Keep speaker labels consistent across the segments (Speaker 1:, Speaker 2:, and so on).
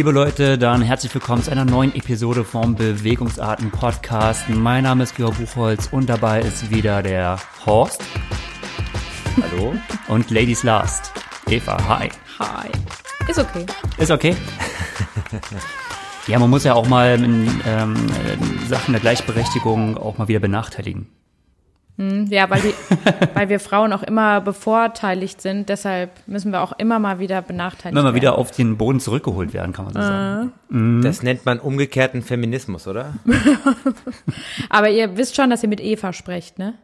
Speaker 1: Liebe Leute, dann herzlich willkommen zu einer neuen Episode vom Bewegungsarten Podcast. Mein Name ist Georg Buchholz und dabei ist wieder der Horst. Hallo. Und Ladies Last. Eva, hi.
Speaker 2: Hi. Ist okay.
Speaker 1: Ist okay? ja, man muss ja auch mal in ähm, Sachen der Gleichberechtigung auch mal wieder benachteiligen.
Speaker 2: Hm, ja, weil, die, weil wir Frauen auch immer bevorteiligt sind, deshalb müssen wir auch immer mal wieder benachteiligt
Speaker 1: Immer mal
Speaker 2: werden.
Speaker 1: wieder auf den Boden zurückgeholt werden, kann man so sagen.
Speaker 3: Mhm. Das nennt man umgekehrten Feminismus, oder?
Speaker 2: Aber ihr wisst schon, dass ihr mit Eva sprecht, ne?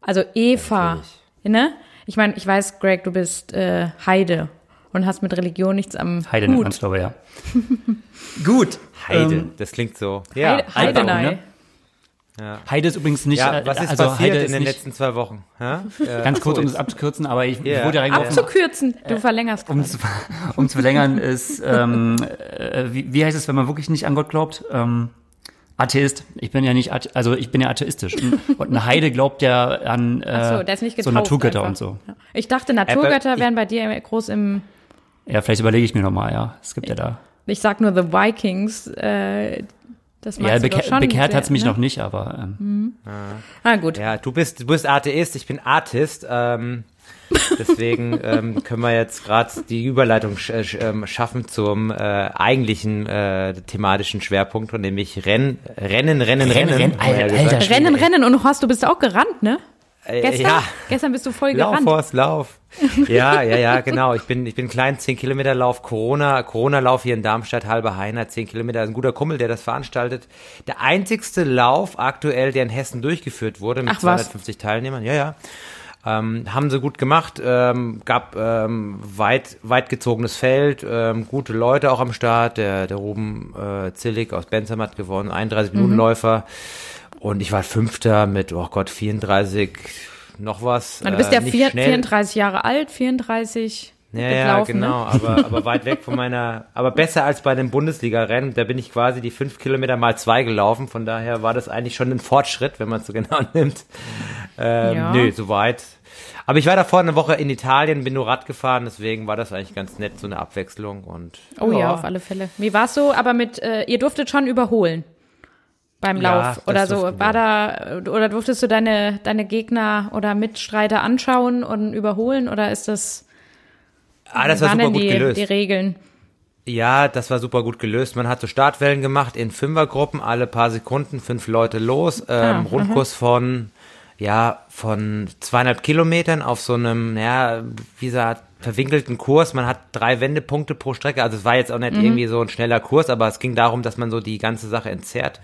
Speaker 2: Also Eva, ne? Ich meine, ich weiß, Greg, du bist äh, Heide und hast mit Religion nichts am
Speaker 1: Heide nennt
Speaker 2: Hut.
Speaker 1: ich, ja. Gut.
Speaker 3: Heide,
Speaker 1: Ähm,
Speaker 3: das klingt so. Ja.
Speaker 2: Heide, Heidenei.
Speaker 1: ne? Heide ist übrigens nicht,
Speaker 3: Ja,
Speaker 1: äh,
Speaker 3: was ist
Speaker 1: also
Speaker 3: passiert
Speaker 1: Heide
Speaker 3: in den
Speaker 1: nicht,
Speaker 3: letzten zwei Wochen? Hä? Äh,
Speaker 1: ganz kurz, um es abzukürzen, aber ich
Speaker 3: Ja.
Speaker 1: wurde reingeworfen.
Speaker 2: Abzukürzen, du verlängerst
Speaker 1: um
Speaker 2: gerade.
Speaker 1: zu, um zu verlängern ist, ähm, äh, wie, wie heißt es, wenn man wirklich nicht an Gott glaubt? Ähm, Atheist. Ich bin ja nicht, athe also ich bin ja atheistisch. Und, eine Heide glaubt ja an äh,
Speaker 2: Ach so, der ist nicht
Speaker 1: so Naturgötter
Speaker 2: einfach.
Speaker 1: und so.
Speaker 2: Ja. Ich dachte, Naturgötter
Speaker 3: ich-
Speaker 2: wären bei dir groß im,
Speaker 1: Ja, vielleicht überlege ich mir nochmal, ja. Es gibt ja da.
Speaker 2: ich sag nur The Vikings, äh, das
Speaker 1: Ja,
Speaker 2: doch schon
Speaker 1: bekehrt
Speaker 2: sehr,
Speaker 1: hat's mich
Speaker 2: ne?
Speaker 1: noch nicht, aber ähm,
Speaker 2: Ah, gut.
Speaker 3: Ja, du bist, du bist Atheist, ich bin Artist. Ähm, deswegen ähm, können wir jetzt gerade die Überleitung sch sch ähm, schaffen zum äh, eigentlichen äh, thematischen Schwerpunkt, und nämlich Renn, Rennen, Rennen, Rennen.
Speaker 1: Rennen,
Speaker 3: wir
Speaker 1: Alter,
Speaker 3: gesagt.
Speaker 1: Alter.
Speaker 2: Rennen, rennen und Horst, du bist auch gerannt, ne?
Speaker 3: Äh,
Speaker 2: Gestern?
Speaker 3: Ja,
Speaker 2: Gestern bist du voll
Speaker 3: Lauf,
Speaker 2: gerannt.
Speaker 3: Horst, lauf. Ja, ja, ja, genau. Ich bin, ich bin klein, 10 Kilometer Lauf, Corona, Corona-Lauf hier in Darmstadt, halber Heiner, 10 Kilometer, ein guter Kumpel, der das veranstaltet. Der einzigste Lauf aktuell, der in Hessen durchgeführt wurde, mit
Speaker 2: Ach, was?
Speaker 3: 250 Teilnehmern. Ja, ja. Ähm, haben sie gut gemacht, ähm, gab ähm, weit, weit gezogenes Feld, ähm, gute Leute auch am Start. Der, der Ruben äh, Zillig aus Bensheim hat gewonnen, 31
Speaker 2: Mhm.
Speaker 3: Minuten Läufer. Und ich war Fünfter mit, oh Gott, 34, noch was.
Speaker 2: Du bist
Speaker 3: äh,
Speaker 2: ja vier,
Speaker 3: schnell.
Speaker 2: 34 Jahre alt, 34
Speaker 3: Ja, ja, genau,
Speaker 2: ne?
Speaker 3: aber, aber weit weg von meiner, aber besser als bei dem Bundesliga-Rennen. Da bin ich quasi die fünf Kilometer mal zwei gelaufen. Von daher war das eigentlich schon ein Fortschritt, wenn man es so genau nimmt. Ähm,
Speaker 2: Ja.
Speaker 3: Nö, soweit. Aber ich war davor eine Woche in Italien, bin nur Rad gefahren, deswegen war das eigentlich ganz nett, so eine Abwechslung und.
Speaker 2: Oh ja, auf alle Fälle. Wie war's so? Aber mit, äh, ihr durftet schon überholen beim Lauf oder so. War da, oder durftest du deine, deine Gegner oder Mitstreiter anschauen und überholen oder ist das,
Speaker 3: Ah, das war
Speaker 2: waren
Speaker 3: super gut
Speaker 2: die,
Speaker 3: gelöst.
Speaker 2: die Regeln?
Speaker 3: Ja, das war super gut gelöst. Man hat so Startwellen gemacht in Fünfergruppen, alle paar Sekunden, fünf Leute los.
Speaker 2: Ah,
Speaker 3: Ähm, Rundkurs von, ja, von zweieinhalb Kilometern auf so einem, ja, wie gesagt, verwinkelten Kurs. Man hat drei Wendepunkte pro Strecke. Also es war jetzt auch
Speaker 2: Mhm.
Speaker 3: nicht irgendwie so ein schneller Kurs, aber es ging darum, dass man so die ganze Sache entzerrt.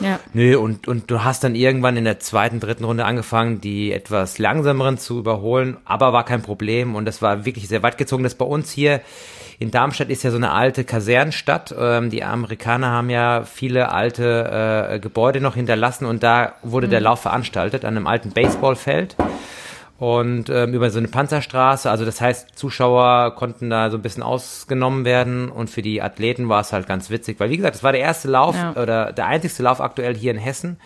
Speaker 2: Ja.
Speaker 3: Nö, und, und du hast dann irgendwann in der zweiten, dritten Runde angefangen, die etwas langsameren zu überholen, aber war kein Problem und das war wirklich sehr weit gezogen. Das bei uns hier in Darmstadt ist ja so eine alte Kasernenstadt. Ähm, die Amerikaner haben ja viele alte äh, Gebäude noch hinterlassen und da wurde der Lauf veranstaltet an einem alten Baseballfeld und ähm, über so eine Panzerstraße. Also das heißt, Zuschauer konnten da so ein bisschen ausgenommen werden und für die Athleten war es halt ganz witzig, weil wie gesagt, es war der erste Lauf
Speaker 2: Ja.
Speaker 3: oder der einzigste Lauf aktuell hier in Hessen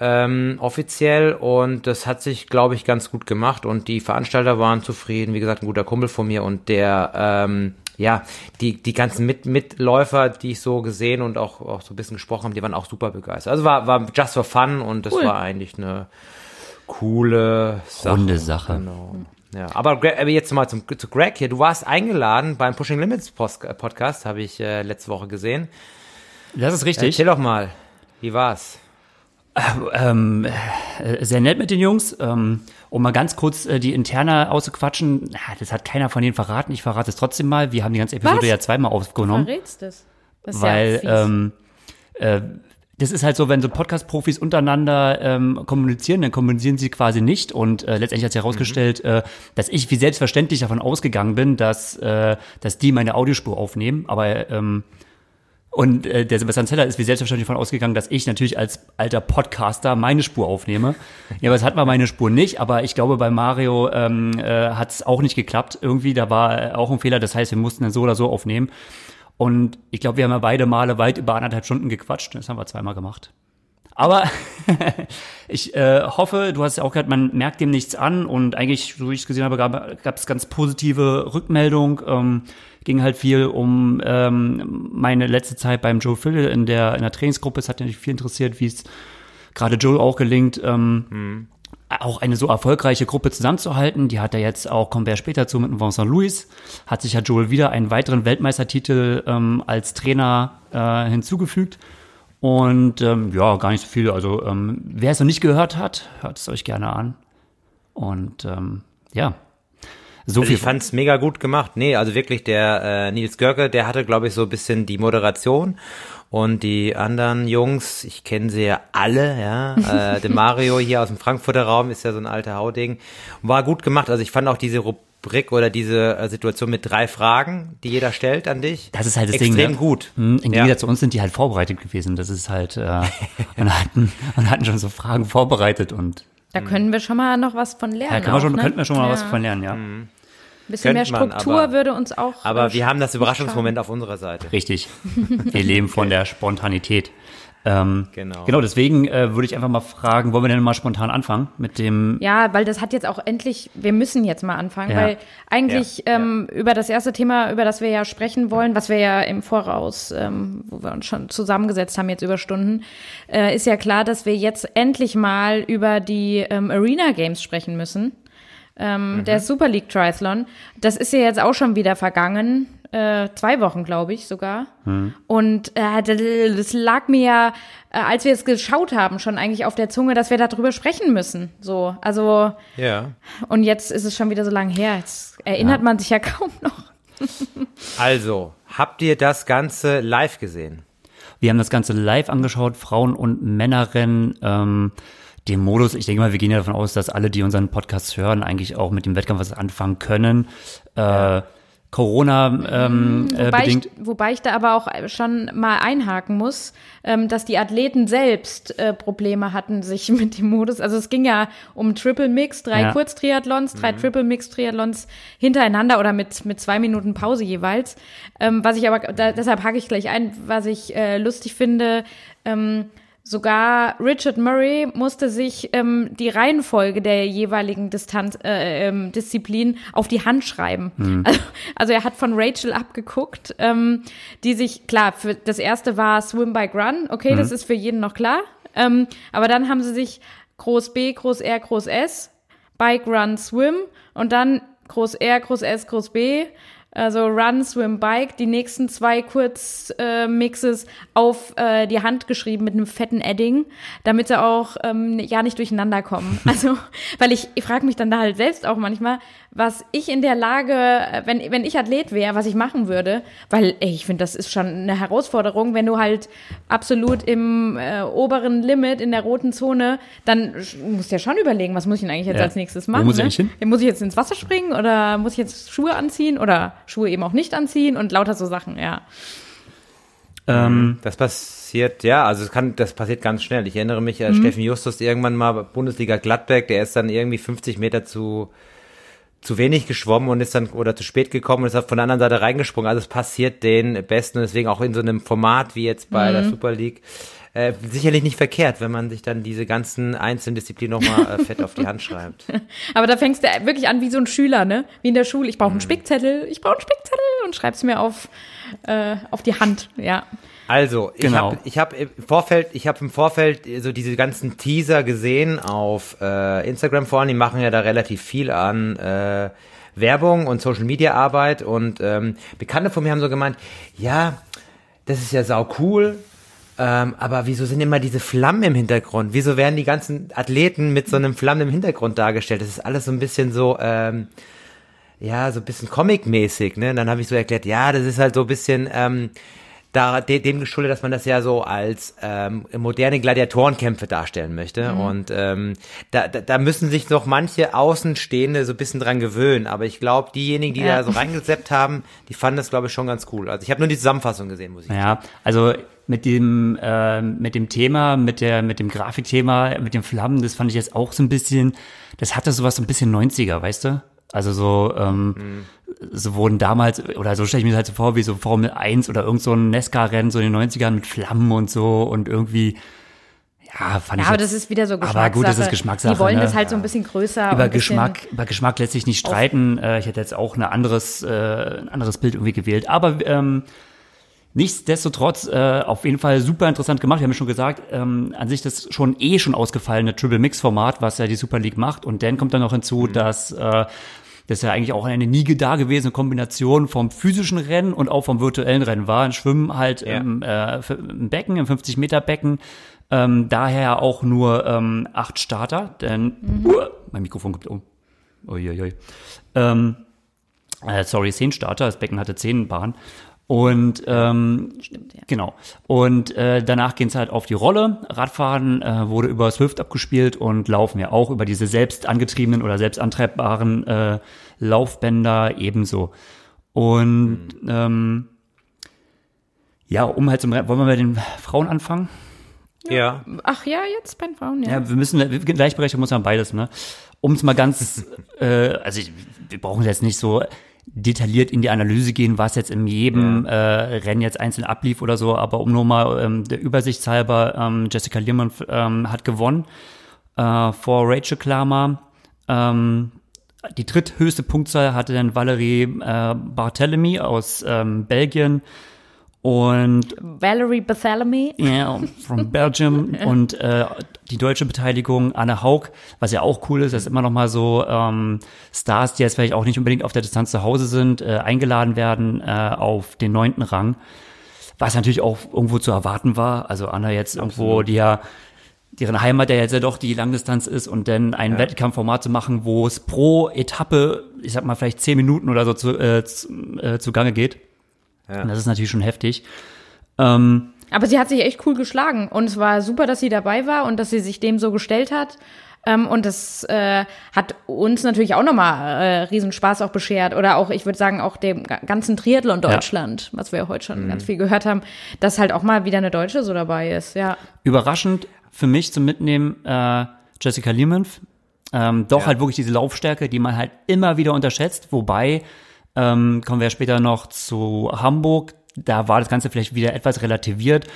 Speaker 3: ähm, offiziell und das hat sich, glaube ich, ganz gut gemacht und die Veranstalter waren zufrieden. Wie gesagt, ein guter Kumpel von mir und der ähm, ja, die, die ganzen Mit Mitläufer, die ich so gesehen und auch, auch so ein bisschen gesprochen haben, die waren auch super begeistert. Also war, war just for fun und das
Speaker 2: Cool.
Speaker 3: war eigentlich eine coole Sache.
Speaker 1: Runde Sache.
Speaker 3: Genau. Ja, aber, aber jetzt mal zum, zu Greg hier. Du warst eingeladen beim Pushing Limits Post Podcast, habe ich äh, letzte Woche gesehen.
Speaker 1: das ist richtig.
Speaker 3: Erzähl doch mal, wie war's?
Speaker 1: Ähm, äh, sehr nett mit den Jungs. Ähm, um mal ganz kurz äh, die Interne auszuquatschen, das hat keiner von denen verraten. Ich verrate es trotzdem mal. Wir haben die ganze Episode
Speaker 2: Was?
Speaker 1: ja zweimal aufgenommen.
Speaker 2: Verrätst das? das ist
Speaker 1: weil
Speaker 2: ja fies.
Speaker 1: ähm, äh, das ist halt so, wenn so Podcast-Profis untereinander ähm, kommunizieren, dann kommunizieren sie quasi nicht. Und äh, letztendlich hat sich herausgestellt, äh, dass ich wie selbstverständlich davon ausgegangen bin, dass, äh, dass die meine Audiospur aufnehmen. Aber ähm, und äh, der Sebastian Zeller ist wie selbstverständlich davon ausgegangen, dass ich natürlich als alter Podcaster meine Spur aufnehme. Ja, aber es hat mal meine Spur nicht, aber ich glaube, bei Mario ähm, äh, hat es auch nicht geklappt. Irgendwie, da war äh, auch ein Fehler. Das heißt, wir mussten dann so oder so aufnehmen. Und ich glaube, wir haben ja beide Male weit über anderthalb Stunden gequatscht. Das haben wir zweimal gemacht. Aber ich äh, hoffe, du hast ja auch gehört, man merkt dem nichts an und eigentlich, so wie ich es gesehen habe, gab es ganz positive Rückmeldung. Ähm, ging halt viel um ähm, meine letzte Zeit beim Joe Phil in der, in der Trainingsgruppe. Es hat natürlich viel interessiert, wie es gerade Joel auch gelingt, ähm, mhm. Auch eine so erfolgreiche Gruppe zusammenzuhalten. Die hat er jetzt auch, kommen wir später zu, mit Vincent Louis, hat sich ja Joel wieder einen weiteren Weltmeistertitel ähm, als Trainer äh, hinzugefügt. Und ähm, ja, gar nicht so viel. Also ähm, wer es noch nicht gehört hat, hört es euch gerne an. Und ähm, ja,
Speaker 3: so also viel. Ich fand's mega gut gemacht. Nee, also wirklich der äh, Nils Görke, der hatte, glaube ich, so ein bisschen die Moderation. Und die anderen Jungs, ich kenne sie ja alle, ja. Äh, der Mario hier aus dem Frankfurter Raum ist ja so ein alter Hauding. War gut gemacht. Also ich fand auch diese Rubrik oder diese äh, Situation mit drei Fragen, die jeder stellt an dich.
Speaker 1: Das ist halt das
Speaker 3: extrem
Speaker 1: Ding. Extrem
Speaker 3: ne? gut.
Speaker 1: Hm, Im Gegensatz ja. zu uns sind die halt vorbereitet gewesen. Das ist halt, äh, und hatten, und hatten schon so Fragen vorbereitet und.
Speaker 2: Da können wir schon mal noch was von lernen.
Speaker 1: Ja, können wir schon, ne? könnten wir schon mal ja. was von lernen, ja. Mhm.
Speaker 2: Ein bisschen mehr Struktur man, aber, würde uns auch.
Speaker 3: Aber äh, wir haben das Überraschungsmoment auf unserer Seite.
Speaker 1: Richtig. Wir leben von der Spontanität. Ähm, genau. Genau, deswegen äh, würde ich einfach mal fragen, wollen wir denn mal spontan anfangen mit dem?
Speaker 2: Ja, weil das hat jetzt auch endlich, wir müssen jetzt mal anfangen, ja. weil eigentlich ja. Ähm, ja. über das erste Thema, über das wir ja sprechen wollen, was wir ja im Voraus, ähm, wo wir uns schon zusammengesetzt haben jetzt über Stunden, äh, ist ja klar, dass wir jetzt endlich mal über die ähm, Arena Games sprechen müssen ähm, mhm. der Super League Triathlon. Das ist ja jetzt auch schon wieder vergangen. Äh, zwei Wochen, glaube ich, sogar. Mhm. Und äh, das lag mir ja, äh, als wir es geschaut haben, schon eigentlich auf der Zunge, dass wir darüber sprechen müssen. So, also.
Speaker 3: Ja.
Speaker 2: Und jetzt ist es schon wieder so lange her. Jetzt erinnert ja. man sich ja kaum noch.
Speaker 3: also, habt ihr das Ganze live gesehen?
Speaker 1: Wir haben das Ganze live angeschaut, Frauen- und Männerrennen. Ähm, dem Modus, ich denke mal, wir gehen ja davon aus, dass alle, die unseren Podcast hören, eigentlich auch mit dem Wettkampf was anfangen können. Äh, Corona ähm,
Speaker 2: äh, wobei bedingt. Ich, wobei ich da aber auch schon mal einhaken muss, ähm, dass die Athleten selbst äh, Probleme hatten, sich mit dem Modus. Also es ging ja um Triple Mix, drei ja. Kurztriathlons, drei mhm. Triple Mix Triathlons hintereinander oder mit mit zwei Minuten Pause jeweils. Ähm, was ich aber da, deshalb hake ich gleich ein, was ich äh, lustig finde. Ähm, Sogar Richard Murray musste sich ähm, die Reihenfolge der jeweiligen Distanz, äh, ähm, Disziplin auf die Hand schreiben. Mhm. Also, also, er hat von Rachel abgeguckt, ähm, die sich, klar, für das erste war Swim, Bike, Run, okay, mhm. das ist für jeden noch klar. Ähm, aber dann haben sie sich Groß B, Groß R, Groß S, Bike, Run, Swim und dann Groß R, Groß S, Groß B, also Run, Swim, Bike, die nächsten zwei Kurzmixes äh, auf äh, die Hand geschrieben mit einem fetten Edding, damit sie auch ähm, ja nicht durcheinander kommen. Also, weil ich, ich frage mich dann da halt selbst auch manchmal, was ich in der Lage, äh, wenn, wenn ich Athlet wäre, was ich machen würde, weil ey, ich finde, das ist schon eine Herausforderung, wenn du halt absolut im äh, oberen Limit in der roten Zone, dann musst du ja schon überlegen, was muss ich denn eigentlich jetzt ja. als nächstes machen? Wo muss, ne? ich hin? muss ich jetzt ins Wasser springen oder muss ich jetzt Schuhe anziehen oder Schuhe eben auch nicht anziehen und lauter so Sachen, ja.
Speaker 3: Ähm, das passiert, ja, also es kann, das passiert ganz schnell. Ich erinnere mich, äh, mhm. Steffen Justus irgendwann mal Bundesliga Gladbeck, der ist dann irgendwie 50 Meter zu zu wenig geschwommen und ist dann oder zu spät gekommen und ist von der anderen Seite reingesprungen. Also es passiert den Besten und deswegen auch in so einem Format wie jetzt bei mhm. der Super League äh, sicherlich nicht verkehrt, wenn man sich dann diese ganzen einzelnen Disziplinen nochmal äh, fett auf die Hand schreibt.
Speaker 2: Aber da fängst du wirklich an wie so ein Schüler, ne? Wie in der Schule. Ich brauche einen mhm. Spickzettel, ich brauche einen Spickzettel und schreib's mir auf, äh, auf die Hand, ja.
Speaker 3: Also, ich genau. habe ich hab im Vorfeld, ich habe im Vorfeld so diese ganzen Teaser gesehen auf äh, Instagram vor allem, die machen ja da relativ viel an äh, Werbung und Social Media Arbeit und ähm, Bekannte von mir haben so gemeint, ja, das ist ja sau cool, ähm, aber wieso sind immer diese Flammen im Hintergrund? Wieso werden die ganzen Athleten mit so einem Flammen im Hintergrund dargestellt? Das ist alles so ein bisschen so, ähm, ja, so ein bisschen comic-mäßig, ne? Und dann habe ich so erklärt, ja, das ist halt so ein bisschen, ähm, da, de, dem geschuldet, dass man das ja so als ähm, moderne Gladiatorenkämpfe darstellen möchte. Mhm. Und ähm, da, da, da müssen sich noch manche Außenstehende so ein bisschen dran gewöhnen. Aber ich glaube, diejenigen, die ja. da so reingeseppt haben, die fanden das, glaube ich, schon ganz cool. Also ich habe nur die Zusammenfassung gesehen, muss ich
Speaker 1: ja, sagen. Ja, also mit dem äh, mit dem Thema, mit der mit dem Grafikthema, mit den Flammen, das fand ich jetzt auch so ein bisschen, das hatte sowas so ein bisschen 90er, weißt du? Also so, ähm, mhm. so wurden damals, oder so stelle ich mir das halt so vor, wie so Formel 1 oder irgend so ein Nesca-Rennen so in den 90ern mit Flammen und so und irgendwie, Ja, fand
Speaker 2: ja,
Speaker 1: ich
Speaker 2: aber
Speaker 1: jetzt,
Speaker 2: das ist wieder so Geschmackssache.
Speaker 1: Aber gut, das ist Geschmackssache.
Speaker 2: Die wollen
Speaker 1: ne?
Speaker 2: das halt so ein bisschen größer.
Speaker 1: über Geschmack, über Geschmack lässt sich nicht streiten. Äh, ich hätte jetzt auch ein anderes, äh, ein anderes Bild irgendwie gewählt. Aber ähm, nichtsdestotrotz äh, auf jeden Fall super interessant gemacht. Wir haben ja schon gesagt, ähm, an sich das schon eh schon ausgefallene Triple Mix Format, was ja die Super League macht. Und dann kommt dann noch hinzu, dass äh, das ja eigentlich auch eine nie dagewesene Kombination vom physischen Rennen und auch vom virtuellen Rennen war. Ein Schwimmen halt
Speaker 3: Ja.
Speaker 1: im, äh, im Becken, im 50 Meter Becken. Ähm, daher auch nur ähm, acht Starter, denn Uah, mein Mikrofon gibt um. Uiuiui. Ähm, äh, sorry, zehn Starter. Das Becken hatte zehn Bahnen. Und ähm,
Speaker 2: Stimmt, ja.
Speaker 1: genau. Und äh, danach gehen es halt auf die Rolle. Radfahren äh, wurde über Swift abgespielt und laufen ja auch über diese selbst angetriebenen oder selbst antreibbaren äh, Laufbänder ebenso. Und ähm, ja, um halt zum Rennen, wollen wir mit den Frauen anfangen?
Speaker 3: Ja.
Speaker 2: Ach ja, jetzt bei den Frauen, ja.
Speaker 1: Ja, wir müssen, Gleichberechtigung muss man beides, ne? Um es mal ganz, äh, also ich, wir brauchen jetzt nicht so detailliert in die Analyse gehen, was jetzt in jedem äh, Rennen jetzt einzeln ablief oder so, aber um nur mal ähm, der Übersicht halber, ähm, Jessica Lehmann ähm, hat gewonnen äh, vor Rachel Klammer. Ähm, die dritthöchste Punktzahl hatte dann Valerie äh, Barthélemy aus ähm, Belgien und
Speaker 2: Valerie Barthélemy.
Speaker 1: ja, from Belgium und äh, die deutsche Beteiligung Anne Haug, was ja auch cool ist, dass immer noch mal so ähm, Stars, die jetzt vielleicht auch nicht unbedingt auf der Distanz zu Hause sind, äh, eingeladen werden äh, auf den neunten Rang, was natürlich auch irgendwo zu erwarten war. Also Anne jetzt irgendwo, die ja deren Heimat ja jetzt ja doch die Langdistanz ist und dann ein Wettkampfformat zu machen, wo es pro Etappe, ich sag mal vielleicht zehn Minuten oder so zu, äh, zu, äh, zugange geht.
Speaker 3: Ja.
Speaker 1: Und das ist natürlich schon heftig. Ähm,
Speaker 2: Aber sie hat sich echt cool geschlagen und es war super, dass sie dabei war und dass sie sich dem so gestellt hat. Ähm, und das äh, hat uns natürlich auch nochmal äh, riesen Spaß auch beschert. Oder auch, ich würde sagen, auch dem ga- ganzen Triathlon Deutschland, was wir ja heute schon ganz viel gehört haben, dass halt auch mal wieder eine Deutsche so dabei ist, ja.
Speaker 1: überraschend für mich zum Mitnehmen äh, Jessica Lehman. Ähm, doch halt wirklich diese Laufstärke, die man halt immer wieder unterschätzt. Wobei, ähm, kommen wir ja später noch zu Hamburg, da war das Ganze vielleicht wieder etwas relativiert.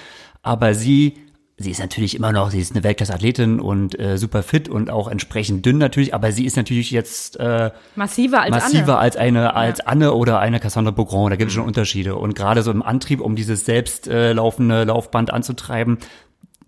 Speaker 1: Aber sie, sie ist natürlich immer noch, sie ist eine Weltklasse-Athletin und äh, super fit und auch entsprechend dünn natürlich. Aber sie ist natürlich jetzt äh,
Speaker 2: Massiver als
Speaker 1: massiver
Speaker 2: Anne.
Speaker 1: als eine als Anne oder eine Cassandra Beaugrand. Da gibt es schon Unterschiede. Und gerade so im Antrieb, um dieses selbst äh, laufende Laufband anzutreiben,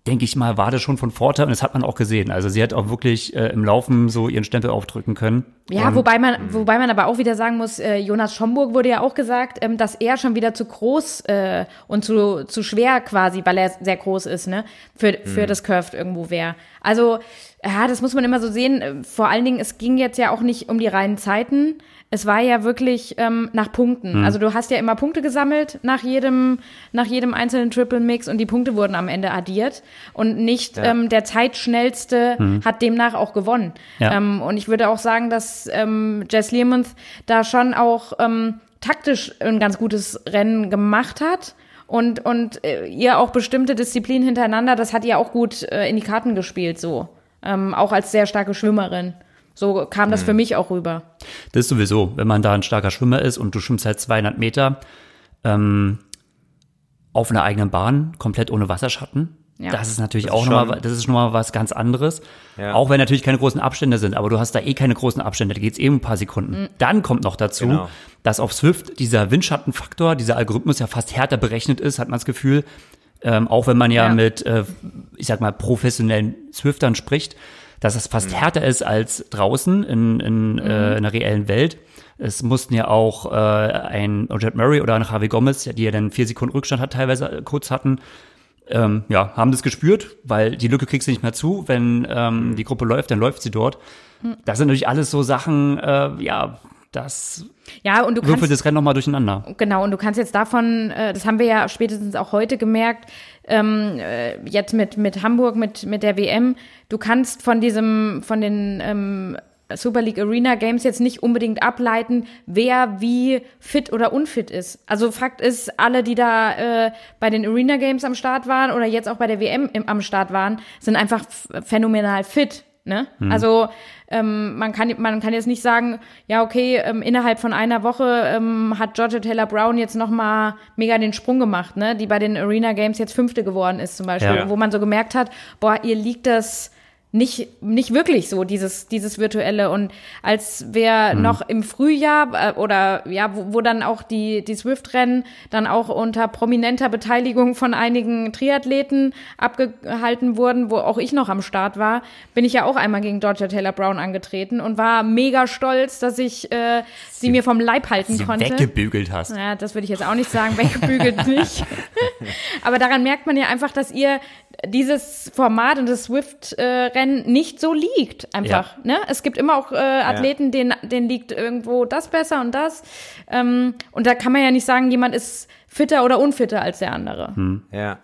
Speaker 1: denke ich mal, war das schon von Vorteil und das hat man auch gesehen. Also sie hat auch wirklich äh, im Laufen so ihren Stempel aufdrücken können.
Speaker 2: Ja,
Speaker 1: und,
Speaker 2: wobei man, wobei man aber auch wieder sagen muss, äh, Jonas Schomburg wurde ja auch gesagt, ähm, dass er schon wieder zu groß äh, und zu, zu schwer quasi, weil er sehr groß ist, ne, für, für das Curved irgendwo wäre. Also, ja, das muss man immer so sehen. Vor allen Dingen, es ging jetzt ja auch nicht um die reinen Zeiten. Es war ja wirklich ähm, nach Punkten. Also du hast ja immer Punkte gesammelt nach jedem, nach jedem einzelnen Triple Mix und die Punkte wurden am Ende addiert und nicht ähm, der zeitschnellste hat demnach auch gewonnen.
Speaker 1: Ja.
Speaker 2: Ähm, und ich würde auch sagen, dass ähm, Jess Learmonth da schon auch ähm, taktisch ein ganz gutes Rennen gemacht hat. Und, und äh, ihr auch bestimmte Disziplinen hintereinander, das hat ihr auch gut äh, in die Karten gespielt, so. Ähm, auch als sehr starke Schwimmerin. So kam das für mich auch rüber.
Speaker 1: Das ist sowieso, wenn man da ein starker Schwimmer ist und du schwimmst halt 200 Meter ähm, auf einer eigenen Bahn, komplett ohne Wasserschatten.
Speaker 2: Ja.
Speaker 1: Das ist natürlich
Speaker 3: Das
Speaker 1: auch nochmal, das ist schon mal was ganz anderes.
Speaker 3: Ja.
Speaker 1: Auch wenn natürlich keine großen Abstände sind, aber du hast da eh keine großen Abstände, da geht's eben ein paar Sekunden. Dann kommt noch dazu,
Speaker 3: Genau.
Speaker 1: dass auf Swift dieser Windschattenfaktor, dieser Algorithmus ja fast härter berechnet ist, hat man das Gefühl. Ähm, auch wenn man ja,
Speaker 2: Ja.
Speaker 1: mit, äh, ich sag mal, professionellen Swiftern spricht, dass es fast härter ist als draußen in, in, äh, in der reellen Welt. Es mussten ja auch äh, ein Jet Murray oder ein Javi Gomez, die ja dann vier Sekunden Rückstand hat, teilweise äh, kurz hatten, ähm, ja, haben das gespürt, weil die Lücke kriegst du nicht mehr zu. Wenn ähm, die Gruppe läuft, dann läuft sie dort. Das sind natürlich alles so Sachen, äh, ja, das
Speaker 2: Ja, und du
Speaker 1: würfelt
Speaker 2: kannst,
Speaker 1: das Rennen nochmal durcheinander.
Speaker 2: genau, und du kannst jetzt davon, äh, das haben wir ja spätestens auch heute gemerkt, ähm, äh, jetzt mit, mit Hamburg, mit, mit der WM, du kannst von diesem, von den ähm, Super League Arena Games jetzt nicht unbedingt ableiten, wer wie fit oder unfit ist. Also Fakt ist, alle, die da äh, bei den Arena Games am Start waren oder jetzt auch bei der WM im, am Start waren, sind einfach phänomenal fit. Ne? Mhm. Also ähm, man, kann, man kann jetzt nicht sagen, ja, okay, ähm, innerhalb von einer Woche ähm, hat Georgia Taylor Brown jetzt nochmal mega den Sprung gemacht, ne? die bei den Arena Games jetzt Fünfte geworden ist zum Beispiel, ja. wo man so gemerkt hat, boah, ihr liegt das nicht, nicht wirklich so, dieses, dieses Virtuelle. Und als wir mhm. noch im Frühjahr äh, oder ja, wo, wo dann auch die, die Swift-Rennen dann auch unter prominenter Beteiligung von einigen Triathleten abgehalten wurden, wo auch ich noch am Start war, bin ich ja auch einmal gegen Georgia Taylor Brown angetreten und war mega stolz, dass ich äh, sie, sie mir vom Leib halten sie konnte.
Speaker 1: weggebügelt hast.
Speaker 2: Ja, das würde ich jetzt auch nicht sagen, weggebügelt nicht. Aber daran merkt man ja einfach, dass ihr dieses Format und das Swift-Rennen nicht so liegt. Einfach. Ja. Ne? Es gibt immer auch äh, Athleten, ja. denen, denen liegt irgendwo das besser und das. Ähm, und da kann man ja nicht sagen, jemand ist fitter oder unfitter als der andere.
Speaker 3: Hm. Ja.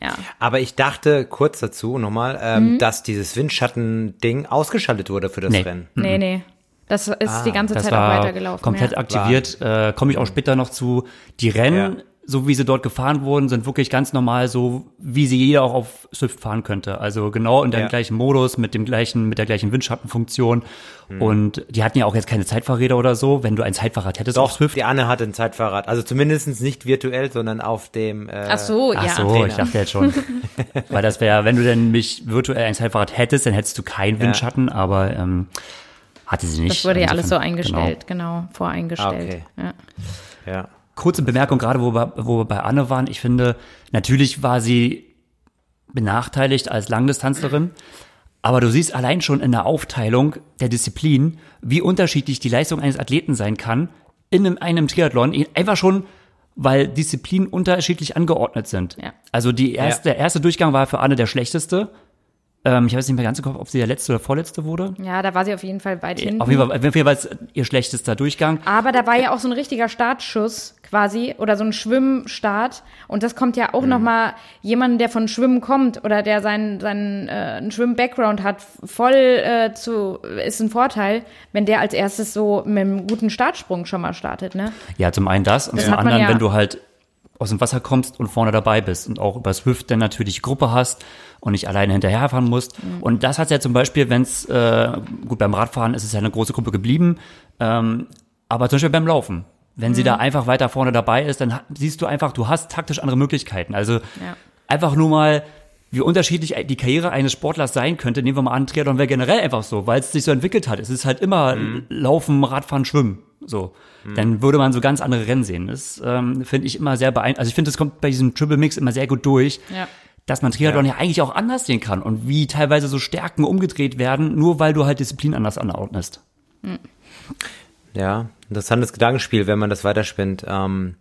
Speaker 3: Ja. Aber ich dachte kurz dazu nochmal, ähm, mhm. dass dieses Windschatten-Ding ausgeschaltet wurde für das
Speaker 2: nee.
Speaker 3: Rennen.
Speaker 2: Nee, nee. Das ist ah, die ganze Zeit auch weitergelaufen.
Speaker 1: Komplett ja. aktiviert. Äh, Komme ich auch später noch zu. Die Rennen. So wie sie dort gefahren wurden, sind wirklich ganz normal so, wie sie jeder auch auf Swift fahren könnte. Also genau in dem ja. gleichen Modus, mit dem gleichen, mit der gleichen Windschattenfunktion. Mhm. Und die hatten ja auch jetzt keine Zeitfahrräder oder so, wenn du ein Zeitfahrrad hättest
Speaker 3: Doch, auf Swift. die Anne hatte ein Zeitfahrrad. Also zumindest nicht virtuell, sondern auf dem, äh,
Speaker 2: Ach so, ja.
Speaker 1: Ach so, Trainer. ich dachte jetzt schon. Weil das wäre, wenn du denn mich virtuell ein Zeitfahrrad hättest, dann hättest du keinen Windschatten, ja. aber, ähm, hatte sie nicht.
Speaker 2: Das wurde ja alles so eingestellt, genau, genau voreingestellt.
Speaker 3: Okay. Ja. ja
Speaker 1: kurze Bemerkung, gerade wo wir, wo wir bei Anne waren. Ich finde, natürlich war sie benachteiligt als Langdistanzlerin. Aber du siehst allein schon in der Aufteilung der Disziplin, wie unterschiedlich die Leistung eines Athleten sein kann in einem, Triathlon. Einfach schon, weil Disziplinen unterschiedlich angeordnet sind. Ja. Also die erste, ja. der erste Durchgang war für Anne der schlechteste. Ähm, ich weiß nicht mehr ganz im Kopf, ob sie der letzte oder vorletzte wurde.
Speaker 2: Ja, da war sie auf jeden Fall weit hinten.
Speaker 1: Auf jeden Fall, auf jeden Fall war es ihr schlechtester Durchgang.
Speaker 2: Aber da war ja auch so ein richtiger Startschuss quasi oder so ein Schwimmstart. Und das kommt ja auch mhm. nochmal jemanden, der von Schwimmen kommt oder der seinen, seinen äh, Schwimm-Background hat, voll äh, zu, ist ein Vorteil, wenn der als erstes so mit einem guten Startsprung schon mal startet, ne?
Speaker 1: Ja, zum einen das und das zum anderen, ja wenn du halt aus dem Wasser kommst und vorne dabei bist und auch über Swift dann natürlich Gruppe hast und nicht alleine hinterherfahren musst. Mhm. Und das hat ja zum Beispiel, wenn es, äh, gut, beim Radfahren ist es ja eine große Gruppe geblieben, ähm, aber zum Beispiel beim Laufen. Wenn mhm. sie da mhm. einfach weiter vorne dabei ist, dann siehst du einfach, du hast taktisch andere Möglichkeiten. Also ja. einfach nur mal, wie unterschiedlich die Karriere eines Sportlers sein könnte. Nehmen wir mal an, Triathlon wäre generell einfach so, weil es sich so entwickelt hat. Es ist halt immer mhm. Laufen, Radfahren, Schwimmen. So. Mhm. Dann würde man so ganz andere Rennen sehen. Das ähm, finde ich immer sehr beeindruckend. Also ich finde, das kommt bei diesem Triple Mix immer sehr gut durch. Ja dass man Triathlon ja. ja. eigentlich auch anders sehen kann und wie teilweise so Stärken umgedreht werden, nur weil du halt Disziplin anders anordnest.
Speaker 3: Ja, interessantes Gedankenspiel, wenn man das weiterspinnt. Ähm,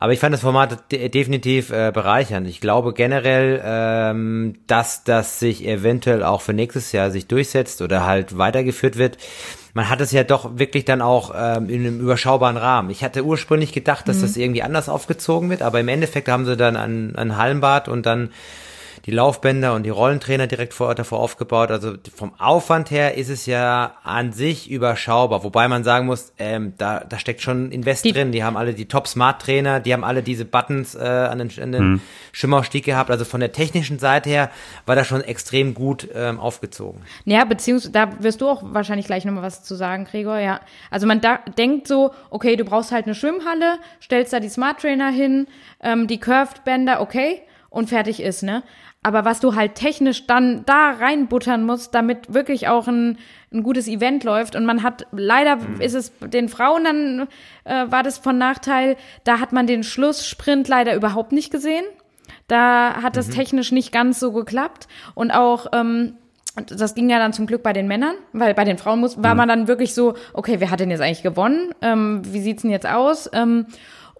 Speaker 3: aber ich fand das Format de definitiv äh, bereichernd. Ich glaube generell, ähm, dass das sich eventuell auch für nächstes Jahr sich durchsetzt oder halt weitergeführt wird. Man hat es ja doch wirklich dann auch ähm, in einem überschaubaren Rahmen. Ich hatte ursprünglich gedacht, dass mhm. das irgendwie anders aufgezogen wird, aber im Endeffekt haben sie dann ein, ein Hallenbad und dann die Laufbänder und die Rollentrainer direkt vor Ort davor aufgebaut. Also vom Aufwand her ist es ja an sich überschaubar, wobei man sagen muss, ähm, da, da steckt schon Invest die, drin. Die haben alle die Top-Smart-Trainer, die haben alle diese Buttons äh, an den, an den hm. Schimmerstieg gehabt. Also von der technischen Seite her war das schon extrem gut ähm, aufgezogen.
Speaker 2: Ja, beziehungsweise da wirst du auch wahrscheinlich gleich nochmal was zu sagen, Gregor. Ja, also man da, denkt so, okay, du brauchst halt eine Schwimmhalle, stellst da die Smart Trainer hin, ähm, die Curved Bänder, okay, und fertig ist, ne? Aber was du halt technisch dann da reinbuttern musst, damit wirklich auch ein, ein gutes Event läuft. Und man hat, leider mhm. ist es den Frauen dann, äh, war das von Nachteil, da hat man den Schlusssprint leider überhaupt nicht gesehen. Da hat das mhm. technisch nicht ganz so geklappt. Und auch, ähm, das ging ja dann zum Glück bei den Männern, weil bei den Frauen muss, war mhm. man dann wirklich so, okay, wer hat denn jetzt eigentlich gewonnen? Ähm, wie sieht's denn jetzt aus? Ähm,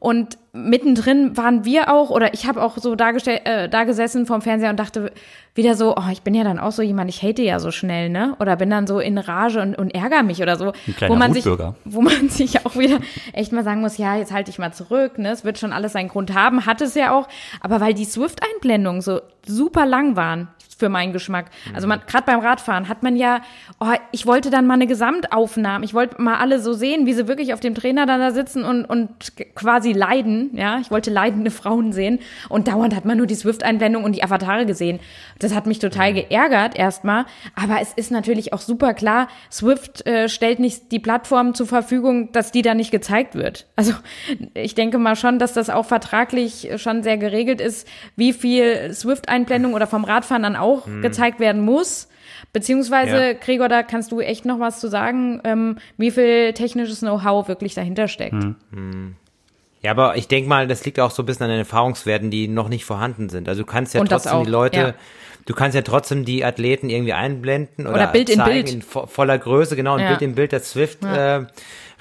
Speaker 2: und mittendrin waren wir auch, oder ich habe auch so dargestellt, äh, da gesessen vorm Fernseher und dachte wieder so, oh, ich bin ja dann auch so jemand, ich hate ja so schnell, ne? Oder bin dann so in Rage und, und ärgere mich oder so.
Speaker 1: Ein wo
Speaker 2: man sich, wo man sich auch wieder echt mal sagen muss, ja, jetzt halte ich mal zurück, ne? Es wird schon alles seinen Grund haben, hat es ja auch. Aber weil die Swift-Einblendung so super lang waren für meinen Geschmack. Also man gerade beim Radfahren hat man ja, oh, ich wollte dann mal eine Gesamtaufnahme. Ich wollte mal alle so sehen, wie sie wirklich auf dem Trainer dann da sitzen und und quasi leiden. Ja, ich wollte leidende Frauen sehen und dauernd hat man nur die Swift-Einblendung und die Avatare gesehen. Das hat mich total geärgert erstmal. Aber es ist natürlich auch super klar, Swift äh, stellt nicht die Plattform zur Verfügung, dass die da nicht gezeigt wird. Also ich denke mal schon, dass das auch vertraglich schon sehr geregelt ist, wie viel Swift-Einblendung oder vom Radfahren dann auch
Speaker 3: Hm.
Speaker 2: gezeigt werden muss. Beziehungsweise,
Speaker 3: Ja.
Speaker 2: Gregor, da kannst du echt noch was zu sagen, ähm, wie viel technisches Know-how wirklich dahinter steckt.
Speaker 3: Ja, aber ich denke mal, das liegt auch so ein bisschen an den Erfahrungswerten, die noch nicht vorhanden sind. Also du kannst ja
Speaker 2: Und
Speaker 3: trotzdem die Leute,
Speaker 2: ja.
Speaker 3: du kannst ja trotzdem die Athleten irgendwie einblenden oder,
Speaker 2: Oder Bild in
Speaker 3: zeigen
Speaker 2: Bild.
Speaker 3: in vo voller Größe, genau, ein
Speaker 2: Ja.
Speaker 3: Bild in Bild, das Swift äh,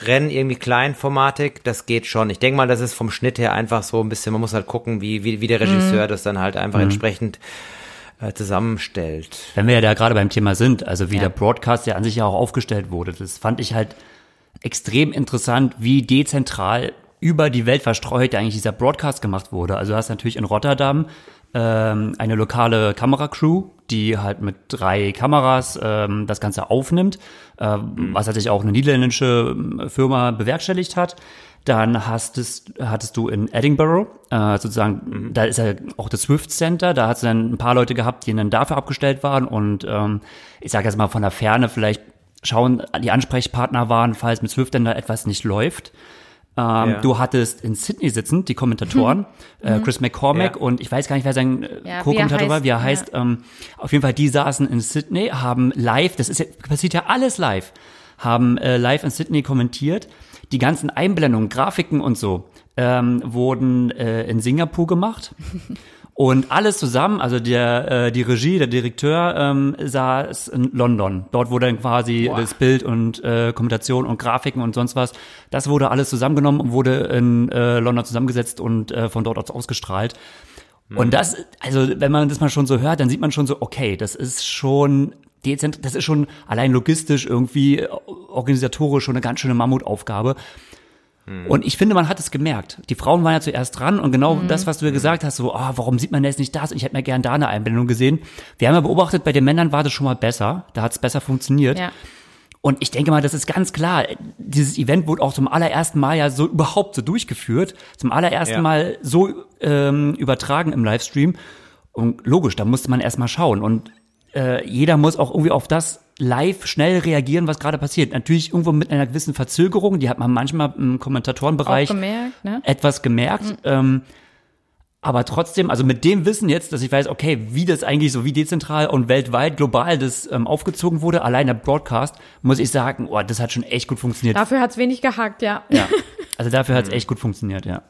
Speaker 3: Rennen irgendwie kleinformatig, das geht schon. Ich denke mal, das ist vom Schnitt her einfach so ein bisschen, man muss halt gucken, wie, wie, wie der Regisseur
Speaker 2: Mhm.
Speaker 3: das dann halt einfach entsprechend äh, zusammenstellt.
Speaker 1: Wenn wir ja da gerade beim Thema sind, also wie
Speaker 2: Ja.
Speaker 1: der Broadcast ja an sich ja auch aufgestellt wurde, das fand ich halt extrem interessant, wie dezentral über die Welt verstreut eigentlich dieser Broadcast gemacht wurde. Also du hast natürlich in Rotterdam ähm, eine lokale Kameracrew, die halt mit drei Kameras ähm, das Ganze aufnimmt, ähm, was natürlich auch eine niederländische ähm, Firma bewerkstelligt hat. Dann hast es, hattest du in Edinburgh, äh, sozusagen, da ist ja auch das Swift Center, da hat es dann ein paar Leute gehabt, die dann dafür abgestellt waren und ähm, ich sage jetzt mal von der Ferne vielleicht schauen, die Ansprechpartner waren, falls mit Swift dann da etwas nicht läuft. Ähm,
Speaker 3: Ja.
Speaker 1: Du hattest in Sydney sitzen, die Kommentatoren, äh, Chris McCormack
Speaker 3: Ja.
Speaker 1: und ich weiß gar nicht, wer sein äh,
Speaker 2: Ja,
Speaker 1: Co-Kommentator war, wie er
Speaker 2: ja.
Speaker 1: heißt. Ähm, auf jeden Fall, die saßen in Sydney, haben live, das ist ja, passiert ja alles live, haben äh, live in Sydney kommentiert. Die ganzen Einblendungen, Grafiken und so ähm, wurden äh, in Singapur gemacht. Und alles zusammen, also der, äh, die Regie, der Direkteur ähm, saß in London. Dort wurde dann quasi das Bild und äh, Kommentation und Grafiken und sonst was, das wurde alles zusammengenommen und wurde in äh, London zusammengesetzt und äh, von dort aus ausgestrahlt. Und das, also wenn man das mal schon so hört, dann sieht man schon so, okay, das ist schon dezent, das ist schon allein logistisch irgendwie äh, organisatorisch schon eine ganz schöne Mammutaufgabe. Und ich finde, man hat es gemerkt. Die Frauen waren ja zuerst dran und genau
Speaker 2: Mhm.
Speaker 1: das, was du ja gesagt hast, so, ah, warum sieht man jetzt nicht das? Und ich hätte mir gern da eine Einblendung gesehen. Wir haben ja beobachtet, bei den Männern war das schon mal besser. Da hat es besser funktioniert.
Speaker 2: Ja.
Speaker 1: Und ich denke mal, das ist ganz klar. Dieses Event wurde auch zum allerersten Mal ja so überhaupt so durchgeführt. Zum allerersten
Speaker 3: Ja.
Speaker 1: Mal so ähm, übertragen im Livestream. Und logisch, da musste man erstmal schauen. Und äh, jeder muss auch irgendwie auf das live schnell reagieren, was gerade passiert. Natürlich irgendwo mit einer gewissen Verzögerung, die hat man manchmal im Kommentatorenbereich
Speaker 2: gemerkt, ne?
Speaker 1: etwas gemerkt. Ähm, aber trotzdem, also mit dem Wissen jetzt, dass ich weiß, okay, wie das eigentlich so, wie dezentral und weltweit, global das ähm, aufgezogen wurde, allein der Broadcast, muss ich sagen, oh, das hat schon echt gut funktioniert.
Speaker 2: Dafür hat's wenig gehakt, ja.
Speaker 1: ja. Also dafür hat es echt gut funktioniert, ja.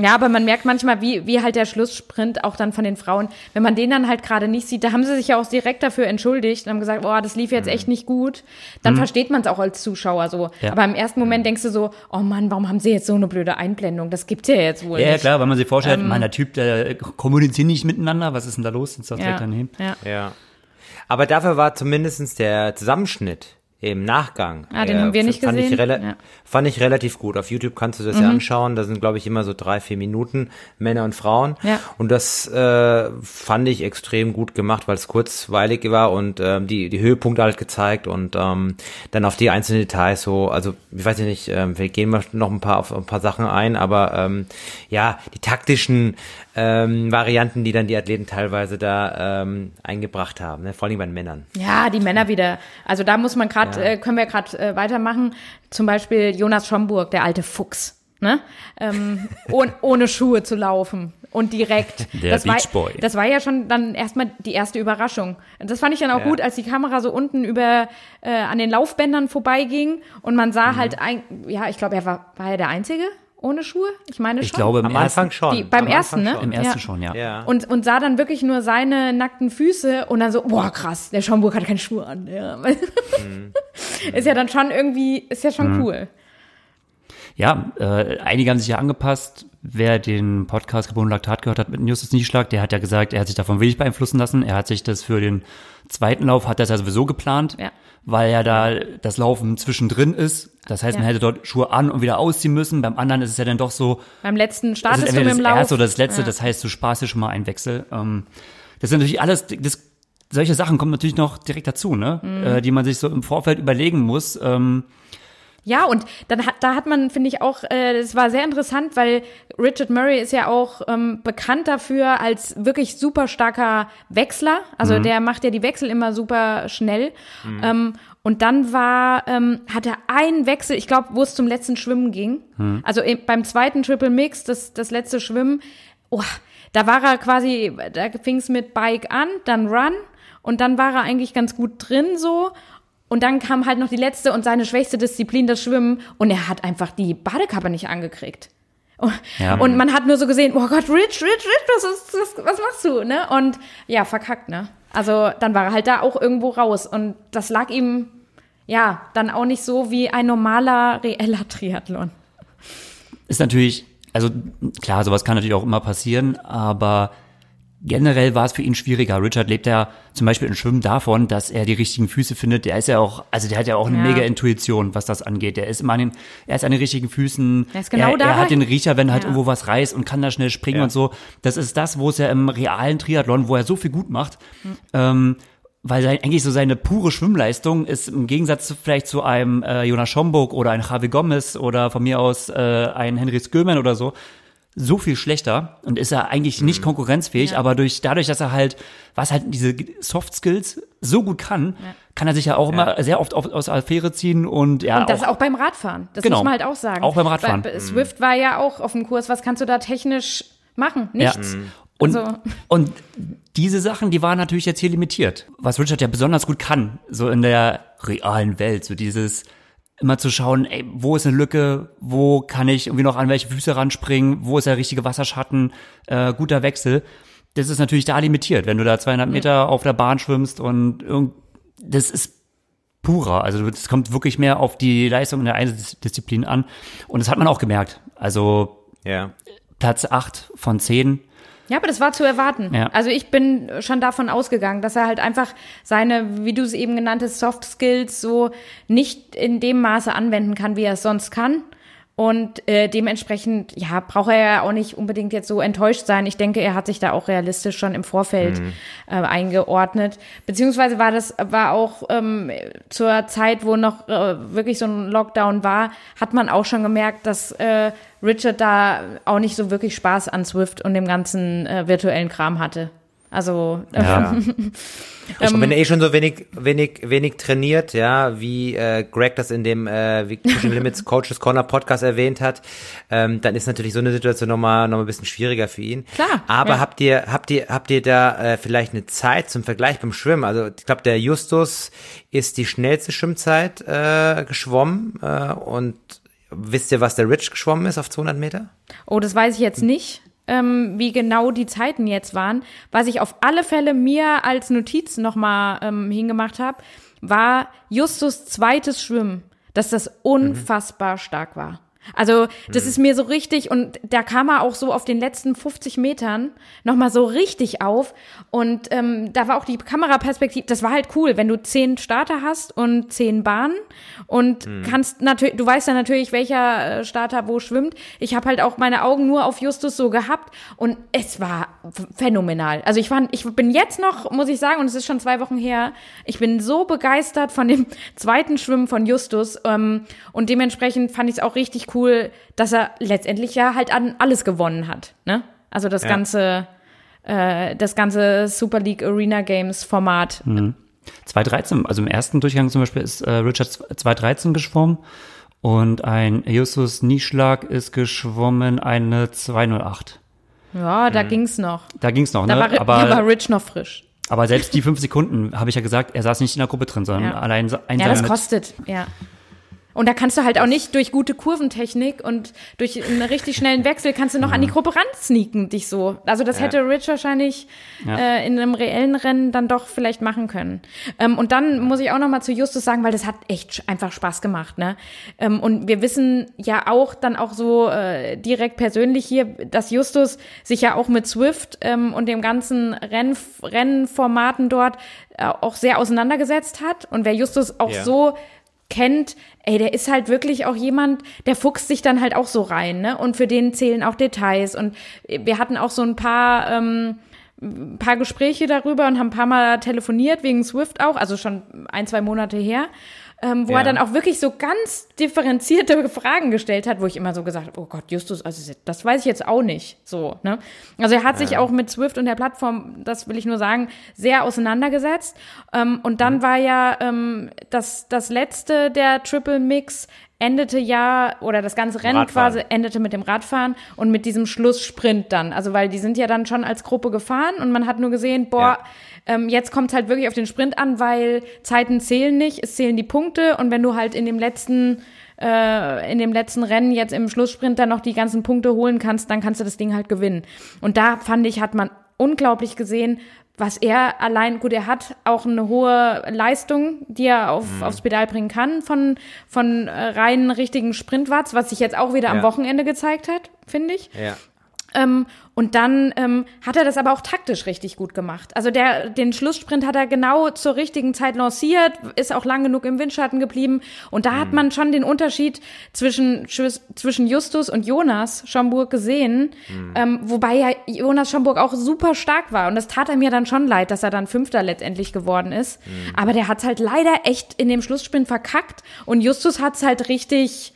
Speaker 2: Ja, aber man merkt manchmal, wie, wie halt der Schlusssprint auch dann von den Frauen, wenn man den dann halt gerade nicht sieht, da haben sie sich ja auch direkt dafür entschuldigt und haben gesagt, oh, das lief jetzt echt nicht gut. Dann versteht man es auch als Zuschauer so.
Speaker 1: Mhm. Ja.
Speaker 2: Aber im ersten Moment denkst du so, oh Mann, warum haben sie jetzt so eine blöde Einblendung? Das gibt's ja jetzt wohl
Speaker 1: Ja, ja,
Speaker 2: nicht.
Speaker 1: klar, wenn man sich vorstellt, mein, der Typ, der kommuniziert nicht miteinander, was ist denn da los? Doch direkt
Speaker 2: Ja,
Speaker 1: daneben.
Speaker 2: ja.
Speaker 3: Ja. Aber dafür war zumindestens der Zusammenschnitt im Nachgang.
Speaker 2: Ah, den haben wir nicht
Speaker 3: fand Ich
Speaker 2: gesehen.
Speaker 3: rela-
Speaker 2: Ja.
Speaker 3: Fand ich relativ gut. Auf YouTube kannst du das ja anschauen. Da sind, glaube ich, immer so drei, vier Minuten, Männer und Frauen.
Speaker 2: Ja.
Speaker 3: Und das äh, fand ich extrem gut gemacht, weil es kurzweilig war und ähm, die, die Höhepunkte halt gezeigt und ähm, dann auf die einzelnen Details so, also ich weiß nicht, ähm, wir gehen mal noch ein paar auf ein paar Sachen ein, aber ähm, ja, die taktischen ähm, Varianten, die dann die Athleten teilweise da ähm, eingebracht haben, ne? vor allem bei den Männern.
Speaker 2: Ja, die Männer wieder. Also da muss man gerade, äh, können wir gerade äh, weitermachen. Zum Beispiel Jonas Schomburg, der alte Fuchs, ne? Ähm, oh, ohne Schuhe zu laufen und direkt.
Speaker 1: Der
Speaker 2: das war,
Speaker 1: Beach Boy.
Speaker 2: Das war ja schon dann erstmal die erste Überraschung. Das fand ich dann auch
Speaker 3: Ja.
Speaker 2: gut, als die Kamera so unten über äh, an den Laufbändern vorbeiging und man
Speaker 1: Mhm.
Speaker 2: sah halt ein, ja, ich glaube, er war, war er der Einzige ohne Schuhe? Ich meine
Speaker 1: Ich
Speaker 2: schon.
Speaker 1: glaube, im
Speaker 3: Am
Speaker 1: ersten,
Speaker 3: Anfang schon.
Speaker 2: Die- beim
Speaker 3: Am
Speaker 2: ersten,
Speaker 3: Anfang
Speaker 2: ne?
Speaker 3: schon.
Speaker 1: im ersten
Speaker 2: Ja.
Speaker 1: schon, ja.
Speaker 3: Ja.
Speaker 2: Und, und sah dann wirklich nur seine nackten Füße und dann so, boah, krass, der Schaumburg hat keine Schuhe an. Ja.
Speaker 1: Mhm.
Speaker 2: Ist ja dann schon irgendwie, ist ja schon cool.
Speaker 1: Ja, äh, einige haben sich ja angepasst. wer den Podcast Geboren Laktat gehört hat mit Justus Nieschlag, der hat ja gesagt, er hat sich davon wenig beeinflussen lassen. Er hat sich das für den zweiten Lauf, hat das ja sowieso geplant,
Speaker 2: Ja.
Speaker 1: weil ja da das Laufen zwischendrin ist. Das heißt, man
Speaker 2: Ja.
Speaker 1: hätte dort Schuhe an und wieder ausziehen müssen. Beim anderen ist es ja dann doch so,
Speaker 2: Beim letzten
Speaker 1: das
Speaker 2: startest
Speaker 1: ist
Speaker 2: du mit dem
Speaker 1: das
Speaker 2: Lauf.
Speaker 1: erste oder das letzte.
Speaker 2: Ja.
Speaker 1: Das heißt, du sparst dir schon mal einen Wechsel. Ähm, das sind natürlich alles, das, solche Sachen kommen natürlich noch direkt dazu, ne?
Speaker 2: Mhm.
Speaker 1: Äh, die man sich so im Vorfeld überlegen muss.
Speaker 2: Ja, und dann hat, da hat man, finde ich auch, äh, es war sehr interessant, weil Richard Murray ist ja auch ähm, bekannt dafür als wirklich super starker Wechsler. Also der macht ja die Wechsel immer super schnell. Ähm, und dann war, ähm, hat er einen Wechsel, ich glaube, wo es zum letzten Schwimmen ging. Also im- beim zweiten Triple Mix, das, das letzte Schwimmen, oh, da war er quasi, da fing es mit Bike an, dann Run und dann war er eigentlich ganz gut drin so. Und dann kam halt noch die letzte und seine schwächste Disziplin, das Schwimmen. Und er hat einfach die Badekappe nicht angekriegt. Und,
Speaker 1: Ja.
Speaker 2: und man hat nur so gesehen, oh Gott, Rich, Rich, Rich, was, was, was machst du? Ne? Und ja, verkackt, ne? Also dann war er halt da auch irgendwo raus. Und das lag ihm, ja, dann auch nicht so wie ein normaler, reeller Triathlon.
Speaker 1: ist natürlich, also klar, sowas kann natürlich auch immer passieren, aber generell war es für ihn schwieriger. Richard lebt ja zum Beispiel im Schwimmen davon, dass er die richtigen Füße findet. Der ist ja auch, also der hat ja auch eine
Speaker 2: Ja.
Speaker 1: mega Intuition, was das angeht. Der ist immer an den, er ist an den richtigen Füßen.
Speaker 2: Er ist genau
Speaker 1: er,
Speaker 2: da
Speaker 1: er hat
Speaker 2: rein.
Speaker 1: den Riecher, wenn halt
Speaker 2: Ja.
Speaker 1: irgendwo was reißt und kann da schnell springen
Speaker 3: Ja.
Speaker 1: und so. Das ist das, wo es ja im realen Triathlon, wo er so viel gut macht,
Speaker 2: Hm.
Speaker 1: ähm, weil sein, eigentlich so seine pure Schwimmleistung ist im Gegensatz zu, vielleicht zu einem äh, Jonas Schomburg oder ein Javi Gomez oder von mir aus äh, ein Henry Skömen oder so, so viel schlechter und ist er eigentlich nicht konkurrenzfähig,
Speaker 2: Ja.
Speaker 1: aber durch, dadurch, dass er halt, was halt diese Soft Skills so gut kann, kann er sich ja auch immer sehr oft auf, aus der Affäre ziehen und ja,
Speaker 2: Und das auch, beim Radfahren. Das
Speaker 1: Genau.
Speaker 2: muss man halt auch sagen.
Speaker 1: Auch beim Radfahren.
Speaker 2: Bei, bei Swift war ja auch auf dem Kurs. Was kannst du da technisch machen? Nichts.
Speaker 1: Ja. Und,
Speaker 2: Also-
Speaker 1: und diese Sachen, die waren natürlich jetzt hier limitiert. Was Richard ja besonders gut kann, so in der realen Welt, so dieses immer zu schauen, ey, wo ist eine Lücke, wo kann ich irgendwie noch an welche Füße ranspringen, wo ist der richtige Wasserschatten, äh, guter Wechsel. Das ist natürlich da limitiert, wenn du da 200 Meter auf der Bahn schwimmst und irgend, das ist purer. Also es kommt wirklich mehr auf die Leistung in der Einzeldisziplin an. Und das hat man auch gemerkt. Also
Speaker 3: Ja.
Speaker 1: Platz 8 von 10
Speaker 2: Ja, aber das war zu erwarten.
Speaker 1: Ja.
Speaker 2: Also ich bin schon davon ausgegangen, dass er halt einfach seine, wie du es eben genannt hast, Soft Skills so nicht in dem Maße anwenden kann, wie er es sonst kann. Und äh, dementsprechend, ja, braucht er ja auch nicht unbedingt jetzt so enttäuscht sein. Ich denke, er hat sich da auch realistisch schon im Vorfeld äh, eingeordnet. Beziehungsweise war das, war auch ähm, zur Zeit, wo noch äh, wirklich so ein Lockdown war, hat man auch schon gemerkt, dass äh, Richard da auch nicht so wirklich Spaß an Swift und dem ganzen äh, virtuellen Kram hatte. Also
Speaker 1: Ja.
Speaker 3: und wenn er eh schon so wenig, wenig, wenig trainiert, ja, wie äh, Greg das in dem äh, wie Pushing Limits Coaches Corner Podcast erwähnt hat, ähm, dann ist natürlich so eine Situation nochmal noch mal ein bisschen schwieriger für ihn.
Speaker 2: Klar,
Speaker 3: Aber
Speaker 2: ja.
Speaker 3: habt ihr, habt ihr, habt ihr da äh, vielleicht eine Zeit zum Vergleich beim Schwimmen? Also ich glaube, der Justus ist die schnellste Schwimmzeit äh, geschwommen äh, und wisst ihr, was der Rich geschwommen ist auf 200 Meter?
Speaker 2: Oh, das weiß ich jetzt nicht, ähm, wie genau die Zeiten jetzt waren. Was ich auf alle Fälle mir als Notiz nochmal ähm, hingemacht habe, war Justus zweites Schwimmen, dass das unfassbar stark war. Also das ist mir so richtig und da kam er auch so auf den letzten 50 Metern nochmal so richtig auf und ähm, da war auch die Kameraperspektive, das war halt cool, wenn du zehn Starter hast und zehn Bahnen und kannst natürlich, du weißt ja natürlich, welcher äh, Starter wo schwimmt. Ich habe halt auch meine Augen nur auf Justus so gehabt und es war phänomenal. Also ich fand, ich bin jetzt noch, muss ich sagen, und es ist schon zwei Wochen her, ich bin so begeistert von dem zweiten Schwimmen von Justus ähm, und dementsprechend fand ich es auch richtig cool, dass er letztendlich ja halt an alles gewonnen hat. Ne? Also das
Speaker 3: Ja.
Speaker 2: ganze, äh, das ganze Super League Arena Games Format.
Speaker 1: 213, also im ersten Durchgang zum Beispiel ist äh, Richard 213 geschwommen und ein Justus Nieschlag ist geschwommen eine 208.
Speaker 2: Ja, da ging's noch.
Speaker 1: Da ging's noch,
Speaker 2: Da
Speaker 1: ne?
Speaker 2: war, da war
Speaker 1: aber,
Speaker 2: Rich noch frisch.
Speaker 1: aber selbst die fünf Sekunden, habe ich ja gesagt, er saß nicht in der Gruppe drin, sondern
Speaker 2: Ja.
Speaker 1: allein
Speaker 2: Ja,
Speaker 1: einsam
Speaker 2: das kostet, ja. Und da kannst du halt auch nicht durch gute Kurventechnik und durch einen richtig schnellen Wechsel kannst du noch an die Gruppe ransneaken, dich so. Also das ja. hätte Rich wahrscheinlich ja. äh, in einem reellen Rennen dann doch vielleicht machen können. Ähm, und dann muss ich auch noch mal zu Justus sagen, weil das hat echt einfach Spaß gemacht, ne? Ähm, und wir wissen ja auch dann auch so äh, direkt persönlich hier, dass Justus sich ja auch mit Swift ähm, und dem ganzen Renn Rennformaten dort äh, auch sehr auseinandergesetzt hat. Und wer Justus auch ja. so kennt, ey, der ist halt wirklich auch jemand, der fuchst sich dann halt auch so rein, ne? Und für den zählen auch Details. Und wir hatten auch so ein paar, ähm, paar Gespräche darüber und haben ein paar Mal telefoniert wegen Swift auch, also schon ein, zwei Monate her ähm, wo ja. er dann auch wirklich so ganz differenzierte Fragen gestellt hat, wo ich immer so gesagt habe, oh Gott, Justus, also das weiß ich jetzt auch nicht. So, ne? Also er hat sich auch mit Swift und der Plattform, das will ich nur sagen, sehr auseinandergesetzt. Ähm, und dann mhm. war ja ähm, das, das letzte der Triple Mix endete ja, oder das ganze Rennen Radfahren. quasi endete mit dem Radfahren und mit diesem Schlusssprint dann. Also, weil die sind ja dann schon als Gruppe gefahren und man hat nur gesehen, boah, ja. Ähm, jetzt kommt es halt wirklich auf den Sprint an, weil Zeiten zählen nicht, es zählen die Punkte und wenn du halt in dem letzten äh, in dem letzten Rennen jetzt im Schlusssprint dann noch die ganzen Punkte holen kannst, dann kannst du das Ding halt gewinnen. Und da fand ich, hat man unglaublich gesehen, was er allein, gut, er hat auch eine hohe Leistung, die er auf, mhm. aufs Pedal bringen kann von, von äh, reinen richtigen Sprintwatts, was sich jetzt auch wieder ja. am Wochenende gezeigt hat, finde ich. Ja. Ähm, und dann ähm, hat er das aber auch taktisch richtig gut gemacht. Also der, den Schlusssprint hat er genau zur richtigen Zeit lanciert, ist auch lang genug im Windschatten geblieben. Und da mhm. hat man schon den Unterschied zwischen, zwischen Justus und Jonas Schomburg gesehen. Mhm. Ähm, wobei ja Jonas Schomburg auch super stark war. Und das tat er mir dann schon leid, dass er dann Fünfter letztendlich geworden ist. Mhm. Aber der hat's halt leider echt in dem Schlusssprint verkackt. Und Justus hat's halt richtig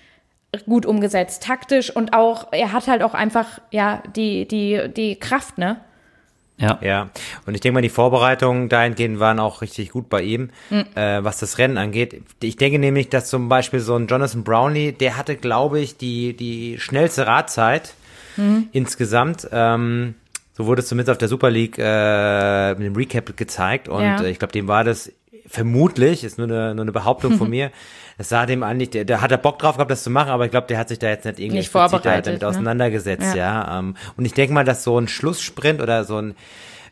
Speaker 2: gut umgesetzt, taktisch und auch, er hat halt auch einfach, ja, die, die, die Kraft, ne?
Speaker 3: Ja. Ja. Und ich denke mal, die Vorbereitungen dahingehend waren auch richtig gut bei ihm, mhm. äh, was das Rennen angeht. Ich denke nämlich, dass zum Beispiel so ein Jonathan Brownlee, der hatte, glaube ich, die, die schnellste Radzeit mhm. insgesamt. Ähm, so wurde es zumindest auf der Super League äh, mit dem Recap gezeigt. Und ja. äh, ich glaube, dem war das vermutlich, ist nur eine, nur eine Behauptung von mir, es sah dem an, nicht, der, der hat er Bock drauf gehabt, das zu machen, aber ich glaube, der hat sich da jetzt nicht irgendwie
Speaker 2: nicht vorbereitet,
Speaker 3: damit ne? auseinandergesetzt, ja. ja. Ähm, und ich denke mal, dass so ein Schlusssprint oder so ein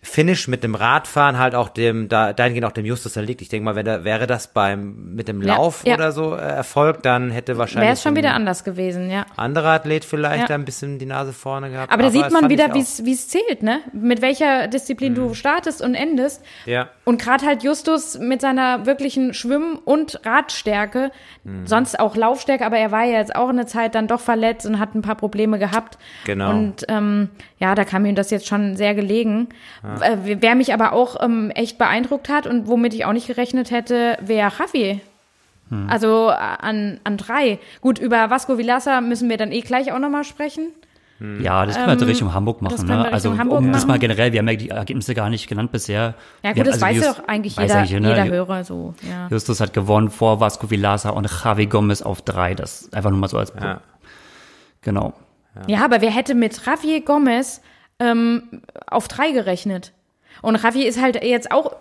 Speaker 3: Finish mit dem Radfahren halt auch dem, da, dahingehend auch dem Justus erliegt. Ich denke mal, wenn da, wäre das beim, mit dem Lauf ja, ja. oder so äh, erfolgt, dann hätte wahrscheinlich.
Speaker 2: Wäre es schon wieder anders gewesen, ja.
Speaker 3: Anderer Athlet vielleicht ja. ein bisschen die Nase vorne gehabt.
Speaker 2: Aber da sieht man wieder, wie es zählt, ne? Mit welcher Disziplin mhm. du startest und endest.
Speaker 3: Ja.
Speaker 2: Und gerade halt Justus mit seiner wirklichen Schwimm- und Radstärke, mhm. sonst auch Laufstärke, aber er war ja jetzt auch eine Zeit dann doch verletzt und hat ein paar Probleme gehabt.
Speaker 3: Genau.
Speaker 2: Und ähm, ja, da kam ihm das jetzt schon sehr gelegen. Ja. Äh, wer mich aber auch ähm, echt beeindruckt hat und womit ich auch nicht gerechnet hätte, wäre Javi. Hm. Also äh, an, an drei. Gut, über Vasco Vilasa müssen wir dann eh gleich auch nochmal sprechen.
Speaker 1: Hm. Ja, das können wir ähm, Richtung Hamburg machen. Ne? Also Hamburg um machen. das mal generell, wir haben ja die Ergebnisse gar nicht genannt bisher.
Speaker 2: Ja gut,
Speaker 1: haben,
Speaker 2: das also weiß ja doch eigentlich jeder, eigentlich, ne? jeder Hörer so. Ja.
Speaker 1: Justus hat gewonnen vor Vasco Vilasa und Javi Gomez auf drei. Das einfach nur mal so als ja. Genau.
Speaker 2: Ja. ja, aber wer hätte mit Javier Gomez ähm, auf drei gerechnet? Und Ravi ist halt jetzt auch,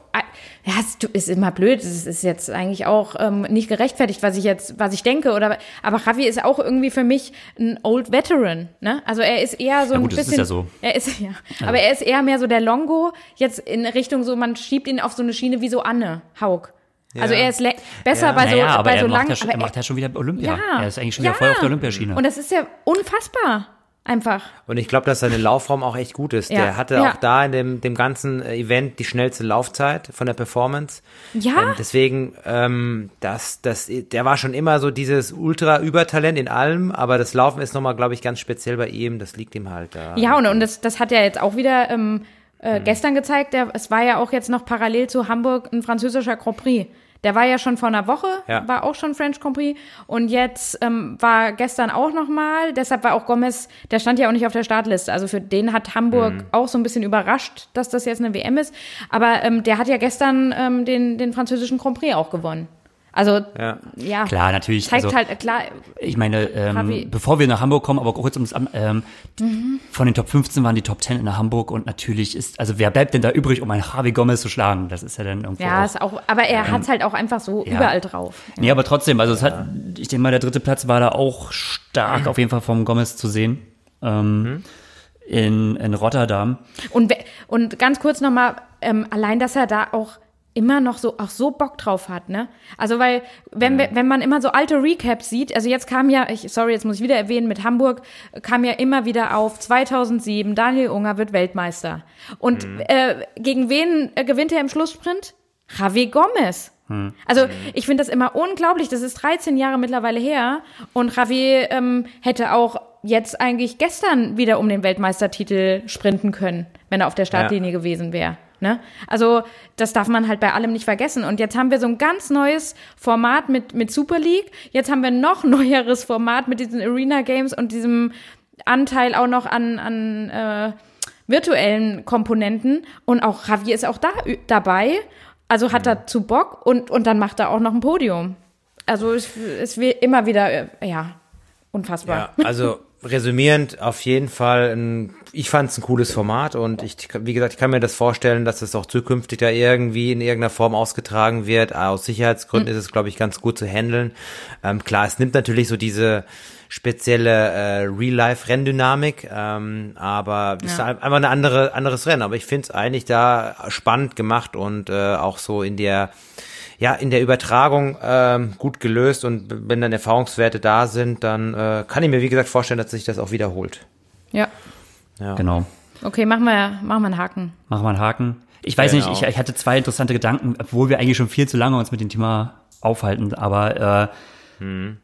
Speaker 2: ja, es ist immer blöd, es ist jetzt eigentlich auch ähm, nicht gerechtfertigt, was ich jetzt, was ich denke, oder, aber Ravi ist auch irgendwie für mich ein Old Veteran, ne? Also er ist eher so
Speaker 1: ja,
Speaker 2: ein
Speaker 1: gut,
Speaker 2: bisschen,
Speaker 1: ist ja so.
Speaker 2: er ist, ja, ja, aber er ist eher mehr so der Longo, jetzt in Richtung so, man schiebt ihn auf so eine Schiene wie so Anne Haug. Ja. Also er ist besser ja. bei so,
Speaker 1: naja,
Speaker 2: bei so
Speaker 1: lang.
Speaker 2: Ja,
Speaker 1: er macht ja schon wieder Olympia. Ja. Er ist eigentlich schon wieder voll auf der Olympiaschiene.
Speaker 2: Und das ist ja unfassbar. Einfach.
Speaker 3: Und ich glaube, dass seine Laufform auch echt gut ist. Ja. Der hatte ja. auch da in dem, dem ganzen Event die schnellste Laufzeit von der Performance.
Speaker 2: Ja.
Speaker 3: Ähm, deswegen, ähm, das, das, der war schon immer so dieses Ultra-Übertalent in allem, aber das Laufen ist nochmal, glaube ich, ganz speziell bei ihm. Das liegt ihm halt da.
Speaker 2: Ja, und, und das, das hat er jetzt auch wieder ähm, äh, mhm. gestern gezeigt. Der, es war ja auch jetzt noch parallel zu Hamburg ein französischer Grand Prix. Der war ja schon vor einer Woche, ja. war auch schon French Grand Prix und jetzt ähm, war gestern auch nochmal. Deshalb war auch Gomez, der stand ja auch nicht auf der Startliste. Also für den hat Hamburg mhm. auch so ein bisschen überrascht, dass das jetzt eine WM ist. Aber ähm, der hat ja gestern ähm, den, den französischen Grand Prix auch gewonnen. Also ja, ja
Speaker 1: klar, natürlich.
Speaker 2: Zeigt
Speaker 1: also,
Speaker 2: halt klar.
Speaker 1: Ich meine, ähm, bevor wir nach Hamburg kommen, aber kurz ums ähm, mhm. von den Top 15 waren die Top 10 in Hamburg und natürlich ist, also wer bleibt denn da übrig, um einen Javi Gomez zu schlagen? Das ist ja dann irgendwo.
Speaker 2: Ja,
Speaker 1: auch,
Speaker 2: ist auch, aber er ähm, hat halt auch einfach so ja. überall drauf.
Speaker 1: Ja. Nee, aber trotzdem, also es hat, ich denke mal, der dritte Platz war da auch stark auf jeden Fall vom Gomez zu sehen. Ähm, mhm. in, in Rotterdam.
Speaker 2: Und, und ganz kurz nochmal, ähm, allein, dass er da auch immer noch so auch so Bock drauf hat, ne? Also weil wenn ja. wenn man immer so alte Recaps sieht, also jetzt kam ja, ich sorry, jetzt muss ich wieder erwähnen mit Hamburg kam ja immer wieder auf 2007 Daniel Unger wird Weltmeister und mhm. äh, gegen wen äh, gewinnt er im Schlusssprint? Javi Gomez. Mhm. Also ich finde das immer unglaublich. Das ist 13 Jahre mittlerweile her und Javi ähm, hätte auch jetzt eigentlich gestern wieder um den Weltmeistertitel sprinten können, wenn er auf der Startlinie ja. gewesen wäre. Ne? Also das darf man halt bei allem nicht vergessen. Und jetzt haben wir so ein ganz neues Format mit, mit Super League. Jetzt haben wir noch neueres Format mit diesen Arena Games und diesem Anteil auch noch an, an äh, virtuellen Komponenten. Und auch Javier ist auch da dabei. Also hat er zu Bock und, und dann macht er auch noch ein Podium. Also es, es will immer wieder, äh, ja, unfassbar.
Speaker 3: Ja, also resümierend auf jeden Fall, ein, ich fand es ein cooles Format und ich, wie gesagt, ich kann mir das vorstellen, dass es auch zukünftig da irgendwie in irgendeiner Form ausgetragen wird. Aus Sicherheitsgründen mhm. ist es, glaube ich, ganz gut zu handeln. Ähm, klar, es nimmt natürlich so diese spezielle äh, Real-Life-Renndynamik, ähm, aber ja. ist einfach ein andere, anderes Rennen. Aber ich finde es eigentlich da spannend gemacht und äh, auch so in der ja, in der Übertragung ähm, gut gelöst und wenn dann Erfahrungswerte da sind, dann äh, kann ich mir, wie gesagt, vorstellen, dass sich das auch wiederholt.
Speaker 2: Ja.
Speaker 1: Ja. Genau.
Speaker 2: Okay, machen wir, machen wir einen Haken.
Speaker 1: Machen wir einen Haken. Ich weiß genau. nicht, ich, ich hatte zwei interessante Gedanken, obwohl wir eigentlich schon viel zu lange uns mit dem Thema aufhalten, aber äh, hm.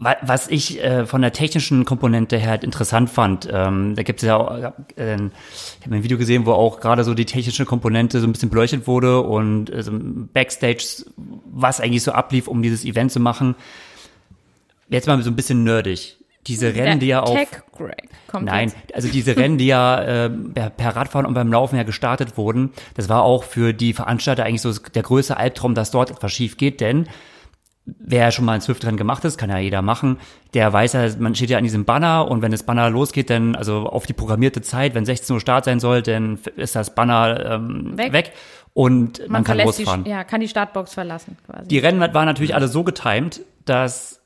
Speaker 1: Was ich äh, von der technischen Komponente her halt interessant fand, ähm, da gibt es ja auch, äh, ich habe ein Video gesehen, wo auch gerade so die technische Komponente so ein bisschen beleuchtet wurde und äh, so Backstage, was eigentlich so ablief, um dieses Event zu machen. Jetzt mal so ein bisschen nerdig. Diese Rennen, die ja auch. Nein, also diese Rennen, die ja äh, per Radfahren und beim Laufen ja gestartet wurden, das war auch für die Veranstalter eigentlich so der größte Albtraum, dass dort etwas schief geht, denn wer schon mal ein Swift-Rennen gemacht ist, kann ja jeder machen, der weiß ja, man steht ja an diesem Banner und wenn das Banner losgeht, dann also auf die programmierte Zeit, wenn 16 Uhr Start sein soll, dann ist das Banner ähm, weg. weg und man, man kann losfahren.
Speaker 2: Die, ja, kann die Startbox verlassen quasi.
Speaker 1: Die Rennen waren natürlich alle so getimed, dass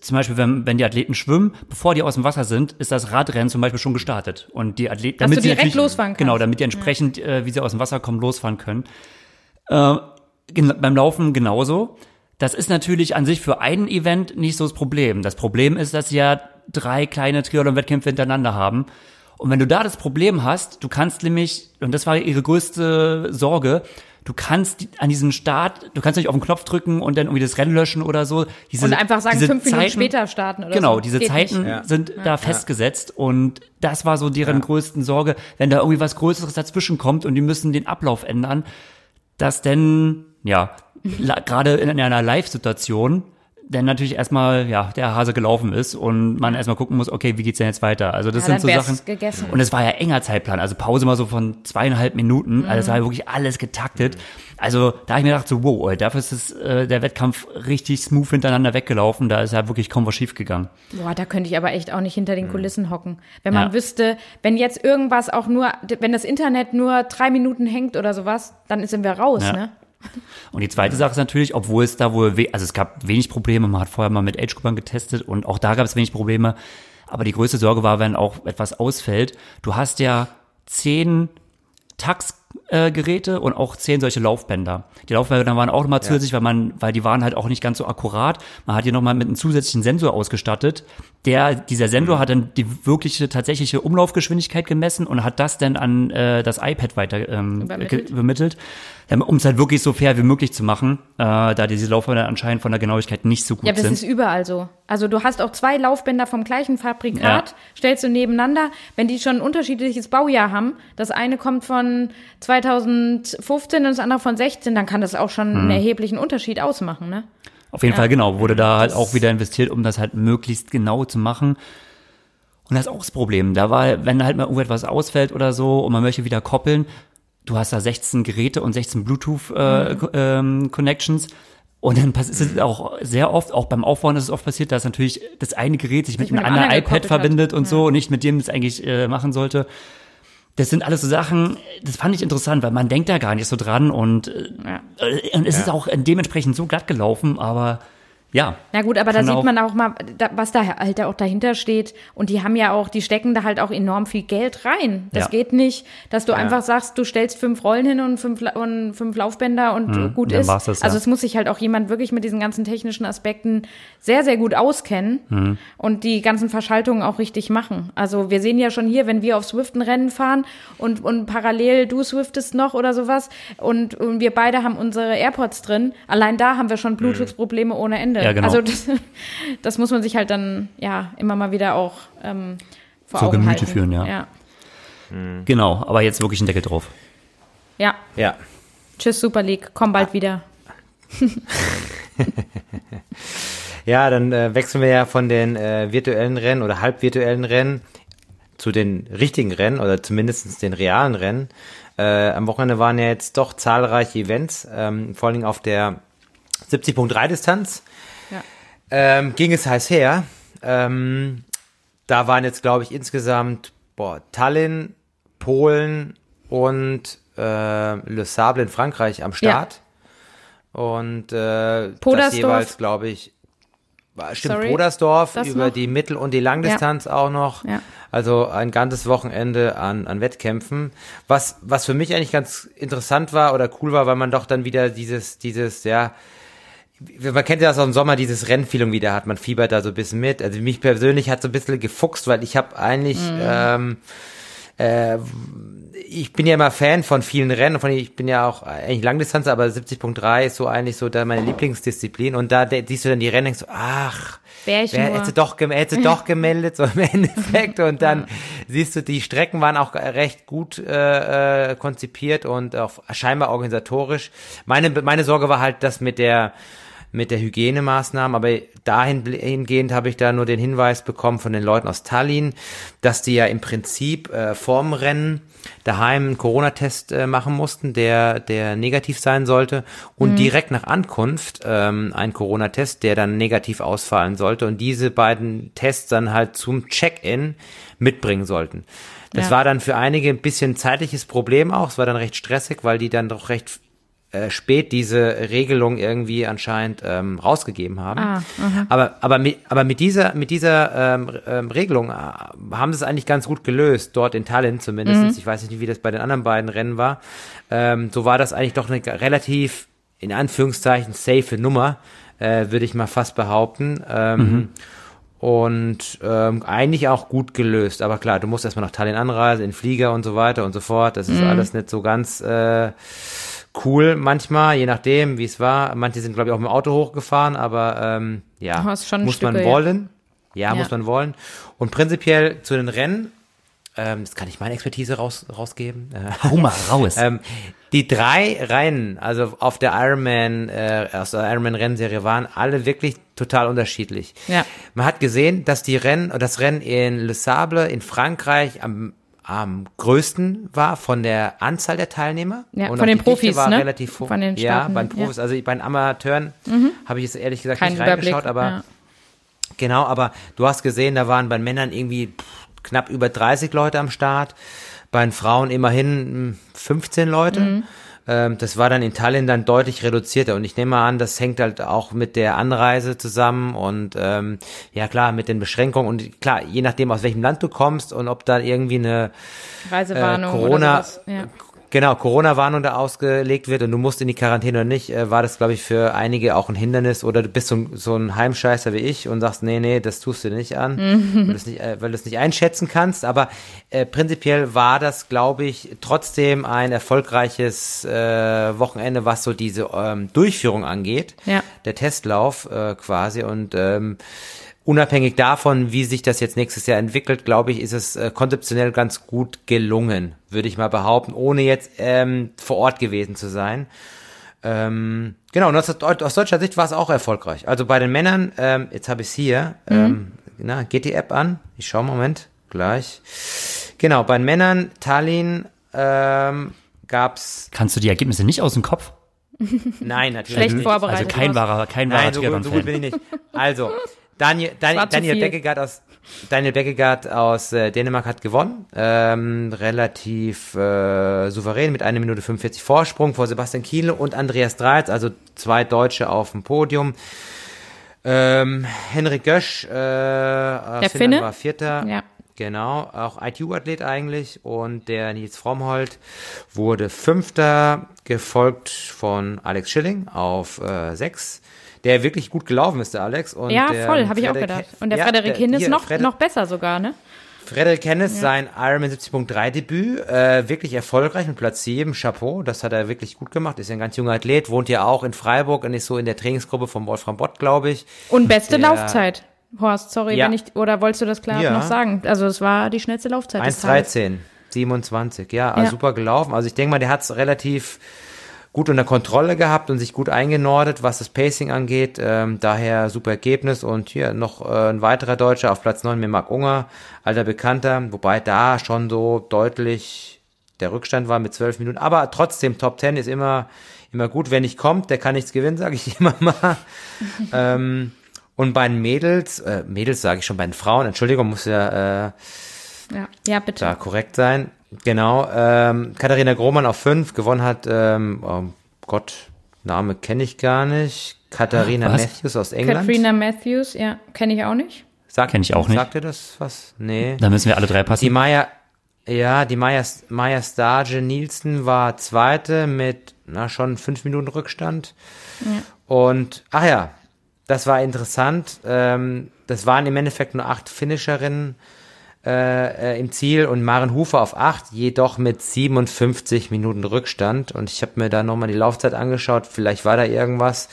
Speaker 1: zum Beispiel, wenn, wenn die Athleten schwimmen, bevor die aus dem Wasser sind, ist das Radrennen zum Beispiel schon gestartet. Und die Athleten,
Speaker 2: damit sie direkt losfahren
Speaker 1: können. Genau, damit die entsprechend, ja. äh, wie sie aus dem Wasser kommen, losfahren können. Äh, beim Laufen genauso. Das ist natürlich an sich für ein Event nicht so das Problem. Das Problem ist, dass sie ja drei kleine Triathlon-Wettkämpfe hintereinander haben. Und wenn du da das Problem hast, du kannst nämlich, und das war ihre größte Sorge, du kannst an diesem Start, du kannst nicht auf den Knopf drücken und dann irgendwie das Rennen löschen oder so.
Speaker 2: Diese, und einfach sagen, fünf Minuten später starten oder
Speaker 1: genau,
Speaker 2: so.
Speaker 1: Genau, diese Geht Zeiten ja. sind ja. da festgesetzt und das war so deren ja. größten Sorge, wenn da irgendwie was Größeres dazwischen kommt und die müssen den Ablauf ändern, dass denn, ja, gerade in einer Live-Situation, denn natürlich erstmal ja der Hase gelaufen ist und man erstmal gucken muss, okay, wie geht's denn jetzt weiter? Also das ja, sind so Sachen.
Speaker 2: Gegessen.
Speaker 1: Und es war ja enger Zeitplan, also Pause mal so von zweieinhalb Minuten, mhm. also es war wirklich alles getaktet. Also da habe ich mir gedacht, so wow, dafür ist es, äh, der Wettkampf richtig smooth hintereinander weggelaufen, da ist ja wirklich kaum was schief gegangen.
Speaker 2: Boah, da könnte ich aber echt auch nicht hinter den Kulissen hocken. Wenn man ja. wüsste, wenn jetzt irgendwas auch nur, wenn das Internet nur drei Minuten hängt oder sowas, dann sind wir raus, ja. ne?
Speaker 1: Und die zweite Sache ist natürlich, obwohl es da wohl, also es gab wenig Probleme, man hat vorher mal mit Age-Groupern getestet und auch da gab es wenig Probleme. Aber die größte Sorge war, wenn auch etwas ausfällt. Du hast ja zehn Tax-Geräte und auch zehn solche Laufbänder. Die Laufbänder waren auch nochmal zusätzlich, ja. weil man, weil die waren halt auch nicht ganz so akkurat. Man hat hier nochmal mit einem zusätzlichen Sensor ausgestattet. Der, dieser Sensor mhm. hat dann die wirkliche, tatsächliche Umlaufgeschwindigkeit gemessen und hat das dann an äh, das iPad weiter ähm, übermittelt. übermittelt um es halt wirklich so fair wie möglich zu machen, äh, da diese Laufbänder anscheinend von der Genauigkeit nicht so gut sind. Ja, das
Speaker 2: ist überall so. Also du hast auch zwei Laufbänder vom gleichen Fabrikat, ja. stellst du nebeneinander, wenn die schon ein unterschiedliches Baujahr haben, das eine kommt von 2015 und das andere von 16, dann kann das auch schon einen erheblichen Unterschied ausmachen, ne?
Speaker 1: Auf jeden ja. Fall, genau. Wurde da halt auch wieder investiert, um das halt möglichst genau zu machen. Und das ist auch das Problem. Da war, wenn halt mal irgendetwas ausfällt oder so und man möchte wieder koppeln, du hast da 16 Geräte und 16 Bluetooth-Connections. Äh, mhm. ähm, Und dann ist es auch sehr oft, auch beim Aufbauen ist es oft passiert, dass natürlich das eine Gerät sich mit,
Speaker 2: mit
Speaker 1: einem anderen iPad verbindet
Speaker 2: hat.
Speaker 1: und so und nicht mit dem es eigentlich äh, machen sollte. Das sind alles so Sachen, das fand ich interessant, weil man denkt da gar nicht so dran und, äh,
Speaker 2: Ja.
Speaker 1: äh, und es ist auch dementsprechend so glatt gelaufen, aber ja.
Speaker 2: Na gut, aber da sieht man auch mal, was da halt auch dahinter steht. Und die haben ja auch, die stecken da halt auch enorm viel Geld rein. Das
Speaker 1: Ja.
Speaker 2: geht nicht, dass du einfach sagst, du stellst fünf Rollen hin und fünf, und fünf Laufbänder und gut
Speaker 1: dann
Speaker 2: ist.
Speaker 1: das, ja.
Speaker 2: Also es muss sich halt auch jemand wirklich mit diesen ganzen technischen Aspekten sehr, sehr gut auskennen
Speaker 1: Mhm.
Speaker 2: und die ganzen Verschaltungen auch richtig machen. Also wir sehen ja schon hier, wenn wir auf Swift ein Rennen fahren und, und parallel du Swiftest noch oder sowas und, und wir beide haben unsere AirPods drin, allein da haben wir schon Bluetooth-Probleme ohne Ende.
Speaker 1: Ja, genau.
Speaker 2: Also das, das muss man sich halt dann ja immer mal wieder auch ähm, vor
Speaker 1: Zu
Speaker 2: Augen
Speaker 1: Gemüte
Speaker 2: halten.
Speaker 1: führen, ja.
Speaker 2: ja.
Speaker 1: Genau, aber jetzt wirklich ein Deckel drauf.
Speaker 2: Ja,
Speaker 3: Ja.
Speaker 2: tschüss Super League, komm bald wieder.
Speaker 3: Ja, dann äh, wechseln wir ja von den äh, virtuellen Rennen oder halbvirtuellen Rennen zu den richtigen Rennen oder zumindest den realen Rennen. Äh, am Wochenende waren ja jetzt doch zahlreiche Events, ähm, vor allen Dingen auf der 70.3 Distanz.
Speaker 2: Ja.
Speaker 3: Ähm, ging es heiß her. Ähm, da waren jetzt, glaube ich, insgesamt boah, Tallinn, Polen und äh, Le Sable in Frankreich am Start. Und äh, das jeweils, glaube ich, stimmt,
Speaker 2: Sorry,
Speaker 3: Podersdorf über
Speaker 2: noch?
Speaker 3: die Mittel- und die Langdistanz auch noch.
Speaker 2: Ja.
Speaker 3: Also ein ganzes Wochenende an, an Wettkämpfen. Was, was für mich eigentlich ganz interessant war oder cool war, weil man doch dann wieder dieses, dieses, ja, man kennt ja das auch im Sommer, dieses Rennfeeling wieder hat. Man fiebert da so ein bisschen mit. Also mich persönlich hat so ein bisschen gefuchst, weil ich habe eigentlich, ähm, äh, ich bin ja immer Fan von vielen Rennen, von ich bin ja auch eigentlich Langdistanz, aber 70.3 ist so eigentlich so da meine Lieblingsdisziplin und da siehst du dann die Rennen, denkst du, ach, wer hätte doch, hätte doch gemeldet, so im Endeffekt und dann siehst du, die Strecken waren auch recht gut äh, äh, konzipiert und auch scheinbar organisatorisch. Meine, meine Sorge war halt, dass mit der mit der Hygienemaßnahmen, aber dahingehend habe ich da nur den Hinweis bekommen von den Leuten aus Tallinn, dass die ja im Prinzip äh, vorm Rennen daheim einen Corona-Test äh, machen mussten, der, der negativ sein sollte und direkt nach Ankunft ähm, ein Corona-Test, der dann negativ ausfallen sollte und diese beiden Tests dann halt zum Check-in mitbringen sollten. Das
Speaker 2: Ja.
Speaker 3: war dann für einige ein bisschen zeitliches Problem auch, es war dann recht stressig, weil die dann doch recht äh, spät diese Regelung irgendwie anscheinend ähm, rausgegeben haben.
Speaker 2: Ah,
Speaker 3: aber aber mit, aber mit dieser mit dieser ähm, ähm, Regelung äh, haben sie es eigentlich ganz gut gelöst dort in Tallinn zumindest. Ich weiß nicht, wie das bei den anderen beiden Rennen war. Ähm, so war das eigentlich doch eine relativ in Anführungszeichen safe Nummer, äh, würde ich mal fast behaupten. Ähm, und ähm, eigentlich auch gut gelöst. Aber klar, du musst erstmal nach Tallinn anreisen, in Flieger und so weiter und so fort. Das ist alles nicht so ganz äh, cool manchmal, je nachdem, wie es war. Manche sind, glaube ich, auch mit dem Auto hochgefahren, aber ähm, ja, muss man
Speaker 2: Stücke, ja.
Speaker 3: wollen. Ja,
Speaker 2: Ja.
Speaker 3: muss man wollen. Und prinzipiell zu den Rennen, ähm, das kann ich meine Expertise raus, rausgeben. Äh,
Speaker 1: Hau mal raus.
Speaker 3: ähm, die drei Rennen, also auf der Ironman, äh, aus der Ironman-Rennserie waren alle wirklich total unterschiedlich.
Speaker 2: Ja.
Speaker 3: Man hat gesehen, dass die Rennen, das Rennen in Le Sable in Frankreich am, am größten war von der Anzahl der Teilnehmer.
Speaker 2: Ja,
Speaker 3: Und
Speaker 2: von den Profis,
Speaker 3: war
Speaker 2: ne?
Speaker 3: relativ hoch.
Speaker 2: Von den
Speaker 3: Ja,
Speaker 2: Startenden,
Speaker 3: bei den Profis. Also bei den Amateuren habe ich jetzt ehrlich gesagt
Speaker 2: Kein
Speaker 3: nicht
Speaker 2: Überblick.
Speaker 3: reingeschaut, aber
Speaker 2: ja.
Speaker 3: Genau, aber du hast gesehen, da waren bei Männern irgendwie knapp über 30 Leute am Start, bei den Frauen immerhin mh, 15 Leute.
Speaker 2: Mhm.
Speaker 3: Ähm, das war dann in Tallinn dann deutlich reduzierter und ich nehme an, das hängt halt auch mit der Anreise zusammen und ähm, ja klar, mit den Beschränkungen und klar, je nachdem aus welchem Land du kommst und ob da irgendwie eine äh, Corona.
Speaker 2: Ja.
Speaker 3: Genau, Corona-Warnung da ausgelegt wird und du musst in die Quarantäne oder nicht, äh, war das, glaube ich, für einige auch ein Hindernis oder du bist so, ein- so ein Heimscheißer wie ich und sagst, nee, nee, das tust du nicht an, weil du es nicht, äh, weil du es nicht einschätzen kannst, aber äh, prinzipiell war das, glaube ich, trotzdem ein erfolgreiches äh, Wochenende, was so diese ähm, Durchführung angeht,
Speaker 2: Ja.
Speaker 3: der Testlauf äh, quasi und ähm, Unabhängig davon, wie sich das jetzt nächstes Jahr entwickelt, glaube ich, ist es äh, konzeptionell ganz gut gelungen, würde ich mal behaupten, ohne jetzt ähm, vor Ort gewesen zu sein. Ähm, genau, und aus, aus deutscher Sicht war es auch erfolgreich. Also bei den Männern, ähm, jetzt habe ich es hier, ähm, na, geht die App an? Ich schaue, Moment, gleich. Genau, bei den Männern, Tallinn, ähm, gab's
Speaker 1: Kannst du die Ergebnisse nicht aus dem Kopf?
Speaker 3: Nein, natürlich
Speaker 2: Schlecht
Speaker 3: nicht.
Speaker 2: vorbereitet.
Speaker 1: Also kein wahrer, kein wahrer
Speaker 3: Nein, so, gut- so gut bin ich nicht. Also, Daniel, Daniel, Daniel. Beckegaard aus Daniel Beckegaard aus äh, Dänemark hat gewonnen. Ähm, relativ äh, souverän mit einer Minute 45 Vorsprung vor Sebastian Kiele und Andreas Dreitz, also zwei Deutsche auf dem Podium. Ähm, Henrik Gösch, äh, Finnland
Speaker 2: Finne?
Speaker 3: war Vierter.
Speaker 2: Ja.
Speaker 3: Genau, auch ITU-Athlet eigentlich. Und der Nils Frommholt wurde Fünfter, gefolgt von Alex Schilling auf äh, sechs. Der wirklich gut gelaufen ist, der Alex. Und
Speaker 2: Ja, voll, habe ich auch gedacht. Und der
Speaker 3: Ja,
Speaker 2: Frederik Hinnes noch,
Speaker 3: Freder-
Speaker 2: noch besser sogar, ne?
Speaker 3: Frederik Hennis, sein Ironman 70.3 Debüt, äh, wirklich erfolgreich mit Platz 7, Chapeau, das hat er wirklich gut gemacht, ist ja ein ganz junger Athlet, wohnt ja auch in Freiburg und ist so in der Trainingsgruppe von Wolfram Bott, glaube ich.
Speaker 2: Und beste
Speaker 3: Der-
Speaker 2: Laufzeit. Horst, sorry,
Speaker 3: Ja.
Speaker 2: wenn ich, oder wolltest du das klar
Speaker 3: Ja.
Speaker 2: noch sagen? Also es war die schnellste Laufzeit des Tages.
Speaker 3: 1,13, 27, ja, also
Speaker 2: Ja.
Speaker 3: super gelaufen. Also ich denke mal, der hat es relativ gut unter Kontrolle gehabt und sich gut eingenordet, was das Pacing angeht. Ähm, daher super Ergebnis. Und hier noch äh, ein weiterer Deutscher auf Platz 9 mit Marc Unger, alter Bekannter, wobei da schon so deutlich der Rückstand war mit 12 Minuten. Aber trotzdem, Top 10 ist immer, immer gut. Wer nicht kommt, der kann nichts gewinnen, sage ich immer mal. ähm, und bei den Mädels, äh, Mädels sage ich schon, bei den Frauen, Entschuldigung, muss ja äh,
Speaker 2: Ja, ja bitte.
Speaker 3: da korrekt sein. Genau. Ähm, Katharina Grohmann auf fünf gewonnen hat, ähm, oh Gott, Name kenne ich gar nicht. Katharina
Speaker 1: Was?
Speaker 3: Matthews aus England.
Speaker 2: Katrina Matthews, ja, kenne ich auch nicht.
Speaker 3: Sagt,
Speaker 1: Kenn ich auch nicht.
Speaker 3: Sagt ihr das was? Nee.
Speaker 1: Da müssen wir alle drei
Speaker 3: Die
Speaker 1: passen.
Speaker 3: Maya, ja, die Maya, Maya Stage Nielsen war zweite mit, na, schon fünf Minuten Rückstand. Und, ach ja, das war interessant. Ähm, das waren im Endeffekt nur acht Finisherinnen äh, äh, im Ziel und Maren Hufer auf acht, jedoch mit 57 Minuten Rückstand. Und ich habe mir da nochmal die Laufzeit angeschaut. Vielleicht war da irgendwas.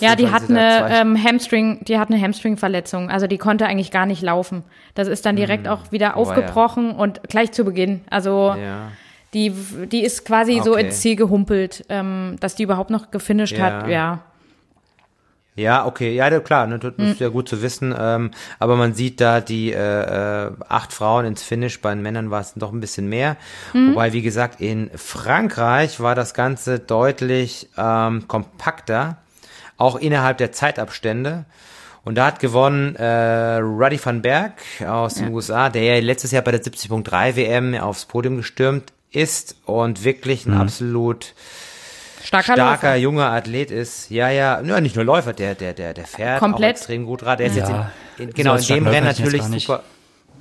Speaker 2: Ja, die hat eine ähm, Hamstring, die hat eine Hamstring-Verletzung. Also die konnte eigentlich gar nicht laufen. Das ist dann direkt auch wieder
Speaker 3: Oh,
Speaker 2: aufgebrochen und gleich zu Beginn. Also
Speaker 3: ja.
Speaker 2: die, die ist quasi so
Speaker 3: Okay.
Speaker 2: ins Ziel gehumpelt, ähm, dass die überhaupt noch gefinisht hat.
Speaker 3: Ja.
Speaker 2: Ja.
Speaker 3: Okay, ja, klar, ne, das
Speaker 2: Hm.
Speaker 3: ist ja gut zu wissen. Ähm, aber man sieht da die äh, äh, acht Frauen ins Finish, bei den Männern war es doch ein bisschen mehr.
Speaker 2: Hm.
Speaker 3: Wobei, wie gesagt, in Frankreich war das Ganze deutlich ähm, kompakter, auch innerhalb der Zeitabstände. Und da hat gewonnen äh, Ruddy van Berg aus den USA, der ja letztes Jahr bei der 70.3 WM aufs Podium gestürmt ist und wirklich ein absolut
Speaker 2: Starker,
Speaker 3: starker
Speaker 2: Läufer.
Speaker 3: junger Athlet ist. Ja, ja, ja, nicht nur Läufer, der, der, der, der fährt
Speaker 2: Komplett.
Speaker 3: auch extrem gut Rad. Der ist
Speaker 1: Ja.
Speaker 3: jetzt in, in, genau
Speaker 1: So
Speaker 3: in dem Rennen natürlich super.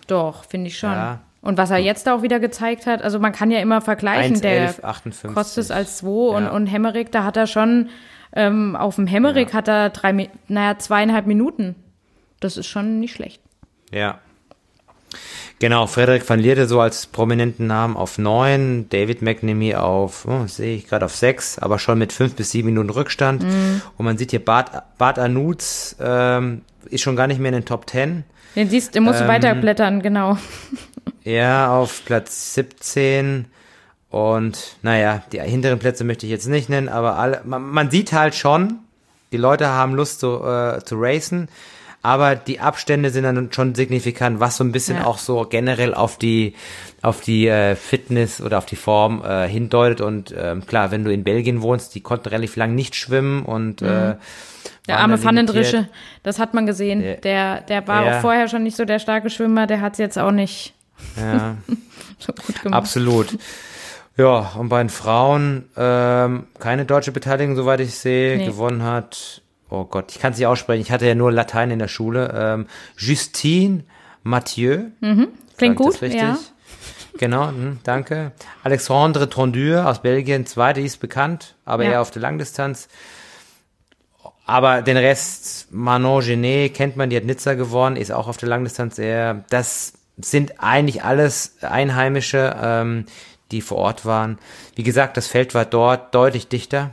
Speaker 2: Doch, finde ich schon.
Speaker 3: Ja.
Speaker 2: Und was er jetzt da auch wieder gezeigt hat, also man kann ja immer vergleichen, der
Speaker 3: 1,11,58.
Speaker 2: Kostes als 2 und,
Speaker 3: Ja.
Speaker 2: und Hemmerich, da hat er schon, ähm, auf dem Hemmerich hat er drei, naja, zweieinhalb Minuten. Das ist schon nicht schlecht.
Speaker 3: Ja. Genau, Frederik van Lierde so als prominenten Namen auf 9, David McNamee auf, oh, sehe ich gerade auf 6, aber schon mit 5 bis 7 Minuten Rückstand.
Speaker 2: Mhm.
Speaker 3: Und man sieht hier, Bart, Bart Anutz ähm, ist schon gar nicht mehr in den Top 10.
Speaker 2: Den siehst du, musst du
Speaker 3: Ähm,
Speaker 2: weiterblättern, genau.
Speaker 3: Ja, auf Platz 17. Und naja, die hinteren Plätze möchte ich jetzt nicht nennen, aber alle, man, man sieht halt schon, die Leute haben Lust zu, äh, zu racen, aber die Abstände sind dann schon signifikant, was so ein bisschen
Speaker 2: Ja.
Speaker 3: auch so generell auf die auf die äh, Fitness oder auf die Form äh, hindeutet. Und ähm, klar, wenn du in Belgien wohnst, die konnten relativ lang nicht schwimmen und äh,
Speaker 2: Mhm. Der
Speaker 3: waren
Speaker 2: arme Pfannendrische, das hat man gesehen.
Speaker 3: Ja.
Speaker 2: Der, der war
Speaker 3: Ja.
Speaker 2: auch vorher schon nicht so der starke Schwimmer, der hat es jetzt auch nicht
Speaker 3: Ja.
Speaker 2: so gut gemacht.
Speaker 3: Absolut. Ja, und bei den Frauen ähm, keine deutsche Beteiligung, soweit ich sehe.
Speaker 2: Nee.
Speaker 3: Gewonnen hat, oh Gott, ich kann es nicht aussprechen, ich hatte ja nur Latein in der Schule. Ähm, Justine Mathieu.
Speaker 2: Klingt
Speaker 3: Sag ich
Speaker 2: gut,
Speaker 3: richtig?
Speaker 2: ja.
Speaker 3: Genau, hm, danke. Alexandre Tondure aus Belgien, zweite, die ist bekannt, aber
Speaker 2: Ja.
Speaker 3: eher auf der Langdistanz. Aber den Rest, Manon Genet kennt man, die hat Nizza gewonnen, ist auch auf der Langdistanz eher. Das sind eigentlich alles Einheimische, ähm, die vor Ort waren. Wie gesagt, das Feld war dort deutlich dichter.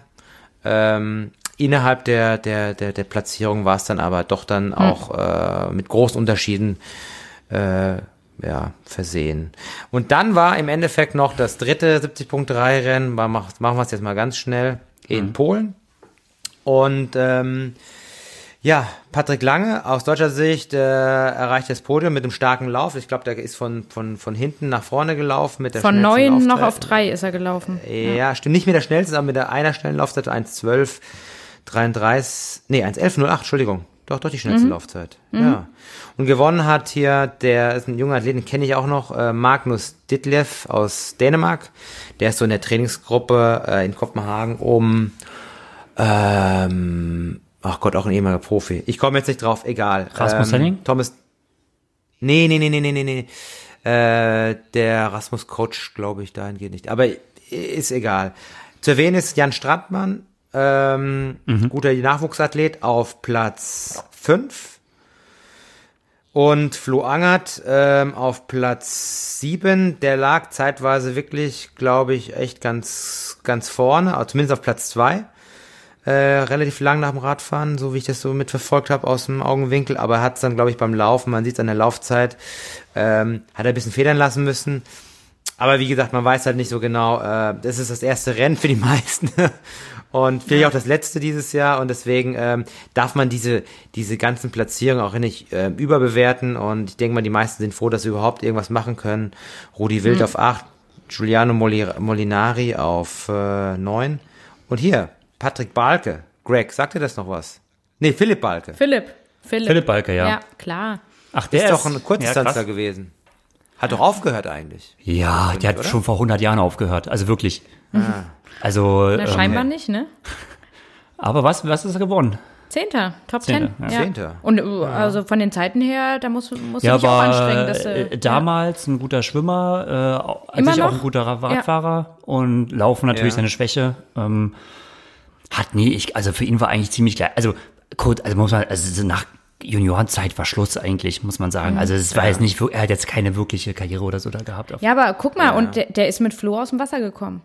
Speaker 3: Ähm, innerhalb der, der, der, der Platzierung war es dann aber doch dann auch äh, mit großen Unterschieden äh, ja, versehen. Und dann war im Endeffekt noch das dritte 70.3-Rennen, machen wir es jetzt mal ganz schnell, in Polen. Und ähm, Ja, Patrick Lange aus deutscher Sicht äh, erreicht das Podium mit einem starken Lauf. Ich glaube, der ist von, von, von hinten nach vorne gelaufen mit der
Speaker 2: Von neun noch auf drei ist er gelaufen.
Speaker 3: Ja, ja, stimmt. Nicht mit der schnellsten, aber mit der einer schnellen Laufzeit 1,12, 33, nee, 1,11,08, Entschuldigung. Doch, doch die schnellste mhm. Laufzeit. Mhm. Ja. Und gewonnen hat hier, der ist ein junger Athlet, den kenne ich auch noch, äh, Magnus Ditlev aus Dänemark. Der ist so in der Trainingsgruppe äh, in Kopenhagen um ähm, ach Gott, auch ein ehemaliger Profi. Ich komme jetzt nicht drauf, egal.
Speaker 1: Rasmus ähm, Henning?
Speaker 3: Thomas. Nee, nee, nee, nee, nee, nee, nee. Äh, der Rasmus Coach, glaube ich, dahin geht nicht. Aber ist egal. Zu erwähnen ist Jan Strandmann, ähm, mhm. guter Nachwuchsathlet auf Platz 5. Und Flo Angert ähm, auf Platz 7. Der lag zeitweise wirklich, glaube ich, echt ganz, ganz vorne, zumindest auf Platz 2 äh, relativ lang nach dem Radfahren, so wie ich das so mitverfolgt habe aus dem Augenwinkel, aber er hat es dann, glaube ich, beim Laufen, man sieht es an der Laufzeit, ähm, hat er ein bisschen federn lassen müssen. Aber wie gesagt, man weiß halt nicht so genau, äh, das ist das erste Rennen für die meisten und vielleicht auch das letzte dieses Jahr und deswegen ähm, darf man diese, diese ganzen Platzierungen auch nicht äh, überbewerten und ich denke mal, die meisten sind froh, dass sie überhaupt irgendwas machen können. Rudi Wild mhm. auf acht, Giuliano Molinari auf äh, neun und hier, Patrick Balke. Greg, sagt dir das noch was? Nee, Philipp Balke.
Speaker 2: Philipp. Philipp.
Speaker 1: Philipp Balke, ja.
Speaker 2: Ja, klar.
Speaker 3: Ach, der ist, ist doch ein Kurzdistanzler ja, gewesen. Hat doch aufgehört eigentlich.
Speaker 1: Ja, der hat oder? schon vor 100 Jahren aufgehört. Also wirklich. Ah. Also.
Speaker 2: Na, scheinbar ähm, nicht, ne?
Speaker 1: Aber was, was ist er geworden?
Speaker 2: Zehnter, Top Zehnter,
Speaker 3: Ten. Ja. Zehnter.
Speaker 2: Und äh, ja. also von den Zeiten her, da muss, muss
Speaker 1: ja,
Speaker 2: dich auch anstrengen. Dass,
Speaker 1: äh, damals ein guter Schwimmer, äh, als ich auch ein guter Radfahrer und Laufen natürlich seine Schwäche. Ähm, hat nie, ich, also für ihn war eigentlich ziemlich gleich. Also, Kurt, also muss man, also nach Juniorenzeit war Schluss eigentlich, muss man sagen. Also es war ja. jetzt nicht, er hat jetzt keine wirkliche Karriere oder so da gehabt.
Speaker 2: Ja, aber guck mal, ja. und der, der, ist mit Flo aus dem Wasser gekommen.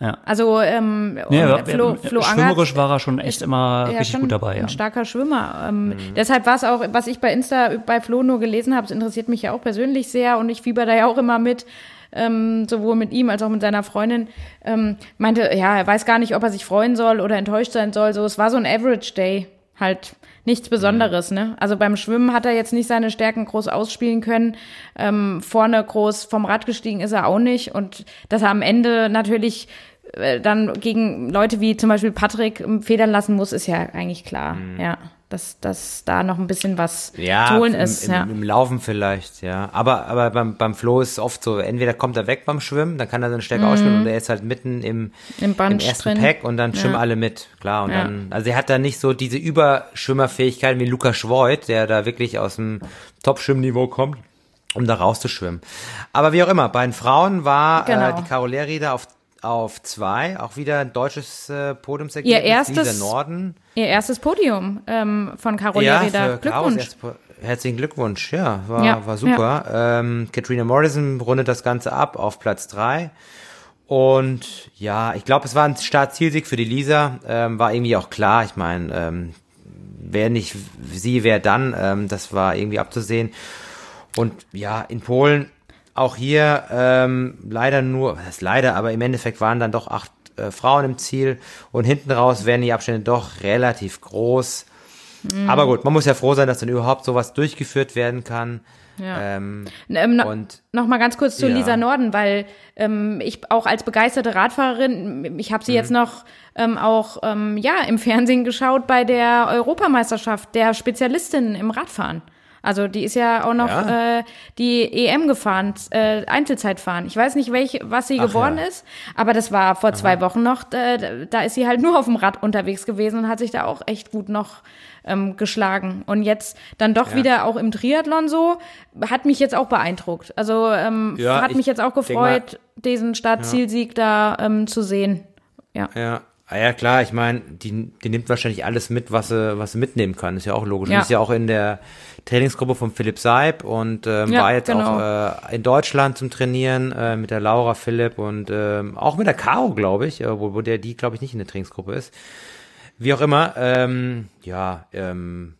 Speaker 2: Ja. Also ähm,
Speaker 1: ja, Flo, Flo Schwimmerisch war er schon echt immer ja, richtig gut dabei. Ja.
Speaker 2: Ein starker Schwimmer. Ähm, mhm. Deshalb war es auch, was ich bei Insta bei Flo nur gelesen habe, es interessiert mich ja auch persönlich sehr und ich fieber da ja auch immer mit ähm, sowohl mit ihm als auch mit seiner Freundin, ähm, meinte, ja, er weiß gar nicht, ob er sich freuen soll oder enttäuscht sein soll. So, es war so ein Average Day, halt nichts Besonderes, ne? Also beim Schwimmen hat er jetzt nicht seine Stärken groß ausspielen können. Ähm, vorne groß vom Rad gestiegen ist er auch nicht. Und dass er am Ende natürlich äh, dann gegen Leute wie zum Beispiel Patrick federn lassen muss, ist ja eigentlich klar, mhm. ja dass, dass da noch ein bisschen was ja, zu holen ist.
Speaker 3: Im,
Speaker 2: ja,
Speaker 3: im, Laufen vielleicht, ja. Aber, aber beim, beim Flo ist es oft so, entweder kommt er weg beim Schwimmen, dann kann er seine Stärke mhm. ausspielen und er ist halt mitten im, Im, im ersten drin. Pack und dann schwimmen ja. alle mit, klar. Und ja. dann, also er hat da nicht so diese Überschwimmerfähigkeit wie Lukas Schwoid, der da wirklich aus dem Top-Schwimmniveau kommt um da rauszuschwimmen. Aber wie auch immer, bei den Frauen war äh, genau. äh, die Caroleri da auf auf zwei, auch wieder ein deutsches äh, Podiumsergebnis.
Speaker 2: Ihr erstes, Norden. Ihr erstes Podium ähm, von Carol ja, Reda. Glückwunsch.
Speaker 3: Herzlichen Glückwunsch, ja, war, ja, war super. Ja. Ähm, Katrina Morrison rundet das Ganze ab auf Platz drei. Und ja, ich glaube, es war ein Startzielsieg für die Lisa. Ähm, war irgendwie auch klar. Ich meine, ähm, wer nicht sie, wer dann, ähm, das war irgendwie abzusehen. Und ja, in Polen auch hier ähm, leider nur, was heißt leider, aber im Endeffekt waren dann doch acht äh, Frauen im Ziel und hinten raus werden die Abstände doch relativ groß. Mhm. Aber gut, man muss ja froh sein, dass dann überhaupt sowas durchgeführt werden kann.
Speaker 2: Ja. Ähm, ähm, no, und noch mal ganz kurz zu ja. Lisa Norden, weil ähm, ich auch als begeisterte Radfahrerin, ich habe sie mhm. jetzt noch ähm, auch ähm, ja im Fernsehen geschaut bei der Europameisterschaft der Spezialistin im Radfahren. Also die ist ja auch noch ja. Äh, die EM gefahren, äh, Einzelzeit fahren. Ich weiß nicht, welche, was sie Ach, geworden ja. ist, aber das war vor Aha. zwei Wochen noch. Äh, da ist sie halt nur auf dem Rad unterwegs gewesen und hat sich da auch echt gut noch ähm, geschlagen. Und jetzt dann doch ja. wieder auch im Triathlon so, hat mich jetzt auch beeindruckt. Also ähm, hat mich jetzt auch gefreut, mal, diesen Startzielsieg da ähm, zu sehen. Ja.
Speaker 3: Ja, Ah ja, klar, ich meine, die, die nimmt wahrscheinlich alles mit, was sie, was sie mitnehmen kann. Ist ja auch logisch. Ja. Die ist ja auch in der Trainingsgruppe von Philipp Seib und ähm, ja, war jetzt genau. auch äh, in Deutschland zum Trainieren äh, mit der Laura Philipp und ähm, auch mit der Caro, glaube ich, äh, wo, wo der die, glaube ich, nicht in der Trainingsgruppe ist. Wie auch immer, ähm, ja, ähm,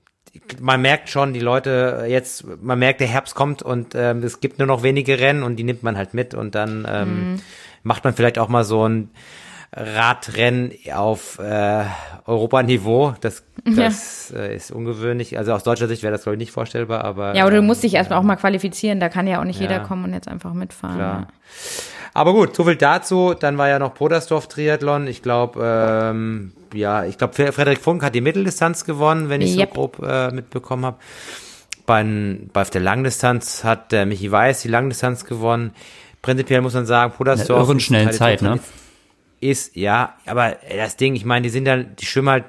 Speaker 3: man merkt schon, die Leute jetzt, man merkt, der Herbst kommt und ähm, es gibt nur noch wenige Rennen und die nimmt man halt mit und dann ähm, mhm. macht man vielleicht auch mal so ein Radrennen auf äh, Europaniveau. Das, das ja. äh, ist ungewöhnlich. Also aus deutscher Sicht wäre das, glaube ich, nicht vorstellbar, aber.
Speaker 2: Ja, oder du musst dich erstmal auch mal qualifizieren, da kann ja auch nicht ja. jeder kommen und jetzt einfach mitfahren.
Speaker 3: Klar. Ja. Aber gut, so viel dazu. Dann war ja noch Podersdorf Triathlon. Ich glaube, ähm, ja, ich glaube, Frederik Funk hat die Mitteldistanz gewonnen, wenn ich yep. so grob äh, mitbekommen habe. Bei, bei der Langdistanz hat der Michi Weiß die Langdistanz gewonnen. Prinzipiell muss man sagen, Podersdorf.
Speaker 1: Eine schnellen Zeit, ne?
Speaker 3: Ist, ja, aber das Ding, ich meine, die sind dann, die schwimmen halt,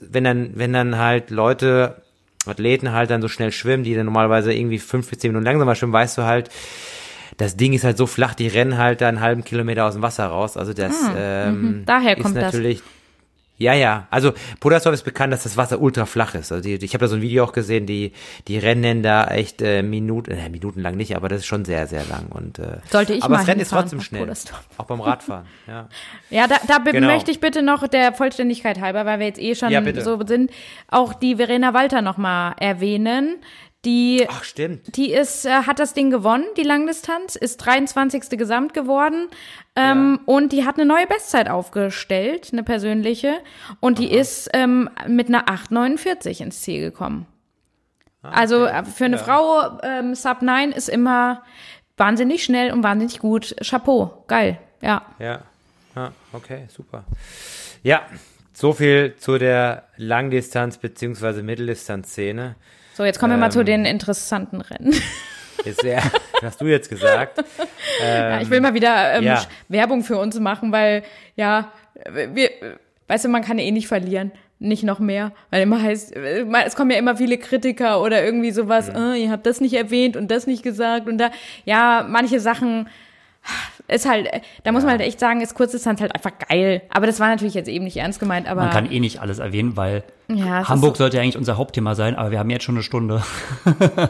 Speaker 3: wenn dann, wenn dann halt Leute, Athleten halt dann so schnell schwimmen, die dann normalerweise irgendwie fünf bis zehn Minuten langsamer schwimmen, weißt du halt, das Ding ist halt so flach, die rennen halt da einen halben Kilometer aus dem Wasser raus. Also das ah, ähm,
Speaker 2: mhm. Daher kommt
Speaker 3: ist natürlich. Das. Ja, ja. Also Pudersdorf ist bekannt, dass das Wasser ultra flach ist. Also die, ich habe da so ein Video auch gesehen, die die rennen da echt äh, Minuten, äh, minutenlang nicht, aber das ist schon sehr, sehr lang. Und äh,
Speaker 2: sollte ich
Speaker 3: aber
Speaker 2: mal
Speaker 3: das Rennen ist trotzdem schnell, auch beim Radfahren. Ja,
Speaker 2: ja da, da genau. möchte ich bitte noch der Vollständigkeit halber, weil wir jetzt eh schon ja, so sind, auch die Verena Walter noch mal erwähnen. Die,
Speaker 3: Ach, stimmt.
Speaker 2: Die ist, äh, hat das Ding gewonnen, die Langdistanz, ist 23. Gesamt geworden. Ähm, ja. Und die hat eine neue Bestzeit aufgestellt, eine persönliche. Und die Aha. ist ähm, mit einer 8,49 ins Ziel gekommen. Ah, also äh, für eine ja. Frau, ähm, Sub 9 ist immer wahnsinnig schnell und wahnsinnig gut. Chapeau, geil, ja.
Speaker 3: Ja, ja okay, super. Ja, so viel zu der Langdistanz- bzw. Mitteldistanz-Szene.
Speaker 2: So, jetzt kommen wir mal zu ähm, den interessanten Rennen.
Speaker 3: Ist sehr, hast du jetzt gesagt.
Speaker 2: Ähm, ja, ich will mal wieder ähm, ja. Werbung für uns machen, weil, ja, wir, weißt du, man kann eh nicht verlieren. Nicht noch mehr, weil immer heißt, es kommen ja immer viele Kritiker oder irgendwie sowas, mhm. oh, ihr habt das nicht erwähnt und das nicht gesagt und da, ja, manche Sachen, ist halt, da muss man halt echt sagen, ist Kurzdistanz halt einfach geil. Aber das war natürlich jetzt eben nicht ernst gemeint. Aber
Speaker 1: man kann eh nicht alles erwähnen, weil ja, Hamburg so sollte eigentlich unser Hauptthema sein, aber wir haben jetzt schon eine Stunde.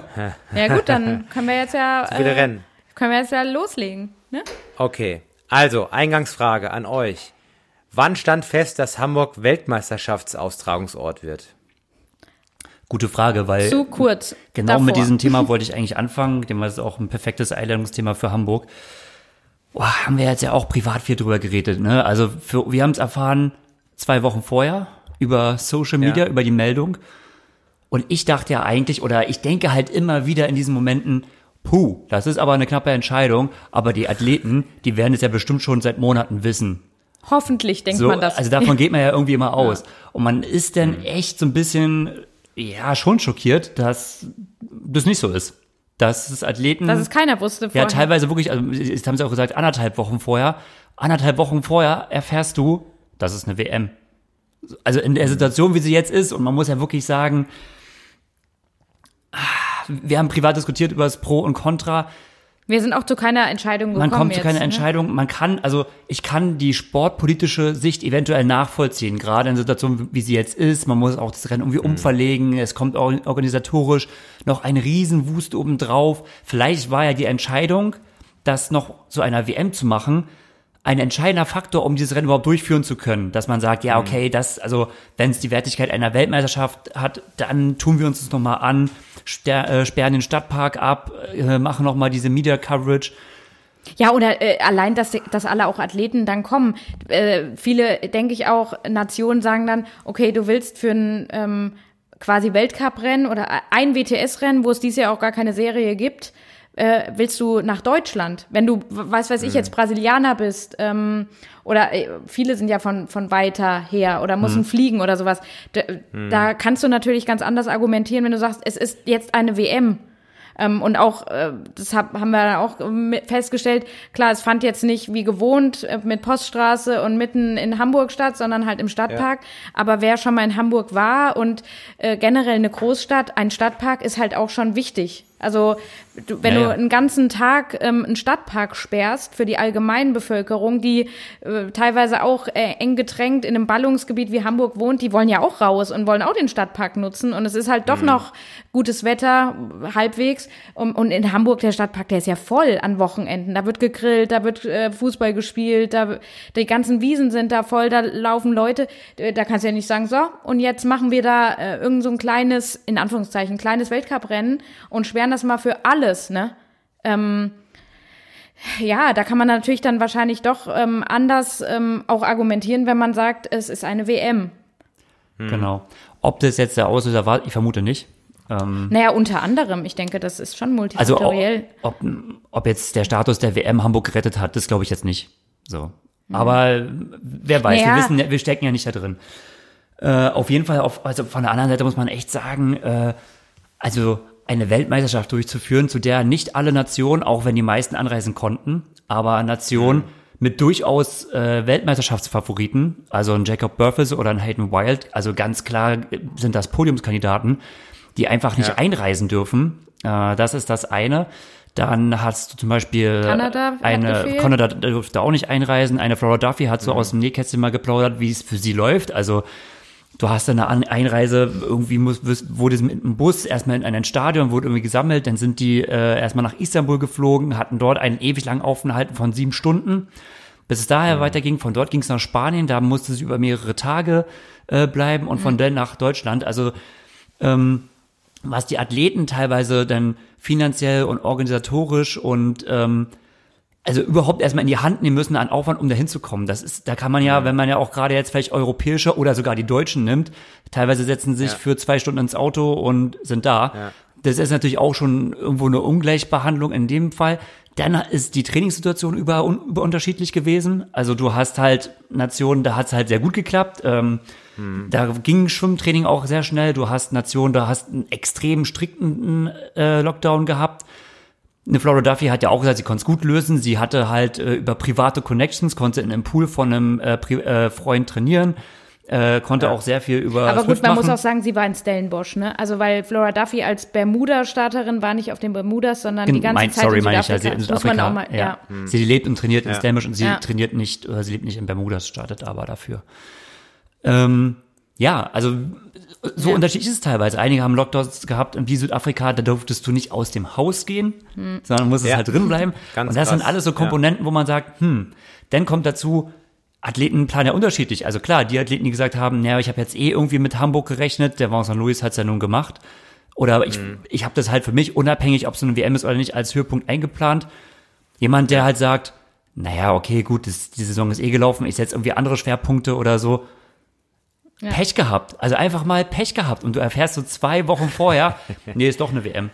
Speaker 2: ja gut, dann können wir jetzt ja
Speaker 3: äh, wieder rennen.
Speaker 2: Können wir jetzt ja loslegen. Ne?
Speaker 3: Okay, also Eingangsfrage an euch: Wann stand fest, dass Hamburg Weltmeisterschaftsaustragungsort wird?
Speaker 1: Gute Frage, weil
Speaker 2: zu kurz.
Speaker 1: Genau davor. mit diesem Thema wollte ich eigentlich anfangen, dem war es auch ein perfektes Einladungsthema für Hamburg. Boah, haben wir jetzt ja auch privat viel drüber geredet, ne? Also für, wir haben es erfahren zwei Wochen vorher über Social Media, ja. über die Meldung. Und ich dachte ja eigentlich, oder ich denke halt immer wieder in diesen Momenten, puh, das ist aber eine knappe Entscheidung, aber die Athleten, die werden es ja bestimmt schon seit Monaten wissen.
Speaker 2: Hoffentlich denkt
Speaker 1: so,
Speaker 2: man das.
Speaker 1: Also davon geht man ja irgendwie immer aus. Ja. Und man ist dann mhm. echt so ein bisschen, ja, schon schockiert, dass das nicht so ist dass es Athleten.
Speaker 2: Dass es keiner wusste
Speaker 1: vorher. Ja, teilweise wirklich, also jetzt haben sie auch gesagt, anderthalb Wochen vorher. Anderthalb Wochen vorher erfährst du, das ist eine WM. Also in der Situation, wie sie jetzt ist, und man muss ja wirklich sagen, wir haben privat diskutiert über das Pro und Contra.
Speaker 2: Wir sind auch zu keiner Entscheidung gekommen.
Speaker 1: Man kommt zu keiner ne? Entscheidung. Man kann, also ich kann die sportpolitische Sicht eventuell nachvollziehen, gerade in Situationen, wie sie jetzt ist. Man muss auch das Rennen irgendwie mhm. umverlegen. Es kommt organisatorisch noch ein Riesenwust obendrauf. Vielleicht war ja die Entscheidung, das noch zu einer WM zu machen, ein entscheidender Faktor, um dieses Rennen überhaupt durchführen zu können, dass man sagt, ja, mhm. okay, das, also wenn es die Wertigkeit einer Weltmeisterschaft hat, dann tun wir uns das nochmal an, äh, sperren den Stadtpark ab, äh, machen nochmal diese Media Coverage.
Speaker 2: Ja, oder äh, allein, dass, dass alle auch Athleten dann kommen. Äh, viele, denke ich auch, Nationen sagen dann, okay, du willst für ein ähm, quasi Weltcuprennen oder ein WTS-Rennen, wo es dieses Jahr auch gar keine Serie gibt, äh, willst du nach Deutschland? Wenn du, weiß weiß ich, mhm. jetzt Brasilianer bist, ähm, oder äh, viele sind ja von, von weiter her oder müssen mhm. fliegen oder sowas, da, mhm. da kannst du natürlich ganz anders argumentieren, wenn du sagst, es ist jetzt eine WM. Ähm, und auch, äh, das hab, haben wir auch festgestellt, klar, es fand jetzt nicht wie gewohnt äh, mit Poststraße und mitten in Hamburg statt, sondern halt im Stadtpark. Ja. Aber wer schon mal in Hamburg war und äh, generell eine Großstadt, ein Stadtpark ist halt auch schon wichtig. Also du, wenn ja, ja. du einen ganzen Tag ähm, einen Stadtpark sperrst für die Allgemeinbevölkerung, die äh, teilweise auch äh, eng gedrängt in einem Ballungsgebiet wie Hamburg wohnt, die wollen ja auch raus und wollen auch den Stadtpark nutzen. Und es ist halt doch mhm. noch gutes Wetter, halbwegs. Und, und, in Hamburg, der Stadtpark, der ist ja voll an Wochenenden. Da wird gegrillt, da wird äh, Fußball gespielt, da die ganzen Wiesen sind da voll, da laufen Leute. Äh, da kannst du ja nicht sagen, so, und jetzt machen wir da äh, irgend so ein kleines, in Anführungszeichen, kleines Weltcuprennen und sperren das mal für alles, ne? Ähm, Ja, da kann man natürlich dann wahrscheinlich doch ähm, anders ähm, auch argumentieren, wenn man sagt, es ist eine WM.
Speaker 1: Genau. Ob das jetzt der Auslöser war, ich vermute nicht.
Speaker 2: Ähm, naja, unter anderem. Ich denke, das ist schon multifaktoriell.
Speaker 1: Also ob, ob jetzt der Status der WM Hamburg gerettet hat, das glaube ich jetzt nicht. So. Mhm. Aber wer weiß, naja. wir wissen, wir stecken ja nicht da drin. Äh, auf jeden Fall, auf, also von der anderen Seite muss man echt sagen, äh, also eine Weltmeisterschaft durchzuführen, zu der nicht alle Nationen, auch wenn die meisten anreisen konnten, aber Nationen mhm. mit durchaus äh, Weltmeisterschaftsfavoriten, also ein Jacob Burfess oder ein Hayden Wild, also ganz klar sind das Podiumskandidaten, die einfach nicht ja. einreisen dürfen. Äh, das ist das eine. Dann hast du zum Beispiel Kanada eine, Kanada durfte auch nicht einreisen. Eine Flora Duffy hat so mhm. aus dem Nähkästchen mal geplaudert, wie es für sie läuft. Also du hast dann eine Einreise, irgendwie muss, wurde es mit dem Bus erstmal in ein Stadion, wurde irgendwie gesammelt, dann sind die äh, erstmal nach Istanbul geflogen, hatten dort einen ewig langen Aufenthalt von sieben Stunden, bis es daher mhm. weiterging. Von dort ging es nach Spanien, da musste sie über mehrere Tage äh, bleiben und mhm. von dann nach Deutschland. Also ähm, was die Athleten teilweise dann finanziell und organisatorisch und ähm, also überhaupt erstmal in die Hand nehmen müssen an Aufwand, um dahin zu kommen. Das ist, da kann man ja, wenn man ja auch gerade jetzt vielleicht europäische oder sogar die Deutschen nimmt, teilweise setzen sich ja. für zwei Stunden ins Auto und sind da. Ja. Das ist natürlich auch schon irgendwo eine Ungleichbehandlung in dem Fall. Dann ist die Trainingssituation über, über unterschiedlich gewesen. Also du hast halt Nationen, da hat es halt sehr gut geklappt. Ähm, hm. Da ging Schwimmtraining auch sehr schnell. Du hast Nationen, da hast einen extrem strikten äh, Lockdown gehabt. Eine Flora Duffy hat ja auch gesagt, sie konnte es gut lösen. Sie hatte halt äh, über private Connections, konnte in einem Pool von einem äh, äh, Freund trainieren. Äh, konnte ja. auch sehr viel über.
Speaker 2: Aber gut, man machen. muss auch sagen, sie war in Stellenbosch, ne? Also weil Flora Duffy als Bermuda-Starterin war nicht auf den Bermudas, sondern die ganze mein, Zeit
Speaker 1: sorry,
Speaker 2: in
Speaker 1: Südafrika. Meine ich, ja, sie in Südafrika. Muss man auch mal, ja. ja. Hm. Sie lebt und trainiert in Stellenbosch und sie trainiert nicht, oder sie lebt nicht in Bermudas, startet aber dafür. Ähm, ja, also so ja. unterschiedlich ist es teilweise. Einige haben Lockdowns gehabt und wie Südafrika, da durftest du nicht aus dem Haus gehen, hm. sondern musstest ja. halt drin bleiben. Ganz und das krass. sind alles so Komponenten, ja. wo man sagt, hm, dann kommt dazu, Athleten planen ja unterschiedlich. Also klar, die Athleten, die gesagt haben, naja, ich habe jetzt eh irgendwie mit Hamburg gerechnet, der Vincent Louis hat es ja nun gemacht. Oder ich, mhm. ich habe das halt für mich, unabhängig, ob es eine WM ist oder nicht, als Höhepunkt eingeplant. Jemand, der halt sagt, naja, okay, gut, das, die Saison ist eh gelaufen, ich setze irgendwie andere Schwerpunkte oder so. Ja. Pech gehabt. Also einfach mal Pech gehabt. Und du erfährst so zwei Wochen vorher, nee, ist doch eine WM.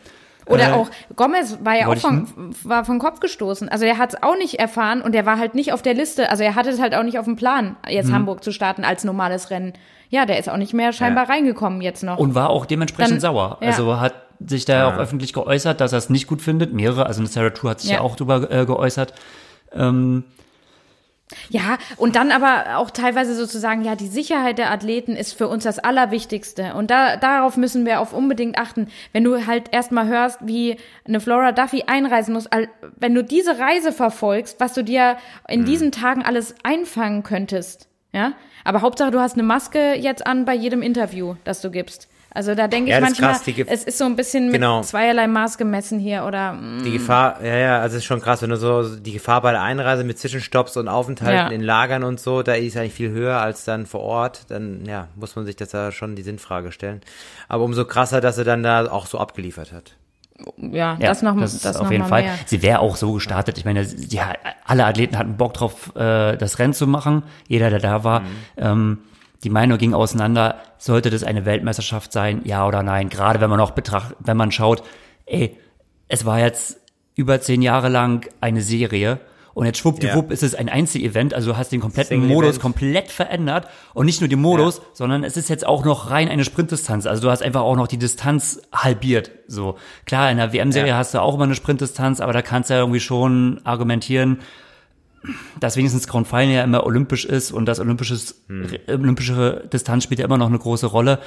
Speaker 2: Oder äh, auch Gomez war ja auch von, war vom Kopf gestoßen. Also er hat es auch nicht erfahren und er war halt nicht auf der Liste. Also er hatte es halt auch nicht auf dem Plan, jetzt mhm. Hamburg zu starten als normales Rennen. Ja, der ist auch nicht mehr scheinbar ja. reingekommen jetzt noch.
Speaker 1: Und war auch dementsprechend Dann, sauer. Ja. Also hat sich da ja. auch öffentlich geäußert, dass er es nicht gut findet. Mehrere, also eine Sarah True hat sich ja, auch drüber äh, geäußert. Ähm,
Speaker 2: ja, und dann aber auch teilweise sozusagen, ja, die Sicherheit der Athleten ist für uns das Allerwichtigste. Und da, darauf müssen wir auf unbedingt achten. Wenn du halt erstmal hörst, wie eine Flora Duffy einreisen muss, wenn du diese Reise verfolgst, was du dir in mhm. diesen Tagen alles einfangen könntest, ja. Aber Hauptsache, du hast eine Maske jetzt an bei jedem Interview, das du gibst. Also da denke ja, ich manchmal, krass, es ist so ein bisschen genau. mit zweierlei Maß gemessen hier oder.
Speaker 3: Mm. Die Gefahr, ja, ja, also es ist schon krass, wenn du so die Gefahr bei der Einreise mit Zwischenstopps und Aufenthalten ja. in Lagern und so, da ist eigentlich viel höher als dann vor Ort. Dann ja, muss man sich das da schon die Sinnfrage stellen. Aber umso krasser, dass er dann da auch so abgeliefert hat.
Speaker 2: Ja, ja, das noch das, das
Speaker 1: auf noch jeden Fall. Mehr. Sie wäre auch so gestartet. Ich meine, ja, alle Athleten hatten Bock drauf, äh, das Rennen zu machen. Jeder, der da war. Mhm. Ähm, die Meinung ging auseinander, sollte das eine Weltmeisterschaft sein, ja oder nein? Gerade wenn man auch betrachtet, wenn man schaut, ey, es war jetzt über zehn Jahre lang eine Serie und jetzt schwuppdiwupp ja. ist es ein Einzel-Event, also du hast den kompletten Modus komplett verändert und nicht nur den Modus, ja. sondern es ist jetzt auch noch rein eine Sprintdistanz, also du hast einfach auch noch die Distanz halbiert, so. Klar, in der WM-Serie ja. hast du auch immer eine Sprintdistanz, aber da kannst du ja irgendwie schon argumentieren, dass wenigstens Grand Final ja immer olympisch ist und das olympisches, hm. olympische Distanz spielt ja immer noch eine große Rolle.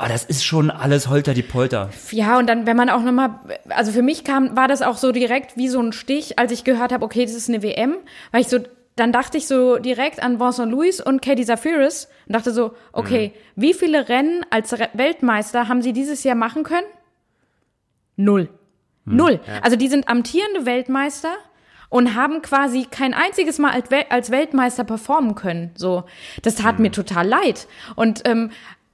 Speaker 1: Aber das ist schon alles Holter die Polter.
Speaker 2: Ja, und dann, wenn man auch nochmal, also für mich kam, war das auch so direkt wie so ein Stich, als ich gehört habe, okay, das ist eine WM, weil ich so, dann dachte ich so direkt an Vincent Louis und Katie Zafiris und dachte so, okay, mhm. wie viele Rennen als Weltmeister haben sie dieses Jahr machen können? Null. Mhm, Null. Ja. Also die sind amtierende Weltmeister und haben quasi kein einziges Mal als, Wel als Weltmeister performen können. So, das tat mhm. mir total leid. Und ähm,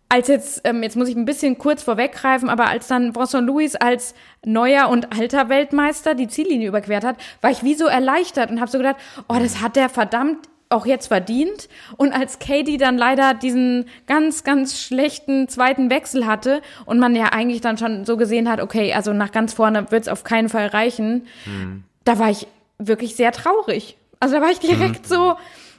Speaker 2: als jetzt, ähm, jetzt muss ich ein bisschen kurz vorweggreifen, aber als dann Bronson Lewis als neuer und alter Weltmeister die Ziellinie überquert hat, war ich wie so erleichtert und habe so gedacht, oh, das hat der verdammt auch jetzt verdient. Und als Katie dann leider diesen ganz, ganz schlechten zweiten Wechsel hatte und man ja eigentlich dann schon so gesehen hat, okay, also nach ganz vorne wird's auf keinen Fall reichen, mhm. da war ich wirklich sehr traurig. Also da war ich direkt mhm. so,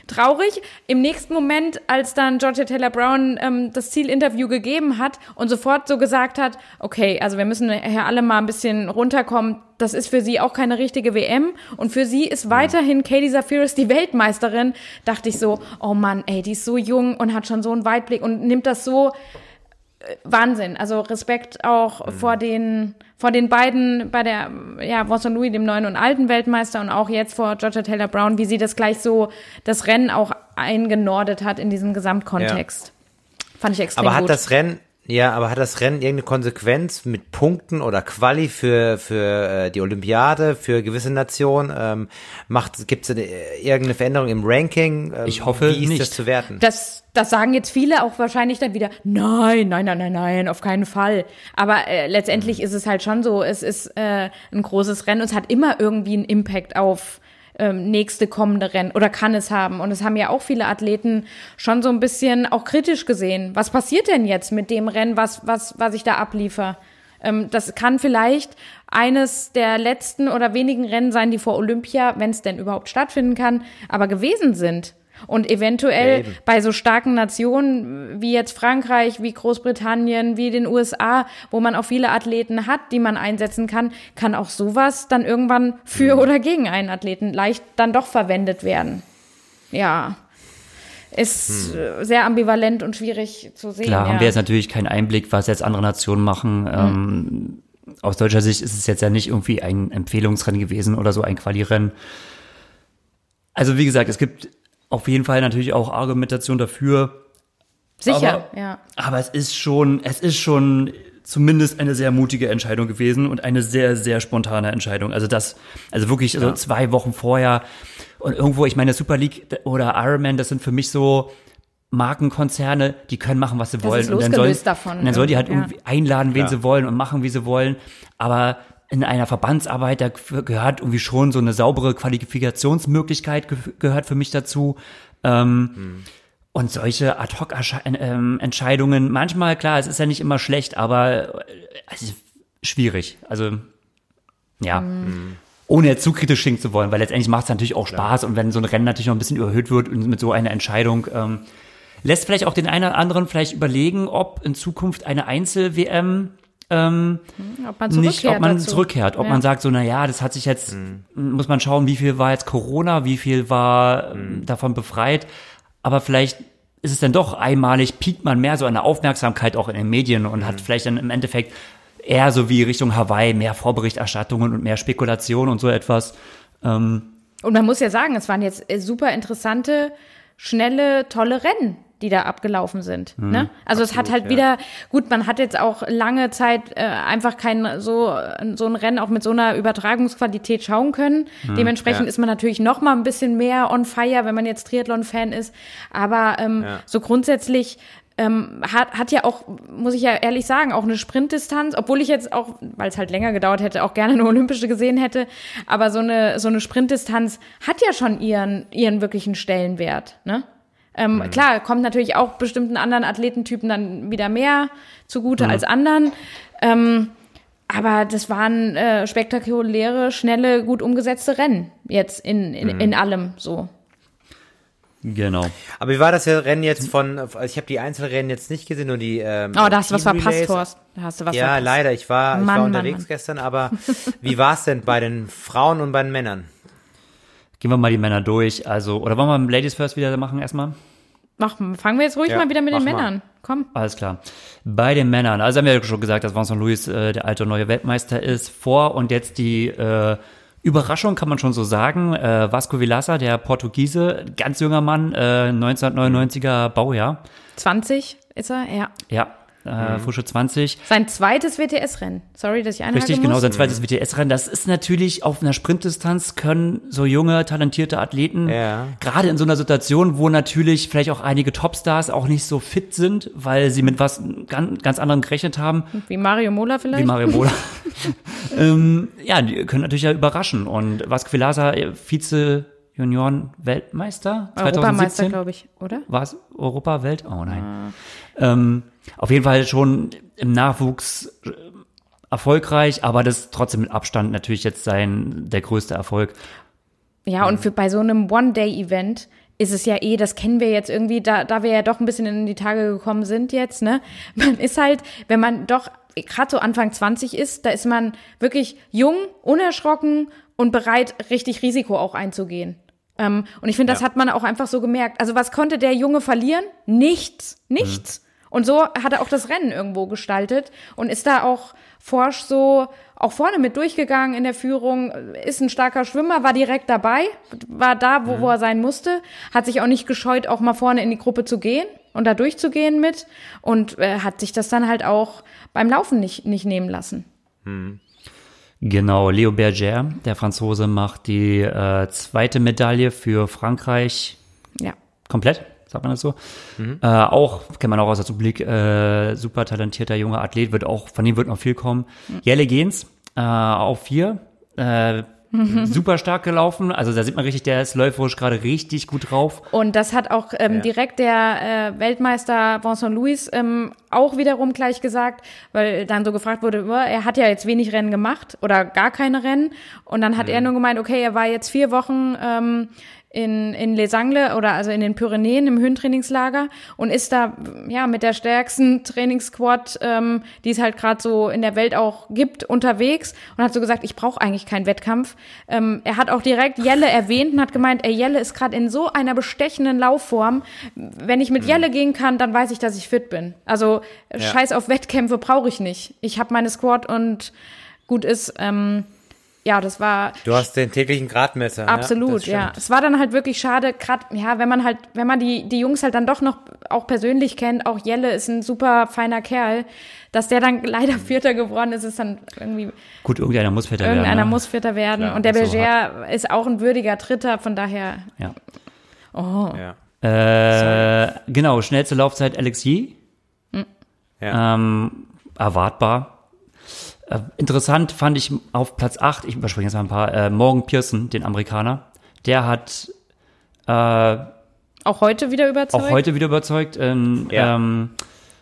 Speaker 2: traurig. Im nächsten Moment, als dann Georgia Taylor Brown ähm, das Zielinterview gegeben hat und sofort so gesagt hat, okay, also wir müssen hier alle mal ein bisschen runterkommen. Das ist für sie auch keine richtige WM und für sie ist weiterhin Katie Zafiris die Weltmeisterin. Dachte ich so, oh Mann, ey, die ist so jung und hat schon so einen Weitblick und nimmt das so Wahnsinn. Also Respekt auch mhm. vor den vor den beiden bei der ja Watson Louis dem neuen und alten Weltmeister und auch jetzt vor Georgia Taylor Brown, wie sie das gleich so das Rennen auch eingenordet hat in diesem Gesamtkontext. Ja. Fand ich extrem
Speaker 3: Aber hat
Speaker 2: gut.
Speaker 3: das Rennen ja, aber hat das Rennen irgendeine Konsequenz mit Punkten oder Quali für für äh, die Olympiade für gewisse Nationen? Ähm, macht gibt es irgendeine Veränderung im Ranking?
Speaker 1: Ähm, ich hoffe
Speaker 3: wie ist
Speaker 1: nicht.
Speaker 3: das zu werten?
Speaker 2: Das das sagen jetzt viele auch wahrscheinlich dann wieder. Nein, nein, nein, nein, nein, auf keinen Fall. Aber äh, letztendlich ist es halt schon so. Es ist äh, ein großes Rennen und es hat immer irgendwie einen Impact auf ähm, nächste kommende Rennen oder kann es haben. Und es haben ja auch viele Athleten schon so ein bisschen auch kritisch gesehen. Was passiert denn jetzt mit dem Rennen, was, was, was ich da abliefer? Ähm, das kann vielleicht eines der letzten oder wenigen Rennen sein, die vor Olympia, wenn es denn überhaupt stattfinden kann, aber gewesen sind. Und eventuell ja, bei so starken Nationen wie jetzt Frankreich, wie Großbritannien, wie den USA, wo man auch viele Athleten hat, die man einsetzen kann, kann auch sowas dann irgendwann für mhm. oder gegen einen Athleten leicht dann doch verwendet werden. Ja. Ist hm. sehr ambivalent und schwierig zu sehen.
Speaker 1: Klar,
Speaker 2: ja.
Speaker 1: haben wir jetzt natürlich keinen Einblick, was jetzt andere Nationen machen. Mhm. Ähm, aus deutscher Sicht ist es jetzt ja nicht irgendwie ein Empfehlungsrennen gewesen oder so ein Qualirennen. Also wie gesagt, es gibt auf jeden Fall natürlich auch Argumentation dafür.
Speaker 2: Sicher,
Speaker 1: aber,
Speaker 2: ja.
Speaker 1: Aber es ist schon, es ist schon zumindest eine sehr mutige Entscheidung gewesen und eine sehr, sehr spontane Entscheidung. Also das, also wirklich ja. also zwei Wochen vorher und irgendwo, ich meine, Super League oder Ironman, das sind für mich so Markenkonzerne, die können machen, was sie
Speaker 2: das
Speaker 1: wollen.
Speaker 2: Ist
Speaker 1: und dann sollen,
Speaker 2: davon,
Speaker 1: und dann sollen die halt
Speaker 2: ja.
Speaker 1: irgendwie einladen, wen
Speaker 3: ja.
Speaker 1: sie wollen und machen, wie sie wollen. Aber in einer Verbandsarbeit, da gehört irgendwie schon so eine saubere Qualifikationsmöglichkeit ge gehört für mich dazu. Ähm, hm. Und solche Ad-Hoc-Entscheidungen, ähm, manchmal, klar, es ist ja nicht immer schlecht, aber äh, es ist schwierig. Also, ja. Hm. Ohne jetzt zu kritisch klingen zu wollen, weil letztendlich macht es natürlich auch Spaß und wenn so ein Rennen natürlich noch ein bisschen überhöht wird und mit so einer Entscheidung, ähm, lässt vielleicht auch den einen oder anderen vielleicht überlegen, ob in Zukunft eine Einzel-WM ähm, ob man nicht, ob man dazu. zurückkehrt, ob ja. man sagt so, na ja, das hat sich jetzt, mhm. muss man schauen, wie viel war jetzt Corona, wie viel war mhm. davon befreit, aber vielleicht ist es dann doch einmalig, piekt man mehr so eine Aufmerksamkeit auch in den Medien und mhm. hat vielleicht dann im Endeffekt eher so wie Richtung Hawaii mehr Vorberichterstattungen und mehr Spekulation und so etwas. Ähm,
Speaker 2: und man muss ja sagen, es waren jetzt äh, super interessante, schnelle, tolle Rennen die da abgelaufen sind. Mhm, ne? Also absolut, es hat halt ja. wieder, gut, man hat jetzt auch lange Zeit äh, einfach kein so, so ein Rennen auch mit so einer Übertragungsqualität schauen können. Mhm, Dementsprechend ja. ist man natürlich noch mal ein bisschen mehr on fire, wenn man jetzt Triathlon-Fan ist. Aber ähm, ja. so grundsätzlich ähm, hat, hat ja auch, muss ich ja ehrlich sagen, auch eine Sprintdistanz, obwohl ich jetzt auch, weil es halt länger gedauert hätte, auch gerne eine olympische gesehen hätte, aber so eine, so eine Sprintdistanz hat ja schon ihren, ihren wirklichen Stellenwert, ne? Ähm, mhm. Klar, kommt natürlich auch bestimmten anderen Athletentypen dann wieder mehr zugute mhm. als anderen. Ähm, aber das waren äh, spektakuläre, schnelle, gut umgesetzte Rennen jetzt in, in, mhm. in allem so.
Speaker 1: Genau.
Speaker 3: Aber wie war das Rennen jetzt von, ich habe die Einzelrennen jetzt nicht gesehen, nur die ähm,
Speaker 2: Oh, da hast du was verpasst, Horst. Da hast du was
Speaker 3: ja,
Speaker 2: verpasst.
Speaker 3: leider, ich war,
Speaker 2: Mann,
Speaker 3: ich war
Speaker 2: Mann,
Speaker 3: unterwegs
Speaker 2: Mann.
Speaker 3: gestern, aber wie war es denn bei den Frauen und bei den Männern?
Speaker 1: Gehen wir mal die Männer durch. Also, oder wollen wir mit Ladies First wieder machen erstmal?
Speaker 2: Mach, fangen wir jetzt ruhig
Speaker 3: Ja,
Speaker 2: mal wieder mit den
Speaker 3: mach mal.
Speaker 2: Männern. Komm.
Speaker 1: Alles klar. Bei den Männern, also haben wir ja schon gesagt, dass Vincent Louis äh, der alte und neue Weltmeister ist. Vor und jetzt die äh, Überraschung, kann man schon so sagen. Äh, Vasco Vilaça, der Portugiese, ganz junger Mann, äh, 1999er Baujahr.
Speaker 2: 20 ist er, ja.
Speaker 1: Ja. Äh, mhm. frische 20.
Speaker 2: Sein zweites WTS-Rennen. Sorry, dass ich einhaken
Speaker 1: Richtig, genau, sein zweites WTS-Rennen. Das ist natürlich auf einer Sprintdistanz können so junge, talentierte Athleten, ja. gerade in so einer Situation, wo natürlich vielleicht auch einige Topstars auch nicht so fit sind, weil sie mit was ganz, ganz anderem gerechnet haben.
Speaker 2: Wie Mario Mola vielleicht?
Speaker 1: Wie Mario Mola. ähm, ja, die können natürlich ja überraschen. Und Vasco Vilasa, äh, Vize Junioren-Weltmeister 2017. Europameister,
Speaker 2: glaube ich, oder?
Speaker 1: War es Europa-Welt? Oh nein. Ah. Ähm, auf jeden Fall schon im Nachwuchs äh, erfolgreich, aber das trotzdem mit Abstand natürlich jetzt sein der größte Erfolg.
Speaker 2: Ja, und für bei so einem One-Day-Event ist es ja eh, das kennen wir jetzt irgendwie, da, da wir ja doch ein bisschen in die Tage gekommen sind jetzt, ne? Man ist halt, wenn man doch gerade so Anfang 20 ist, da ist man wirklich jung, unerschrocken und bereit, richtig Risiko auch einzugehen. Ähm, und ich finde, das ja. hat man auch einfach so gemerkt. Also was konnte der Junge verlieren? Nichts, nichts. Mhm. Und so hat er auch das Rennen irgendwo gestaltet und ist da auch forsch so auch vorne mit durchgegangen in der Führung, ist ein starker Schwimmer, war direkt dabei, war da, wo, mhm. wo er sein musste, hat sich auch nicht gescheut, auch mal vorne in die Gruppe zu gehen und da durchzugehen mit und äh, hat sich das dann halt auch beim Laufen nicht, nicht nehmen lassen. Mhm.
Speaker 1: Genau, Leo Berger, der Franzose, macht die äh, zweite Medaille für Frankreich.
Speaker 2: Ja.
Speaker 1: Komplett, sagt man das so. Mhm. Äh, auch, kennt man auch aus der Republik, äh, super talentierter junger Athlet, wird auch, von ihm wird noch viel kommen. Mhm. Jelle Gens, äh, auf vier. Äh, super stark gelaufen. Also da sieht man richtig, der ist läuferisch gerade richtig gut drauf.
Speaker 2: Und das hat auch ähm, ja. direkt der äh, Weltmeister Vincent Louis ähm, auch wiederum gleich gesagt, weil dann so gefragt wurde, er hat ja jetzt wenig Rennen gemacht oder gar keine Rennen. Und dann hat mhm. er nur gemeint, okay, er war jetzt vier Wochen ähm, in, in Les Angles oder also in den Pyrenäen im Höhentrainingslager und ist da ja mit der stärksten Trainingssquad, ähm, die es halt gerade so in der Welt auch gibt, unterwegs und hat so gesagt, ich brauche eigentlich keinen Wettkampf. Ähm, er hat auch direkt Jelle erwähnt und hat gemeint, ey, Jelle ist gerade in so einer bestechenden Laufform. Wenn ich mit mhm. Jelle gehen kann, dann weiß ich, dass ich fit bin. Also ja. Scheiß auf Wettkämpfe brauche ich nicht. Ich habe meine Squad und gut ist. Ähm, ja, das war.
Speaker 3: Du hast den täglichen Gradmesser.
Speaker 2: Absolut, ja. ja. Es war dann halt wirklich schade, gerade, ja, wenn man halt, wenn man die, die Jungs halt dann doch noch auch persönlich kennt, auch Jelle ist ein super feiner Kerl, dass der dann leider Vierter geworden ist, ist dann irgendwie.
Speaker 1: Gut, irgendeiner muss Vierter
Speaker 2: werden. Irgendeiner
Speaker 1: ne?
Speaker 2: muss Vierter werden. Klar, und der Berger so ist auch ein würdiger Dritter, von daher.
Speaker 1: Ja.
Speaker 2: Oh.
Speaker 1: Ja. Äh, genau, schnellste Laufzeit Alexi. Hm. Ja. Ähm, erwartbar äh, interessant fand ich auf Platz 8, ich überspringe jetzt mal ein paar, äh, Morgan Pearson, den Amerikaner. Der hat äh,
Speaker 2: auch heute wieder überzeugt.
Speaker 1: Auch heute wieder überzeugt. Ähm, ja. ähm,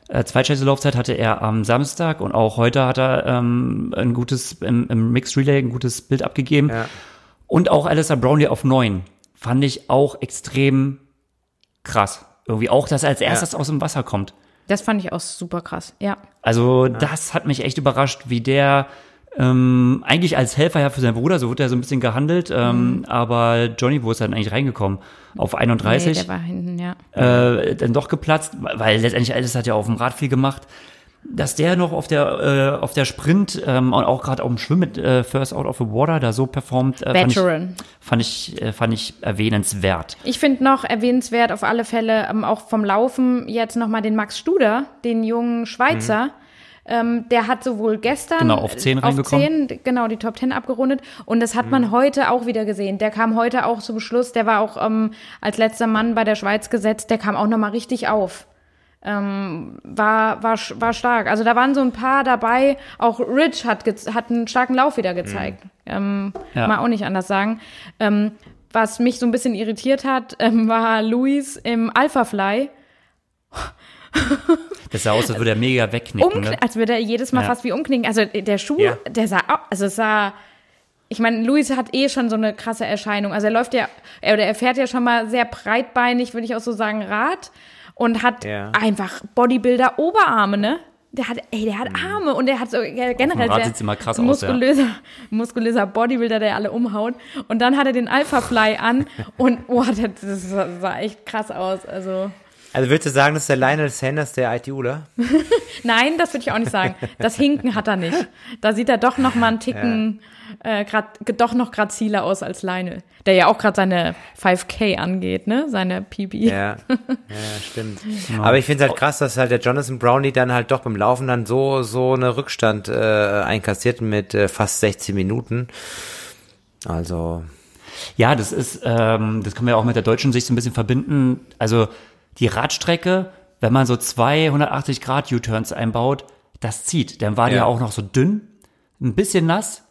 Speaker 1: äh, Zweitschnellste Laufzeit hatte er am Samstag und auch heute hat er ähm, ein gutes, im, im Mixed Relay ein gutes Bild abgegeben. Ja. Und auch Alistair Brownlee auf 9 fand ich auch extrem krass. Irgendwie auch, dass er als erstes ja. aus dem Wasser kommt.
Speaker 2: Das fand ich auch super krass, ja.
Speaker 1: Also ja. das hat mich echt überrascht, wie der ähm, eigentlich als Helfer ja für seinen Bruder, so wird er so ein bisschen gehandelt, ähm, mhm. aber Johnny, wo ist er dann eigentlich reingekommen? Auf 31. Nee,
Speaker 2: der war hinten, ja.
Speaker 1: Äh, dann doch geplatzt, weil letztendlich alles hat ja auf dem Rad viel gemacht dass der noch auf der äh, auf der Sprint ähm, und auch gerade auf dem Schwimmen mit äh, First Out of the Water da so performt, äh,
Speaker 2: Veteran.
Speaker 1: fand ich fand ich, äh, fand ich erwähnenswert.
Speaker 2: Ich finde noch erwähnenswert auf alle Fälle ähm, auch vom Laufen jetzt noch mal den Max Studer, den jungen Schweizer. Mhm. Ähm, der hat sowohl gestern
Speaker 1: genau, auf 10 reingekommen.
Speaker 2: 10, genau, die Top 10 abgerundet. Und das hat mhm. man heute auch wieder gesehen. Der kam heute auch zum Schluss. Der war auch ähm, als letzter Mann bei der Schweiz gesetzt. Der kam auch noch mal richtig auf ähm, war, war, war stark. Also da waren so ein paar dabei. Auch Rich hat, hat einen starken Lauf wieder gezeigt. Mhm. Ähm, ja. Mal auch nicht anders sagen. Ähm, was mich so ein bisschen irritiert hat, ähm, war Luis im Alpha Fly.
Speaker 1: Das sah aus, als würde er mega wegknicken.
Speaker 2: Umkn ne? Als würde er jedes Mal ja. fast wie umknicken. Also der Schuh, ja. der sah, also es sah, ich meine, Luis hat eh schon so eine krasse Erscheinung. Also er läuft ja, oder er fährt ja schon mal sehr breitbeinig, würde ich auch so sagen, Rad und hat ja. einfach Bodybuilder Oberarme, ne? Der hat, ey, der hat mhm. Arme und der hat so generell
Speaker 1: sehr krass
Speaker 2: muskulöser,
Speaker 1: aus, ja.
Speaker 2: muskulöser Bodybuilder, der alle umhaut. Und dann hat er den Alpha Fly an und, boah, das sah echt krass aus. Also.
Speaker 3: Also würdest du sagen, das ist der Lionel Sanders der ITUler?
Speaker 2: Nein, das würde ich auch nicht sagen. Das Hinken hat er nicht. Da sieht er doch noch mal einen Ticken, ja. äh, grad, doch noch graziler aus als Lionel. Der ja auch gerade seine 5K angeht, ne? Seine PB.
Speaker 3: Ja, ja stimmt. Genau. Aber ich finde es halt krass, dass halt der Jonathan Brownie dann halt doch beim Laufen dann so, so eine Rückstand äh, einkassiert mit äh, fast 16 Minuten. Also.
Speaker 1: Ja, das ist, ähm, das können wir auch mit der deutschen Sicht so ein bisschen verbinden. Also, die Radstrecke, wenn man so 280 Grad U-Turns einbaut, das zieht. Dann war ja. die auch noch so dünn, ein bisschen nass,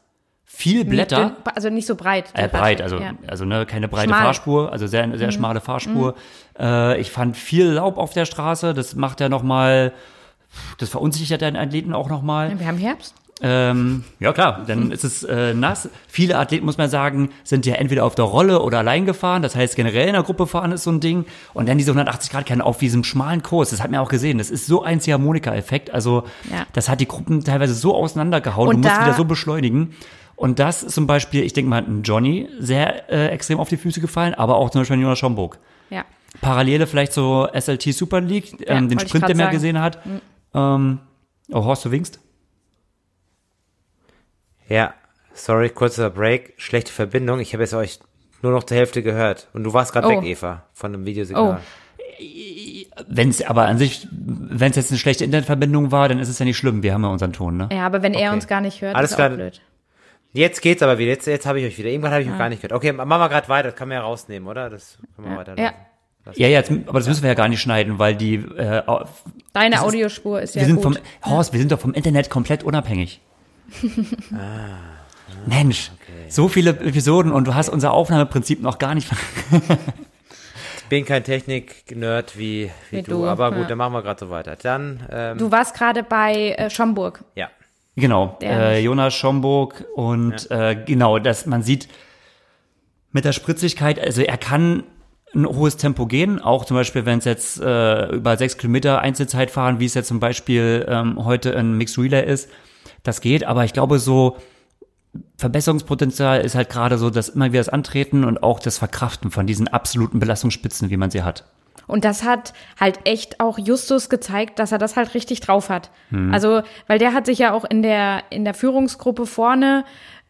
Speaker 1: viel Blätter. Dünn,
Speaker 2: also nicht so breit.
Speaker 1: Äh, breit, also, ja. also ne, keine breite Schmal. Fahrspur, also sehr, sehr mhm. schmale Fahrspur. Mhm. Äh, ich fand viel Laub auf der Straße, das macht ja nochmal, das verunsichert den Athleten auch nochmal.
Speaker 2: Wir haben Herbst.
Speaker 1: Ähm, ja klar, dann ist es äh, nass. Viele Athleten, muss man sagen, sind ja entweder auf der Rolle oder allein gefahren. Das heißt, generell in der Gruppe fahren ist so ein Ding. Und dann diese 180 Grad kehren auf diesem schmalen Kurs. Das hat man auch gesehen. Das ist so ein Ziehharmonika-Effekt. Also ja. das hat die Gruppen teilweise so auseinandergehauen. Und du musst wieder so beschleunigen. Und das ist zum Beispiel, ich denke mal, ein Johnny sehr äh, extrem auf die Füße gefallen, aber auch zum Beispiel ein Jonas Schomburg.
Speaker 2: Ja.
Speaker 1: Parallele vielleicht so SLT Super League, ähm, ja, den Sprint, den man gesehen hat. Mhm. Ähm, oh, Horst, du winkst?
Speaker 3: Ja, sorry, kurzer Break, schlechte Verbindung. Ich habe jetzt euch nur noch zur Hälfte gehört. Und du warst gerade oh. weg, Eva, von dem Videosignal. Oh.
Speaker 1: Wenn es aber an sich, wenn es jetzt eine schlechte Internetverbindung war, dann ist es ja nicht schlimm. Wir haben ja unseren Ton, ne?
Speaker 2: Ja, aber wenn okay. er uns gar nicht hört,
Speaker 3: Alles ist klar. auch blöd. Jetzt geht's aber wieder. Jetzt, jetzt habe ich euch wieder. Irgendwann habe ich ah. euch gar nicht gehört. Okay, machen wir gerade weiter. Das kann man ja rausnehmen, oder? Das können wir ja. weiter.
Speaker 1: Ja. Ja, ja, jetzt, aber das müssen wir ja gar nicht schneiden, weil die. Äh,
Speaker 2: Deine Audiospur ist, ist ja
Speaker 1: wir sind
Speaker 2: gut.
Speaker 1: Vom, Horst, wir sind doch vom Internet komplett unabhängig. Ah, Mensch, okay. so viele Episoden und du hast unser Aufnahmeprinzip noch gar nicht.
Speaker 3: ich bin kein Technik-Nerd wie, wie, wie, du, du aber gut, ja. dann machen wir gerade so weiter. Dann.
Speaker 2: Ähm, du warst gerade bei äh, Schomburg.
Speaker 3: Ja.
Speaker 1: Genau, äh, Jonas Schomburg und ja. äh, genau, dass man sieht mit der Spritzigkeit, also er kann ein hohes Tempo gehen, auch zum Beispiel, wenn es jetzt äh, über sechs Kilometer Einzelzeit fahren, wie es jetzt zum Beispiel ähm, heute in Mixed Relay ist, das geht, aber ich glaube so Verbesserungspotenzial ist halt gerade so, dass immer wieder das Antreten und auch das Verkraften von diesen absoluten Belastungsspitzen, wie man sie hat.
Speaker 2: Und das hat halt echt auch Justus gezeigt, dass er das halt richtig drauf hat. Hm. Also, weil der hat sich ja auch in der, in der Führungsgruppe vorne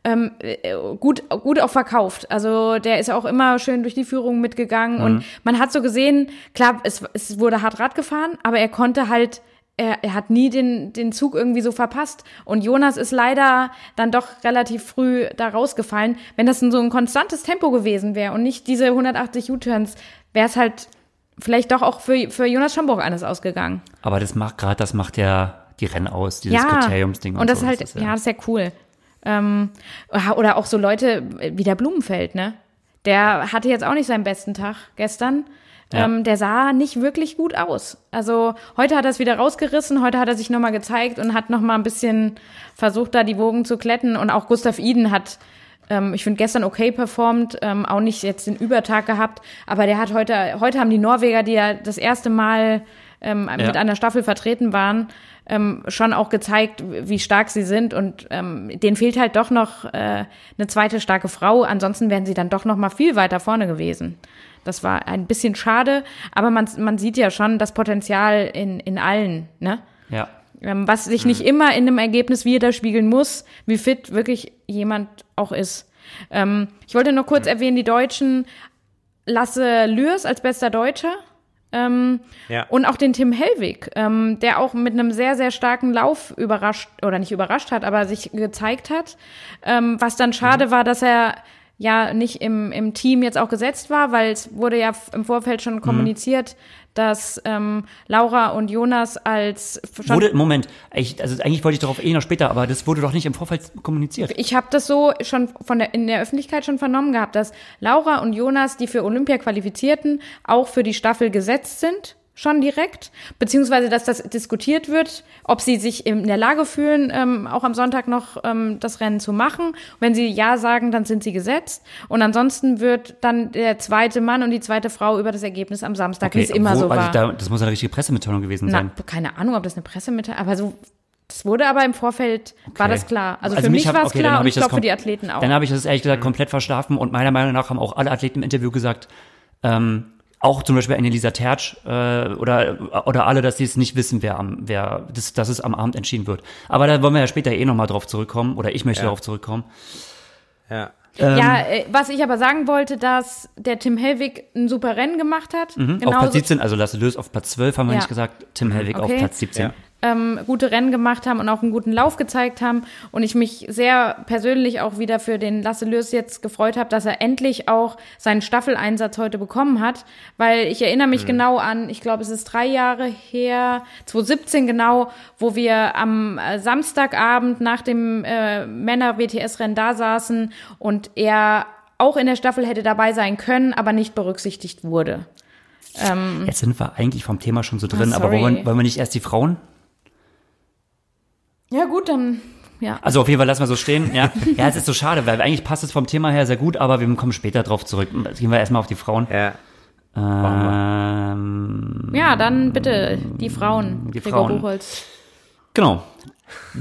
Speaker 2: ähm, äh, gut, gut auch verkauft. Also der ist auch immer schön durch die Führung mitgegangen mhm. und man hat so gesehen, klar, es, es wurde hart Rad gefahren, aber er konnte halt er, er hat nie den, den Zug irgendwie so verpasst. Und Jonas ist leider dann doch relativ früh da rausgefallen. Wenn das in so ein konstantes Tempo gewesen wäre und nicht diese 180 U-Turns, wäre es halt vielleicht doch auch für, für Jonas Schomburg alles ausgegangen.
Speaker 1: Aber das macht gerade, das macht ja die Rennen aus, dieses ja, Kriteriumsding.
Speaker 2: Und, und das so. halt, das ist ja, ja, das ist ja cool. Ähm, oder auch so Leute wie der Blumenfeld, ne? Der hatte jetzt auch nicht seinen besten Tag gestern. Ja. Ähm, der sah nicht wirklich gut aus. Also heute hat er es wieder rausgerissen, heute hat er sich nochmal gezeigt und hat nochmal ein bisschen versucht, da die Wogen zu kletten. Und auch Gustav Iden hat, ähm, ich finde, gestern okay performt, ähm, auch nicht jetzt den Übertag gehabt, aber der hat heute, heute haben die Norweger, die ja das erste Mal ähm, ja. mit einer Staffel vertreten waren, ähm, schon auch gezeigt, wie stark sie sind und ähm, denen fehlt halt doch noch äh, eine zweite starke Frau. Ansonsten wären sie dann doch noch mal viel weiter vorne gewesen. Das war ein bisschen schade, aber man, man sieht ja schon das Potenzial in, in allen, ne?
Speaker 1: Ja.
Speaker 2: Ähm, was sich nicht immer in einem Ergebnis widerspiegeln muss, wie fit wirklich jemand auch ist. Ähm, ich wollte noch kurz erwähnen, die Deutschen, Lasse Lürs als bester Deutscher, ähm, ja. Und auch den Tim Hellwig, ähm, der auch mit einem sehr, sehr starken Lauf überrascht, oder nicht überrascht hat, aber sich gezeigt hat. Ähm, was dann schade mhm. war, dass er ja nicht im, im Team jetzt auch gesetzt war, weil es wurde ja im Vorfeld schon mhm. kommuniziert, dass ähm, Laura und Jonas als
Speaker 1: wurde Moment, ich, also eigentlich wollte ich darauf eh noch später, aber das wurde doch nicht im Vorfeld kommuniziert.
Speaker 2: Ich habe das so schon von der in der Öffentlichkeit schon vernommen gehabt, dass Laura und Jonas, die für Olympia qualifizierten, auch für die Staffel gesetzt sind schon direkt, beziehungsweise dass das diskutiert wird, ob sie sich in der Lage fühlen, ähm, auch am Sonntag noch ähm, das Rennen zu machen. Wenn sie ja sagen, dann sind sie gesetzt. Und ansonsten wird dann der zweite Mann und die zweite Frau über das Ergebnis am Samstag, okay, wie es immer wo, so also war.
Speaker 1: Da, das muss eine richtige Pressemitteilung gewesen sein.
Speaker 2: Na, keine Ahnung, ob das eine Pressemitteilung, aber so das wurde aber im Vorfeld, okay. war das klar. Also, also für mich, war es okay, klar und ich glaube für die Athleten auch.
Speaker 1: Dann habe ich das ehrlich gesagt komplett verschlafen und meiner Meinung nach haben auch alle Athleten im Interview gesagt, ähm, auch zum Beispiel eine Lisa Tertsch äh, oder, oder alle, dass sie es nicht wissen, wer, am, wer das, dass es am Abend entschieden wird. Aber da wollen wir ja später eh nochmal drauf zurückkommen, oder ich möchte
Speaker 3: Ja.
Speaker 1: darauf zurückkommen.
Speaker 3: Ja.
Speaker 1: Ähm,
Speaker 2: ja, äh, was ich aber sagen wollte, dass der Tim Hellwig ein super Rennen gemacht hat.
Speaker 1: mhm, auf Platz 17, also Lasse Lös auf Platz 12 haben wir
Speaker 2: Ja.
Speaker 1: nicht gesagt, Tim Hellwig auf
Speaker 2: Okay.
Speaker 1: Platz 17.
Speaker 3: Ja.
Speaker 2: Ähm, gute Rennen gemacht haben und auch einen guten Lauf gezeigt haben. Und ich mich sehr persönlich auch wieder für den Lasse Lös jetzt gefreut habe, dass er endlich auch seinen Staffeleinsatz heute bekommen hat. Weil ich erinnere mich genau an, ich glaube, es ist drei Jahre her, 2017 genau, wo wir am äh, Samstagabend nach dem äh, Männer-WTS-Rennen da saßen und er auch in der Staffel hätte dabei sein können, aber nicht berücksichtigt wurde.
Speaker 1: Jetzt sind wir eigentlich vom Thema schon so drin,
Speaker 2: Ah,
Speaker 1: aber wollen wollen wir nicht erst die Frauen?
Speaker 2: Ja gut, dann ja.
Speaker 1: Also auf jeden Fall lassen wir so stehen. Ja, ja es ist so schade, weil eigentlich passt es vom Thema her sehr gut, aber wir kommen später drauf zurück. Jetzt gehen wir erstmal auf die Frauen.
Speaker 3: Ja.
Speaker 1: Ähm,
Speaker 2: Ja, dann bitte die Frauen.
Speaker 1: Die
Speaker 2: Gregor
Speaker 1: Frauen.
Speaker 2: Buchholz.
Speaker 1: genau.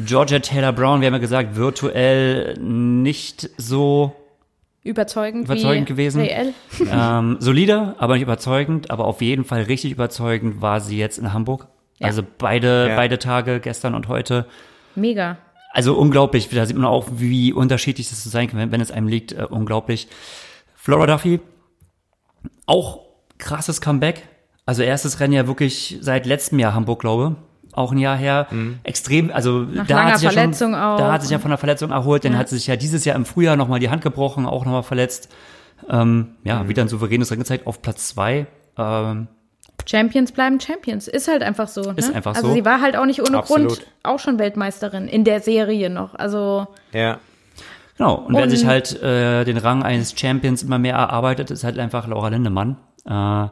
Speaker 1: Georgia Taylor Brown, wir haben ja gesagt, virtuell nicht so
Speaker 2: Überzeugend,
Speaker 1: Überzeugend
Speaker 2: wie
Speaker 1: gewesen.
Speaker 2: reell.
Speaker 1: ähm, solide, aber nicht überzeugend, aber auf jeden Fall richtig überzeugend war sie jetzt in Hamburg.
Speaker 2: Ja.
Speaker 1: Also beide,
Speaker 3: Ja.
Speaker 1: beide Tage, gestern und heute.
Speaker 2: Mega.
Speaker 1: Also unglaublich, da sieht man auch, wie unterschiedlich das so sein kann, wenn, wenn es einem liegt, äh, unglaublich. Flora Duffy, auch krasses Comeback. Also erstes Rennen ja wirklich seit letztem Jahr Hamburg, glaube auch ein Jahr her. Extrem, also da
Speaker 2: langer
Speaker 1: hat sich ja
Speaker 2: Verletzung
Speaker 1: schon,
Speaker 2: auch.
Speaker 1: da hat sich ja von der Verletzung erholt, dann
Speaker 2: Ja.
Speaker 1: hat sie sich ja dieses Jahr im Frühjahr nochmal die Hand gebrochen, auch nochmal verletzt. Ähm, ja, wieder ein souveränes Rennen gezeigt auf Platz zwei. Ähm,
Speaker 2: Champions bleiben Champions. Ist halt einfach so. Ne?
Speaker 1: Ist einfach
Speaker 2: also
Speaker 1: so.
Speaker 2: sie war halt auch nicht ohne
Speaker 3: Absolut.
Speaker 2: Grund auch schon Weltmeisterin in der Serie noch. Also
Speaker 3: Ja.
Speaker 1: Genau, und wer
Speaker 2: Und-
Speaker 1: sich halt äh, den Rang eines Champions immer mehr erarbeitet, ist halt einfach Laura Lindemann. Äh,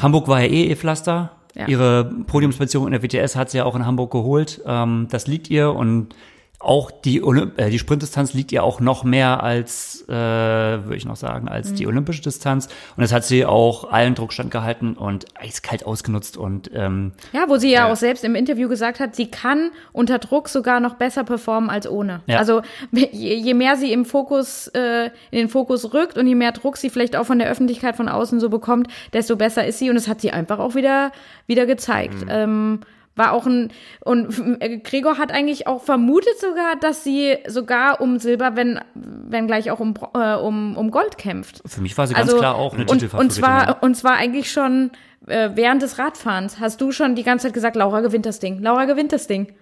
Speaker 1: Hamburg war ja eh ihr Pflaster.
Speaker 2: Ja.
Speaker 1: Ihre Podiumsplatzierung in der WTS hat sie ja auch in Hamburg geholt. Ähm, das liegt ihr und auch die, Olymp äh, die Sprintdistanz liegt ihr auch noch mehr als, äh, würde ich noch sagen, als
Speaker 2: Mhm.
Speaker 1: die olympische Distanz. Und das hat sie auch allen Druck standgehalten und eiskalt ausgenutzt und ähm,
Speaker 2: ja, wo sie ja,
Speaker 3: Ja.
Speaker 2: auch selbst im Interview gesagt hat, sie kann unter Druck sogar noch besser performen als ohne.
Speaker 1: Ja.
Speaker 2: Also je, je mehr sie im Fokus äh, in den Fokus rückt und je mehr Druck sie vielleicht auch von der Öffentlichkeit von außen so bekommt, desto besser ist sie und das hat sie einfach auch wieder wieder gezeigt. Ähm, war auch ein und äh, Gregor hat eigentlich auch vermutet sogar, dass sie sogar um Silber, wenn wenn gleich auch um äh, um um Gold kämpft.
Speaker 1: für mich war sie ganz klar auch eine
Speaker 2: Also und, und zwar und zwar eigentlich schon äh, während des Radfahrens hast du schon die ganze Zeit gesagt, Laura gewinnt das Ding. Laura gewinnt das Ding.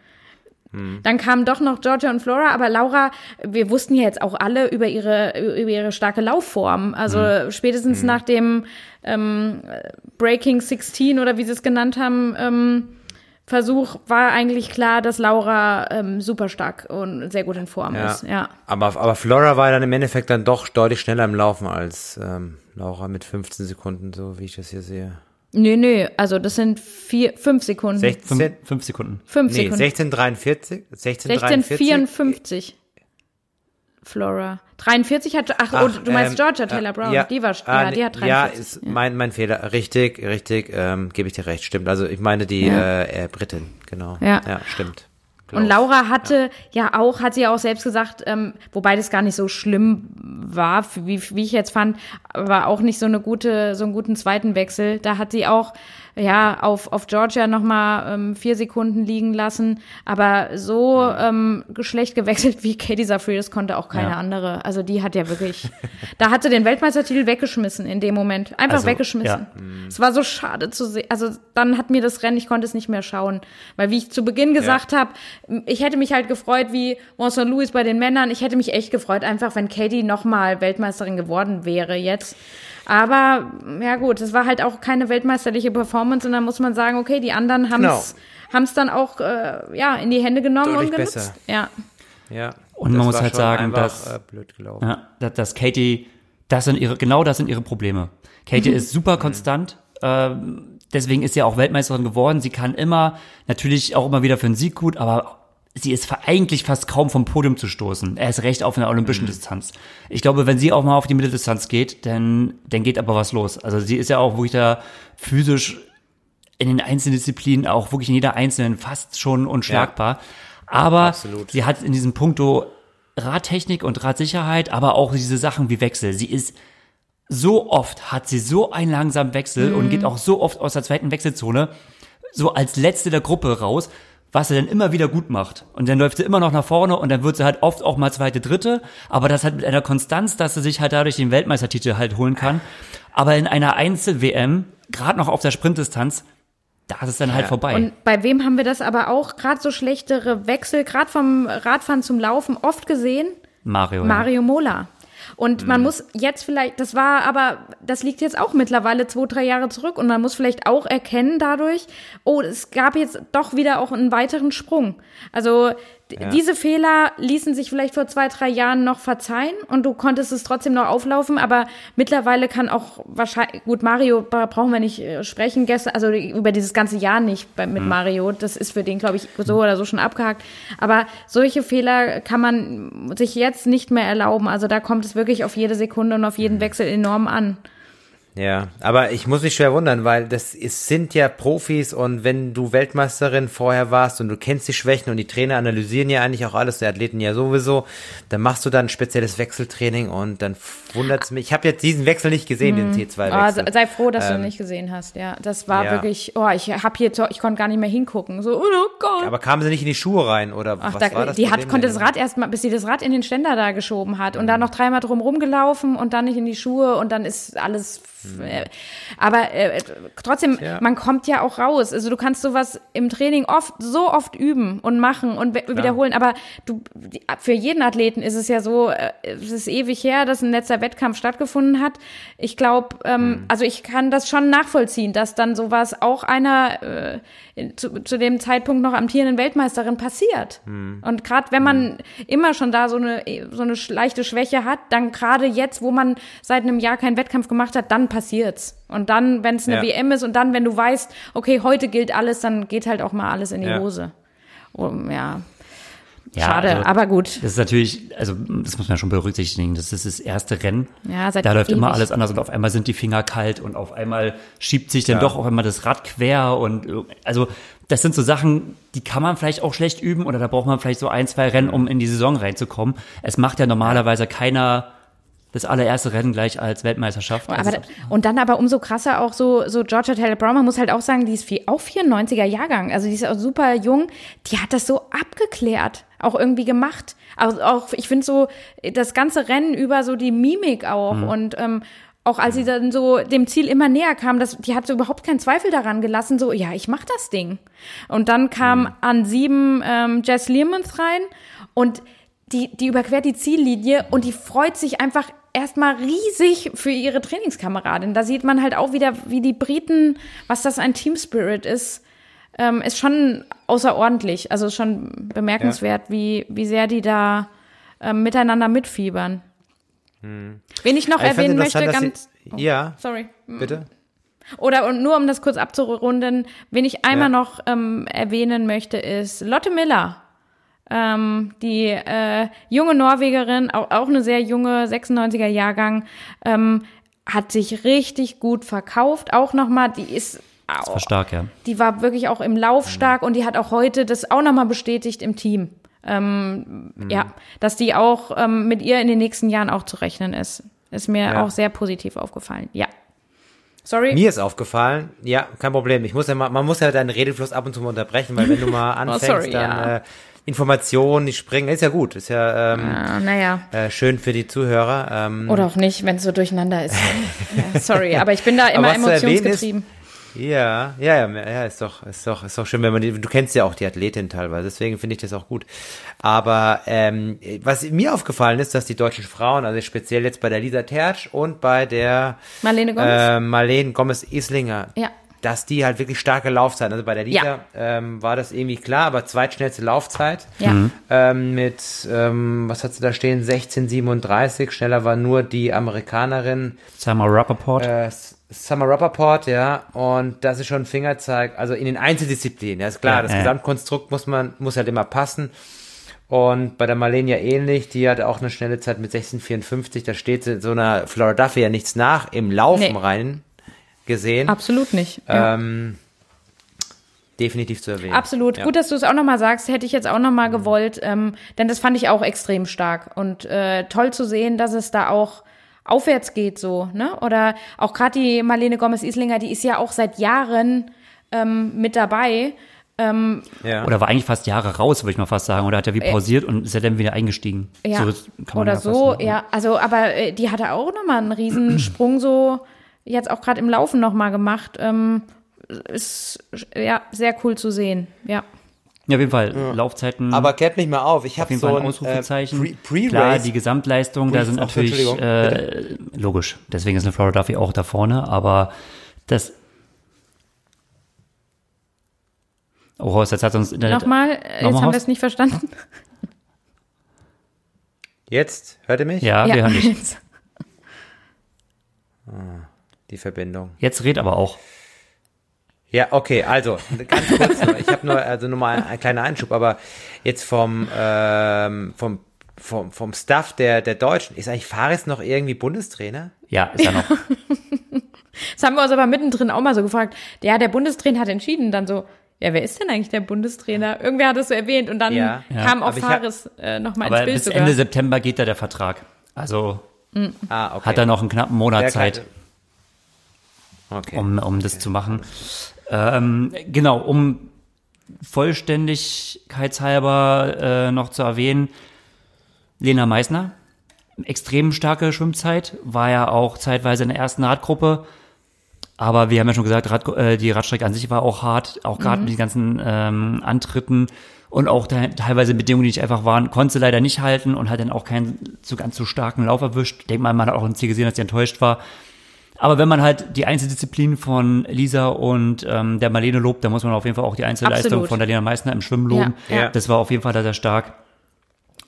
Speaker 2: Dann kamen doch noch Georgia und Flora, aber Laura, wir wussten ja jetzt auch alle über ihre über ihre starke Laufform. Also spätestens nach dem ähm, Breaking 16 oder wie sie es genannt haben, ähm, Versuch war eigentlich klar, dass Laura ähm, super stark und sehr gut in Form
Speaker 3: Ja.
Speaker 2: ist. Ja.
Speaker 3: Aber, aber Flora war dann im Endeffekt dann doch deutlich schneller im Laufen als ähm, Laura mit 15 Sekunden, so wie ich das hier sehe.
Speaker 2: Nö, nö, also das sind vier, fünf Sekunden.
Speaker 3: 16,
Speaker 1: fünf, fünf Sekunden.
Speaker 2: fünf
Speaker 3: nee,
Speaker 2: Sekunden.
Speaker 3: 1643, 1643.
Speaker 2: 1654. Flora. 43 hat, ach, oh, du meinst
Speaker 3: ähm,
Speaker 2: Georgia Taylor
Speaker 3: äh,
Speaker 2: Brown,
Speaker 3: ja,
Speaker 2: die war,
Speaker 3: ah,
Speaker 2: ja, die hat 43.
Speaker 3: Ja, ist Mein, mein Fehler. Richtig, richtig, ähm, gebe ich dir recht, stimmt. Also ich meine die
Speaker 2: Ja.
Speaker 3: äh, äh, Britin, genau.
Speaker 2: Ja.
Speaker 3: ja stimmt.
Speaker 2: Und Laura hatte ja. auch, hat sie ja auch selbst gesagt, ähm, wobei das gar nicht so schlimm war, wie, wie ich jetzt fand, aber auch nicht so eine gute, so einen guten zweiten Wechsel. Da hat sie auch ja auf auf Georgia noch mal ähm, vier Sekunden liegen lassen, aber so ähm, schlecht gewechselt wie Katie Safri, das konnte auch keine
Speaker 1: Ja.
Speaker 2: andere. Also die hat ja wirklich, da hat sie den Weltmeistertitel weggeschmissen in dem Moment, einfach
Speaker 1: Also,
Speaker 2: weggeschmissen.
Speaker 1: ja.
Speaker 2: Es war so schade zu sehen. Also dann hat mir das Rennen, ich konnte es nicht mehr schauen, weil wie ich zu Beginn gesagt habe, ich hätte mich halt gefreut wie Vincent Louis bei den Männern. Ich hätte mich echt gefreut, einfach wenn Katie nochmal Weltmeisterin geworden wäre jetzt. Aber ja gut, es war halt auch keine weltmeisterliche Performance und dann muss man sagen, okay, die anderen haben es haben's dann auch äh, ja in die Hände genommen
Speaker 3: Deutlich
Speaker 2: und genutzt.
Speaker 3: besser.
Speaker 2: Ja.
Speaker 3: Ja.
Speaker 1: Und man
Speaker 3: Das
Speaker 1: muss halt sagen,
Speaker 3: einfach,
Speaker 1: dass-
Speaker 3: äh, blöd gelaufen.
Speaker 1: Ja, dass, dass Katie, das sind ihre, genau das sind ihre Probleme. Katie ist super konstant. Ähm, deswegen ist sie auch Weltmeisterin geworden. Sie kann immer, natürlich auch immer wieder für einen Sieg gut, aber sie ist eigentlich fast kaum vom Podium zu stoßen. Er ist recht auf einer olympischen Distanz. Ich glaube, wenn sie auch mal auf die Mitteldistanz geht, dann, dann geht aber was los. Also sie ist ja auch wirklich da physisch in den einzelnen Disziplinen, auch wirklich in jeder einzelnen fast schon unschlagbar. Aber
Speaker 3: Absolut.
Speaker 1: sie hat in diesem Punkto Radtechnik und Radsicherheit, aber auch diese Sachen wie Wechsel. Sie ist so oft hat sie so einen langsamen Wechsel und geht auch so oft aus der zweiten Wechselzone so als letzte der Gruppe raus, was sie dann immer wieder gut macht. Und dann läuft sie immer noch nach vorne und dann wird sie halt oft auch mal zweite, dritte, aber das halt mit einer Konstanz, dass sie sich halt dadurch den Weltmeistertitel halt holen kann. Aber in einer Einzel-WM, gerade noch auf der Sprintdistanz, da ist es dann halt vorbei.
Speaker 2: Und bei wem haben wir das aber auch, gerade so schlechtere Wechsel, gerade vom Radfahren zum Laufen, oft gesehen?
Speaker 1: Mario. ja.
Speaker 2: Mario Mola. Und man muss jetzt vielleicht, das war aber, das liegt jetzt auch mittlerweile zwei, drei Jahre zurück und man muss vielleicht auch erkennen dadurch, oh, es gab jetzt doch wieder auch einen weiteren Sprung. Also
Speaker 3: Ja.
Speaker 2: diese Fehler ließen sich vielleicht vor zwei, drei Jahren noch verzeihen und du konntest es trotzdem noch auflaufen, aber mittlerweile kann auch wahrscheinlich, gut, Mario brauchen wir nicht äh, sprechen gestern, also über dieses ganze Jahr nicht bei, mit Mario, das ist für den, glaube ich, so oder so schon abgehakt. Aber solche Fehler kann man sich jetzt nicht mehr erlauben. Also da kommt es wirklich auf jede Sekunde und auf jeden Wechsel enorm an.
Speaker 3: Ja, aber ich muss mich schwer wundern, weil das ist, sind ja Profis und wenn du Weltmeisterin vorher warst und du kennst die Schwächen und die Trainer analysieren ja eigentlich auch alles, die Athleten ja sowieso, dann machst du dann ein spezielles Wechseltraining und dann wundert's mich. Ich habe jetzt diesen Wechsel nicht gesehen, den T2-Wechsel.
Speaker 2: Ah, se- sei froh, dass du
Speaker 3: Ähm,
Speaker 2: ihn nicht gesehen hast. Ja, das war
Speaker 3: ja.
Speaker 2: wirklich, oh, ich hab hier, ich konnte gar nicht mehr hingucken. So, oh Gott.
Speaker 3: aber kamen sie nicht in die Schuhe rein oder
Speaker 2: Ach,
Speaker 3: was
Speaker 2: da,
Speaker 3: war das?
Speaker 2: die hat, konnte
Speaker 3: denn?
Speaker 2: das Rad erst mal, bis sie das Rad in den Ständer da geschoben hat und dann noch dreimal drum rumgelaufen und dann nicht in die Schuhe und dann ist alles. Äh, aber äh, trotzdem,
Speaker 3: Ja.
Speaker 2: man kommt ja auch raus. Also du kannst sowas im Training oft so oft üben und machen und we- wiederholen. Aber du, für jeden Athleten ist es ja so, äh, es ist ewig her, dass ein letzter Wettkampf stattgefunden hat. Ich glaube, ähm, also ich kann das schon nachvollziehen, dass dann sowas auch einer äh, zu, zu dem Zeitpunkt noch amtierenden Weltmeisterin passiert. Und gerade wenn man immer schon da so eine so eine leichte Schwäche hat, dann gerade jetzt, wo man seit einem Jahr keinen Wettkampf gemacht hat, dann passiert's. Und dann, wenn es eine
Speaker 3: Ja.
Speaker 2: WM ist und dann, wenn du weißt, okay, heute gilt alles, dann geht halt auch mal alles in die
Speaker 3: Ja.
Speaker 2: Hose. Um, ja.
Speaker 1: Ja,
Speaker 2: Schade,
Speaker 1: also-
Speaker 2: aber gut.
Speaker 1: Das ist natürlich, also das muss man schon berücksichtigen. Das ist das erste Rennen.
Speaker 2: Ja, seit
Speaker 1: da läuft immer
Speaker 2: ewig.
Speaker 1: alles anders und auf einmal sind die Finger kalt und auf einmal schiebt sich dann doch auf einmal das Rad quer und also das sind so Sachen, die kann man vielleicht auch schlecht üben oder da braucht man vielleicht so ein, zwei Rennen, um in die Saison reinzukommen. Es macht ja normalerweise keiner das allererste Rennen gleich als Weltmeisterschaft.
Speaker 2: Aber,
Speaker 1: Also,
Speaker 2: und dann aber umso krasser auch so, so Georgia Taylor Brown, man muss halt auch sagen, die ist viel, auch 94er Jahrgang, also die ist auch super jung, die hat das so abgeklärt, auch irgendwie gemacht. Auch, auch ich finde so, das ganze Rennen über so die Mimik auch und ähm, auch als sie dann so dem Ziel immer näher kam, das, die hat so überhaupt keinen Zweifel daran gelassen, so, ja, ich mach das Ding. Und dann kam an sieben ähm, Jess Learmonth rein und die, die überquert die Ziellinie und die freut sich einfach erstmal riesig für ihre Trainingskameradin. Da sieht man halt auch wieder, wie die Briten, was das ein Team Spirit ist, ähm, ist schon außerordentlich. Also schon bemerkenswert, wie, wie sehr die da ähm, miteinander mitfiebern. Wen ich noch
Speaker 3: Aber ich
Speaker 2: erwähnen möchte, ganz,
Speaker 3: Sie, ja,
Speaker 2: sorry.
Speaker 3: bitte.
Speaker 2: Oder und nur um das kurz abzurunden, wen ich einmal
Speaker 3: Ja.
Speaker 2: noch ähm, erwähnen möchte, ist Lotte Miller. Ähm, die äh, junge Norwegerin, auch, auch eine sehr junge 96er Jahrgang, ähm, hat sich richtig gut verkauft. Auch nochmal, die ist
Speaker 1: das war stark, ja.
Speaker 2: die war wirklich auch im Lauf stark und die hat auch heute das auch nochmal bestätigt im Team. Ähm, Ja, dass die auch ähm, mit ihr in den nächsten Jahren auch zu rechnen ist. Ist mir
Speaker 3: Ja.
Speaker 2: auch sehr positiv aufgefallen. Ja. Sorry.
Speaker 3: Mir ist aufgefallen, ja, kein Problem. Ich muss ja mal, man muss ja deinen Redefluss ab und zu mal unterbrechen, weil wenn du mal anfängst,
Speaker 2: Oh, sorry,
Speaker 3: dann
Speaker 2: ja.
Speaker 3: äh, Informationen, die springen, ist ja gut, ist ja ähm,
Speaker 2: Ah, naja.
Speaker 3: äh, schön für die Zuhörer. Ähm,
Speaker 2: Oder auch nicht, wenn es so durcheinander ist. ja, sorry, aber ich bin da immer emotionsgetrieben.
Speaker 3: Ja, ja, ja, ja, ist doch, ist doch, ist doch schön, wenn man die, du kennst ja auch die Athletin teilweise, deswegen finde ich das auch gut. Aber ähm, was mir aufgefallen ist, dass die deutschen Frauen, also speziell jetzt bei der Lisa Tertsch und bei der
Speaker 2: Marlene Gomez?
Speaker 3: äh, Marlene Gomez-Islinger,
Speaker 2: Ja.
Speaker 3: Dass die halt wirklich starke Laufzeiten, also bei der Lisa
Speaker 2: Ja.
Speaker 3: ähm, war das irgendwie klar, aber zweitschnellste Laufzeit
Speaker 2: Ja.
Speaker 3: ähm, mit, ähm, was hat sie da stehen, 16,37, schneller war nur die Amerikanerin
Speaker 1: Summer Rappaport.
Speaker 3: äh, Summer Rappaport, ja, und das ist schon ein Fingerzeig, also in den Einzeldisziplinen, ja, ist klar,
Speaker 1: Ja,
Speaker 3: das. Gesamtkonstrukt muss man, muss halt immer passen. Und bei der Marlene ja ähnlich, die hat auch eine schnelle Zeit mit 16,54, da steht so einer Flora Duffy ja nichts nach, im Laufen
Speaker 2: Nee.
Speaker 3: rein gesehen.
Speaker 2: Absolut nicht. Ja.
Speaker 3: Ähm, definitiv zu erwähnen.
Speaker 2: Absolut.
Speaker 3: Ja.
Speaker 2: Gut, dass du es auch nochmal sagst, hätte ich jetzt auch nochmal gewollt, ähm, denn das fand ich auch extrem stark und äh, toll zu sehen, dass es da auch aufwärts geht so, ne? Oder auch gerade die Marlene Gomez-Islinger, die ist ja auch seit Jahren ähm, mit dabei. Ähm,
Speaker 1: ja. Oder war eigentlich fast Jahre raus, würde ich mal fast sagen. Oder hat er wie äh, pausiert und ist er dann wieder eingestiegen.
Speaker 2: Ja. So, Oder ja so, ja. Also, aber äh, die hatte auch nochmal einen Riesensprung so jetzt auch gerade im Laufen nochmal gemacht. Ähm, ist ja sehr cool zu sehen, ja.
Speaker 1: Ja, auf jeden Fall. Ja. Laufzeiten.
Speaker 3: Aber klärt mich mal auf. Ich habe so
Speaker 1: ein Ausrufezeichen. Äh, Pre Klar, die Gesamtleistung, da sind natürlich äh, logisch. Deswegen ist eine Florida Duffy auch da vorne. Aber das. Oh, Horst, jetzt hat uns
Speaker 2: Internet. Nochmal, jetzt Nochmal, haben wir es nicht verstanden.
Speaker 3: Jetzt? Hört ihr mich?
Speaker 1: Ja, ja. wir hören dich.
Speaker 3: Ah, die Verbindung.
Speaker 1: Jetzt red aber auch.
Speaker 3: Ja, okay, also ganz kurz nur. Ich habe nur also nur mal ein kleiner Einschub, aber jetzt vom ähm, vom vom vom Staff der der Deutschen ist eigentlich Fares noch irgendwie Bundestrainer?
Speaker 1: Ja, ist er noch.
Speaker 2: das haben wir uns aber mittendrin auch mal so gefragt. Ja, der Bundestrainer hat entschieden, dann so. Ja, wer ist denn eigentlich der Bundestrainer? Irgendwer hat es so erwähnt und dann ja, kam auch Fares äh, nochmal ins Bild.
Speaker 1: Bis sogar. Ende September geht da der Vertrag. Also mhm. ah, okay. hat er noch einen knappen Monat Zeit. Okay. Um, um das zu machen. Ähm, genau, um Vollständigkeitshalber äh, noch zu erwähnen, Lena Meissner, extrem starke Schwimmzeit, war ja auch zeitweise in der ersten Radgruppe. Aber wir haben ja schon gesagt, Rad, äh, die Radstrecke an sich war auch hart, auch gerade mhm. mit den ganzen ähm, Antritten und auch da, teilweise Bedingungen, die nicht einfach waren, konnte sie leider nicht halten und hat dann auch keinen so ganz so starken Lauf erwischt. Ich denke mal, man hat auch im Ziel gesehen, dass sie enttäuscht war. Aber wenn man halt die Einzeldisziplin von Lisa und ähm, der Marlene lobt, dann muss man auf jeden Fall auch die Einzelleistung Absolut. von der Lena Meissner im Schwimmen loben. Ja, ja. Das war auf jeden Fall da sehr stark.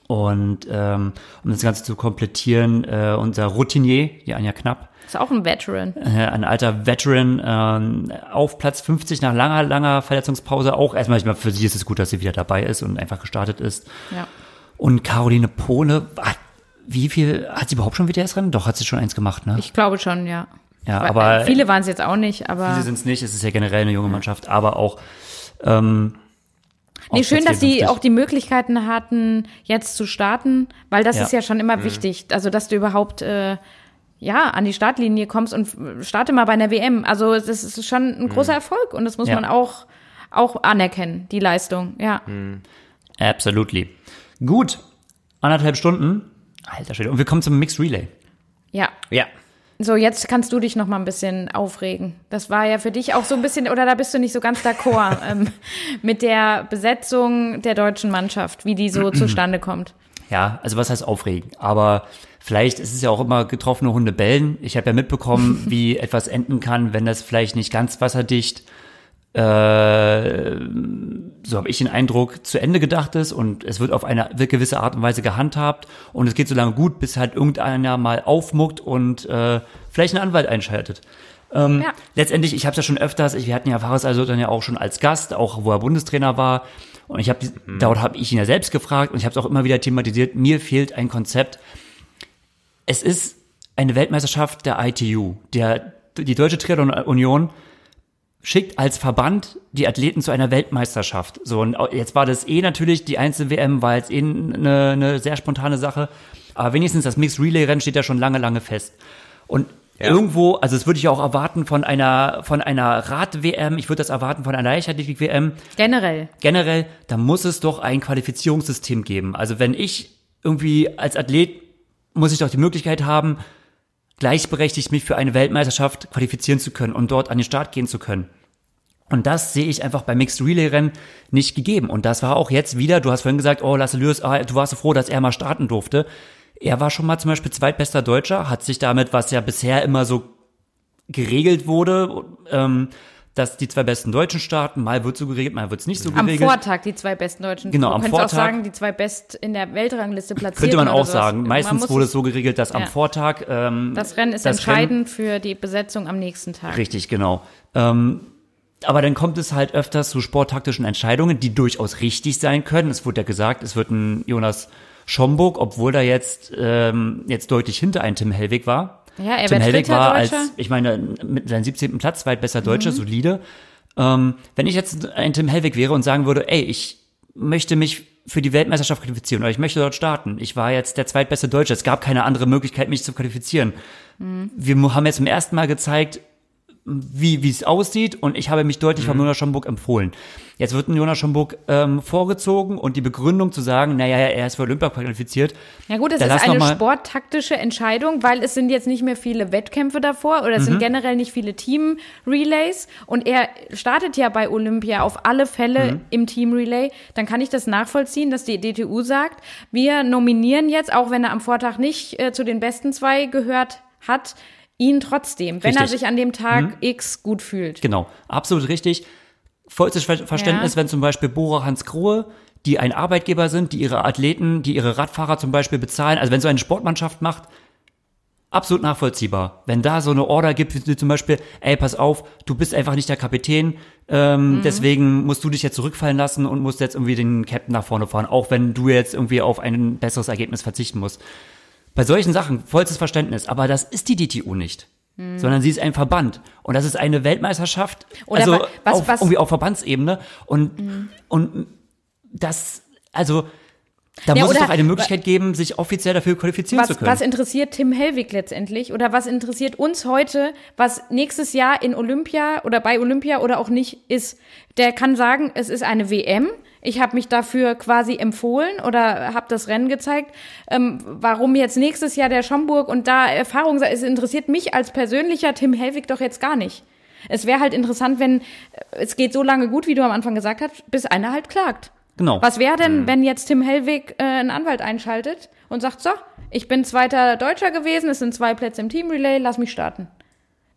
Speaker 1: Und ähm, um das Ganze zu komplettieren, äh, unser Routinier, die Anja Knapp.
Speaker 2: Ist auch ein Veteran.
Speaker 1: Äh, ein alter Veteran ähm, auf Platz 50 nach langer, langer Verletzungspause. Auch erstmal, ich meine, für sie ist es gut, dass sie wieder dabei ist und einfach gestartet ist. Ja. Und Caroline Pohle, wie viel, hat sie überhaupt schon WTS-Rennen? Doch, hat sie schon eins gemacht, ne?
Speaker 2: Ich glaube schon, ja.
Speaker 1: Ja, aber.
Speaker 2: Viele waren es jetzt auch nicht, aber.
Speaker 1: Viele sind es nicht, es ist ja generell eine junge Mannschaft, aber auch, ähm,
Speaker 2: Nee, schön, dass die auch die Möglichkeiten hatten, jetzt zu starten, weil das ja. ist ja schon immer mhm. wichtig. Also, dass du überhaupt äh, ja an die Startlinie kommst und starte mal bei einer WM. Also, das ist schon ein großer mhm. Erfolg und das muss ja. man auch, auch anerkennen, die Leistung, ja. Mhm.
Speaker 1: Absolutely. Gut. Anderthalb Stunden. Alter Schwede. Und wir kommen zum Mixed Relay.
Speaker 2: Ja.
Speaker 3: Ja.
Speaker 2: So, jetzt kannst du dich noch mal ein bisschen aufregen. Das war ja für dich auch so ein bisschen, oder da bist du nicht so ganz d'accord ähm, mit der Besetzung der deutschen Mannschaft, wie die so zustande kommt.
Speaker 1: Ja, also was heißt aufregen? Aber vielleicht ist es ja auch immer getroffene Hunde bellen. Ich habe ja mitbekommen, wie etwas enden kann, wenn das vielleicht nicht ganz wasserdicht äh, so habe ich den Eindruck, zu Ende gedacht ist und es wird auf eine gewisse Art und Weise gehandhabt und es geht so lange gut, bis halt irgendeiner mal aufmuckt und äh, vielleicht einen Anwalt einschaltet. Ähm, ja. Letztendlich, ich habe es ja schon öfters, ich, wir hatten ja Fares also dann ja auch schon als Gast, auch wo er Bundestrainer war und ich habe, mhm. dort habe ich ihn ja selbst gefragt und ich habe es auch immer wieder thematisiert, mir fehlt ein Konzept. Es ist eine Weltmeisterschaft der ITU, der, die Deutsche Triathlon Union schickt als Verband die Athleten zu einer Weltmeisterschaft. So, und jetzt war das eh natürlich, die Einzel-WM war jetzt eh eine, eine sehr spontane Sache. Aber wenigstens das Mixed Relay-Rennen steht ja schon lange, lange fest. Und ja. irgendwo, also das würde ich auch erwarten von einer, von einer Rad-WM, ich würde das erwarten von einer Leichtathletik-WM.
Speaker 2: Generell.
Speaker 1: Generell, da muss es doch ein Qualifizierungssystem geben. Also wenn ich irgendwie als Athlet muss ich doch die Möglichkeit haben, gleichberechtigt mich für eine Weltmeisterschaft qualifizieren zu können und dort an den Start gehen zu können. Und das sehe ich einfach beim Mixed Relay Rennen nicht gegeben. Und das war auch jetzt wieder, du hast vorhin gesagt, oh, Lasse Lewis, ah, du warst so froh, dass er mal starten durfte. Er war schon mal zum Beispiel zweitbester Deutscher, hat sich damit, was ja bisher immer so geregelt wurde, ähm, dass die zwei besten Deutschen starten. Mal wird so geregelt, mal wird es nicht so geregelt.
Speaker 2: Am Vortag die zwei besten Deutschen.
Speaker 1: Genau, am Vortag. auch
Speaker 2: sagen, die zwei best in der Weltrangliste platziert.
Speaker 1: Könnte man auch sagen. Meistens wurde es so geregelt, dass ja. am Vortag. Ähm,
Speaker 2: das Rennen ist das entscheidend Rennen, für die Besetzung am nächsten Tag.
Speaker 1: Richtig, genau. Ähm, aber dann kommt es halt öfters zu sporttaktischen Entscheidungen, die durchaus richtig sein können. Es wurde ja gesagt, es wird ein Jonas Schomburg, obwohl er jetzt, ähm, jetzt deutlich hinter ein Tim Hellwig war.
Speaker 2: Ja, er
Speaker 1: Tim Hellwig war als, ich meine, mit seinem 17. Platz zweitbester Deutscher, mhm. solide. Ähm, wenn ich jetzt ein Tim Hellwig wäre und sagen würde, ey, ich möchte mich für die Weltmeisterschaft qualifizieren oder ich möchte dort starten. Ich war jetzt der zweitbeste Deutsche. Es gab keine andere Möglichkeit, mich zu qualifizieren. Mhm. Wir haben jetzt zum ersten Mal gezeigt, wie wie es aussieht und ich habe mich deutlich mhm. von Jonas Schomburg empfohlen. Jetzt wird ein Jonas Schomburg ähm, vorgezogen und die Begründung zu sagen, naja, er ist für Olympia qualifiziert.
Speaker 2: Ja gut, es ist eine sporttaktische Entscheidung, weil es sind jetzt nicht mehr viele Wettkämpfe davor oder es mhm. sind generell nicht viele Team-Relays und er startet ja bei Olympia auf alle Fälle mhm. im Team-Relay. Dann kann ich das nachvollziehen, dass die DTU sagt, wir nominieren jetzt, auch wenn er am Vortag nicht äh, zu den besten zwei gehört hat, ihn trotzdem, wenn richtig. er sich an dem Tag mhm. X gut fühlt.
Speaker 1: Genau, absolut richtig. Vollstes Verständnis, ja. wenn zum Beispiel Bora Hans Grohe, die ein Arbeitgeber sind, die ihre Athleten, die ihre Radfahrer zum Beispiel bezahlen, also wenn so eine Sportmannschaft macht, absolut nachvollziehbar. Wenn da so eine Order gibt, wie zum Beispiel, ey, pass auf, du bist einfach nicht der Kapitän, ähm, mhm. deswegen musst du dich jetzt zurückfallen lassen und musst jetzt irgendwie den Captain nach vorne fahren, auch wenn du jetzt irgendwie auf ein besseres Ergebnis verzichten musst. Bei solchen Sachen vollstes Verständnis, aber das ist die DTU nicht. Hm. Sondern sie ist ein Verband. Und das ist eine Weltmeisterschaft, Oder also was, auf, was? irgendwie auf Verbandsebene. Und, hm. und das, also, da ja, muss es doch eine Möglichkeit geben, sich offiziell dafür qualifizieren
Speaker 2: was,
Speaker 1: zu können.
Speaker 2: Was interessiert Tim Hellwig letztendlich? Oder was interessiert uns heute, was nächstes Jahr in Olympia oder bei Olympia oder auch nicht ist? Der kann sagen, es ist eine WM ich habe mich dafür quasi empfohlen oder habe das Rennen gezeigt. Ähm, warum jetzt nächstes Jahr der Schomburg und da Erfahrung sei, es interessiert mich als persönlicher Tim Hellwig doch jetzt gar nicht. Es wäre halt interessant, wenn äh, es geht so lange gut, wie du am Anfang gesagt hast, bis einer halt klagt. Genau. Was wäre denn, mhm. wenn jetzt Tim Hellwig äh, einen Anwalt einschaltet und sagt, so, ich bin zweiter Deutscher gewesen, es sind zwei Plätze im Team Relay, lass mich starten.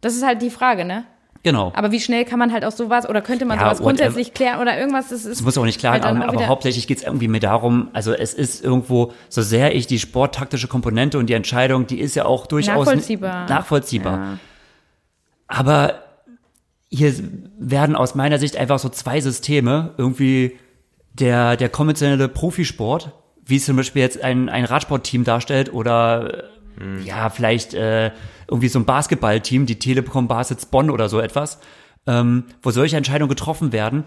Speaker 2: Das ist halt die Frage, ne?
Speaker 1: Genau.
Speaker 2: Aber wie schnell kann man halt auch sowas oder könnte man ja, sowas grundsätzlich klären oder irgendwas?
Speaker 1: Das, ist das muss auch nicht klar, halt aber, aber hauptsächlich geht es irgendwie mir darum, also es ist irgendwo, so sehr ich die sporttaktische Komponente und die Entscheidung, die ist ja auch durchaus
Speaker 2: nachvollziehbar.
Speaker 1: nachvollziehbar. Ja. Aber hier werden aus meiner Sicht einfach so zwei Systeme, irgendwie der, der konventionelle Profisport, wie es zum Beispiel jetzt ein, ein Radsportteam darstellt oder hm. ja, vielleicht äh, irgendwie so ein Basketballteam, die Telekom Baskets Bonn oder so etwas, ähm, wo solche Entscheidungen getroffen werden.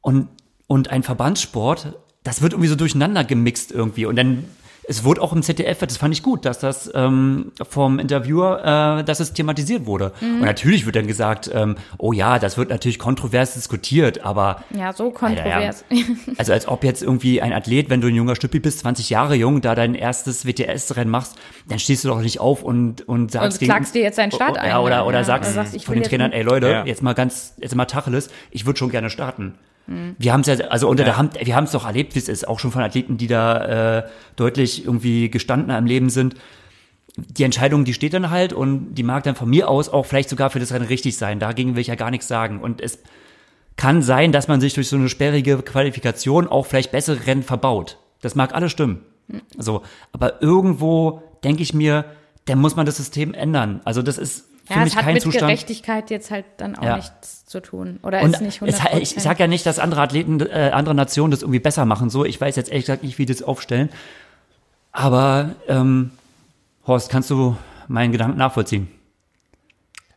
Speaker 1: Und, und ein Verbandssport, das wird irgendwie so durcheinander gemixt irgendwie. Und dann es wurde auch im ZDF, das fand ich gut, dass das ähm, vom Interviewer, äh, dass es thematisiert wurde. Mhm. Und natürlich wird dann gesagt, ähm, oh ja, das wird natürlich kontrovers diskutiert, aber
Speaker 2: ja, so kontrovers.
Speaker 1: Alter, ja. Also als ob jetzt irgendwie ein Athlet, wenn du ein junger Stüppi bist, 20 Jahre jung, da dein erstes WTS-Rennen machst, dann stehst du doch nicht auf und und sagst
Speaker 2: und klagst dir jetzt deinen Start ein.
Speaker 1: Ja, oder oder ja, sagst, oder sagst von den Trainern, ey Leute, ja. jetzt mal ganz, jetzt mal Tacheles, ich würde schon gerne starten. Mhm. Wir haben es ja, also unter ja. der Hand, wir haben es doch erlebt, wie es ist, auch schon von Athleten, die da äh, deutlich irgendwie gestandener im Leben sind. Die Entscheidung, die steht dann halt und die mag dann von mir aus auch vielleicht sogar für das Rennen richtig sein. Dagegen will ich ja gar nichts sagen. Und es kann sein, dass man sich durch so eine sperrige Qualifikation auch vielleicht bessere Rennen verbaut. Das mag alles stimmen. Mhm. So, aber irgendwo denke ich mir, dann muss man das System ändern. Also das ist für ja, mich kein Zustand.
Speaker 2: Es hat mit Gerechtigkeit jetzt halt dann auch ja. nichts zu tun. Oder und ist nicht 100%.
Speaker 1: Es, ich sage ja nicht, dass andere Athleten, äh, andere Nationen das irgendwie besser machen. So, ich weiß jetzt ehrlich gesagt nicht, wie die das aufstellen. Aber ähm, Horst, kannst du meinen Gedanken nachvollziehen?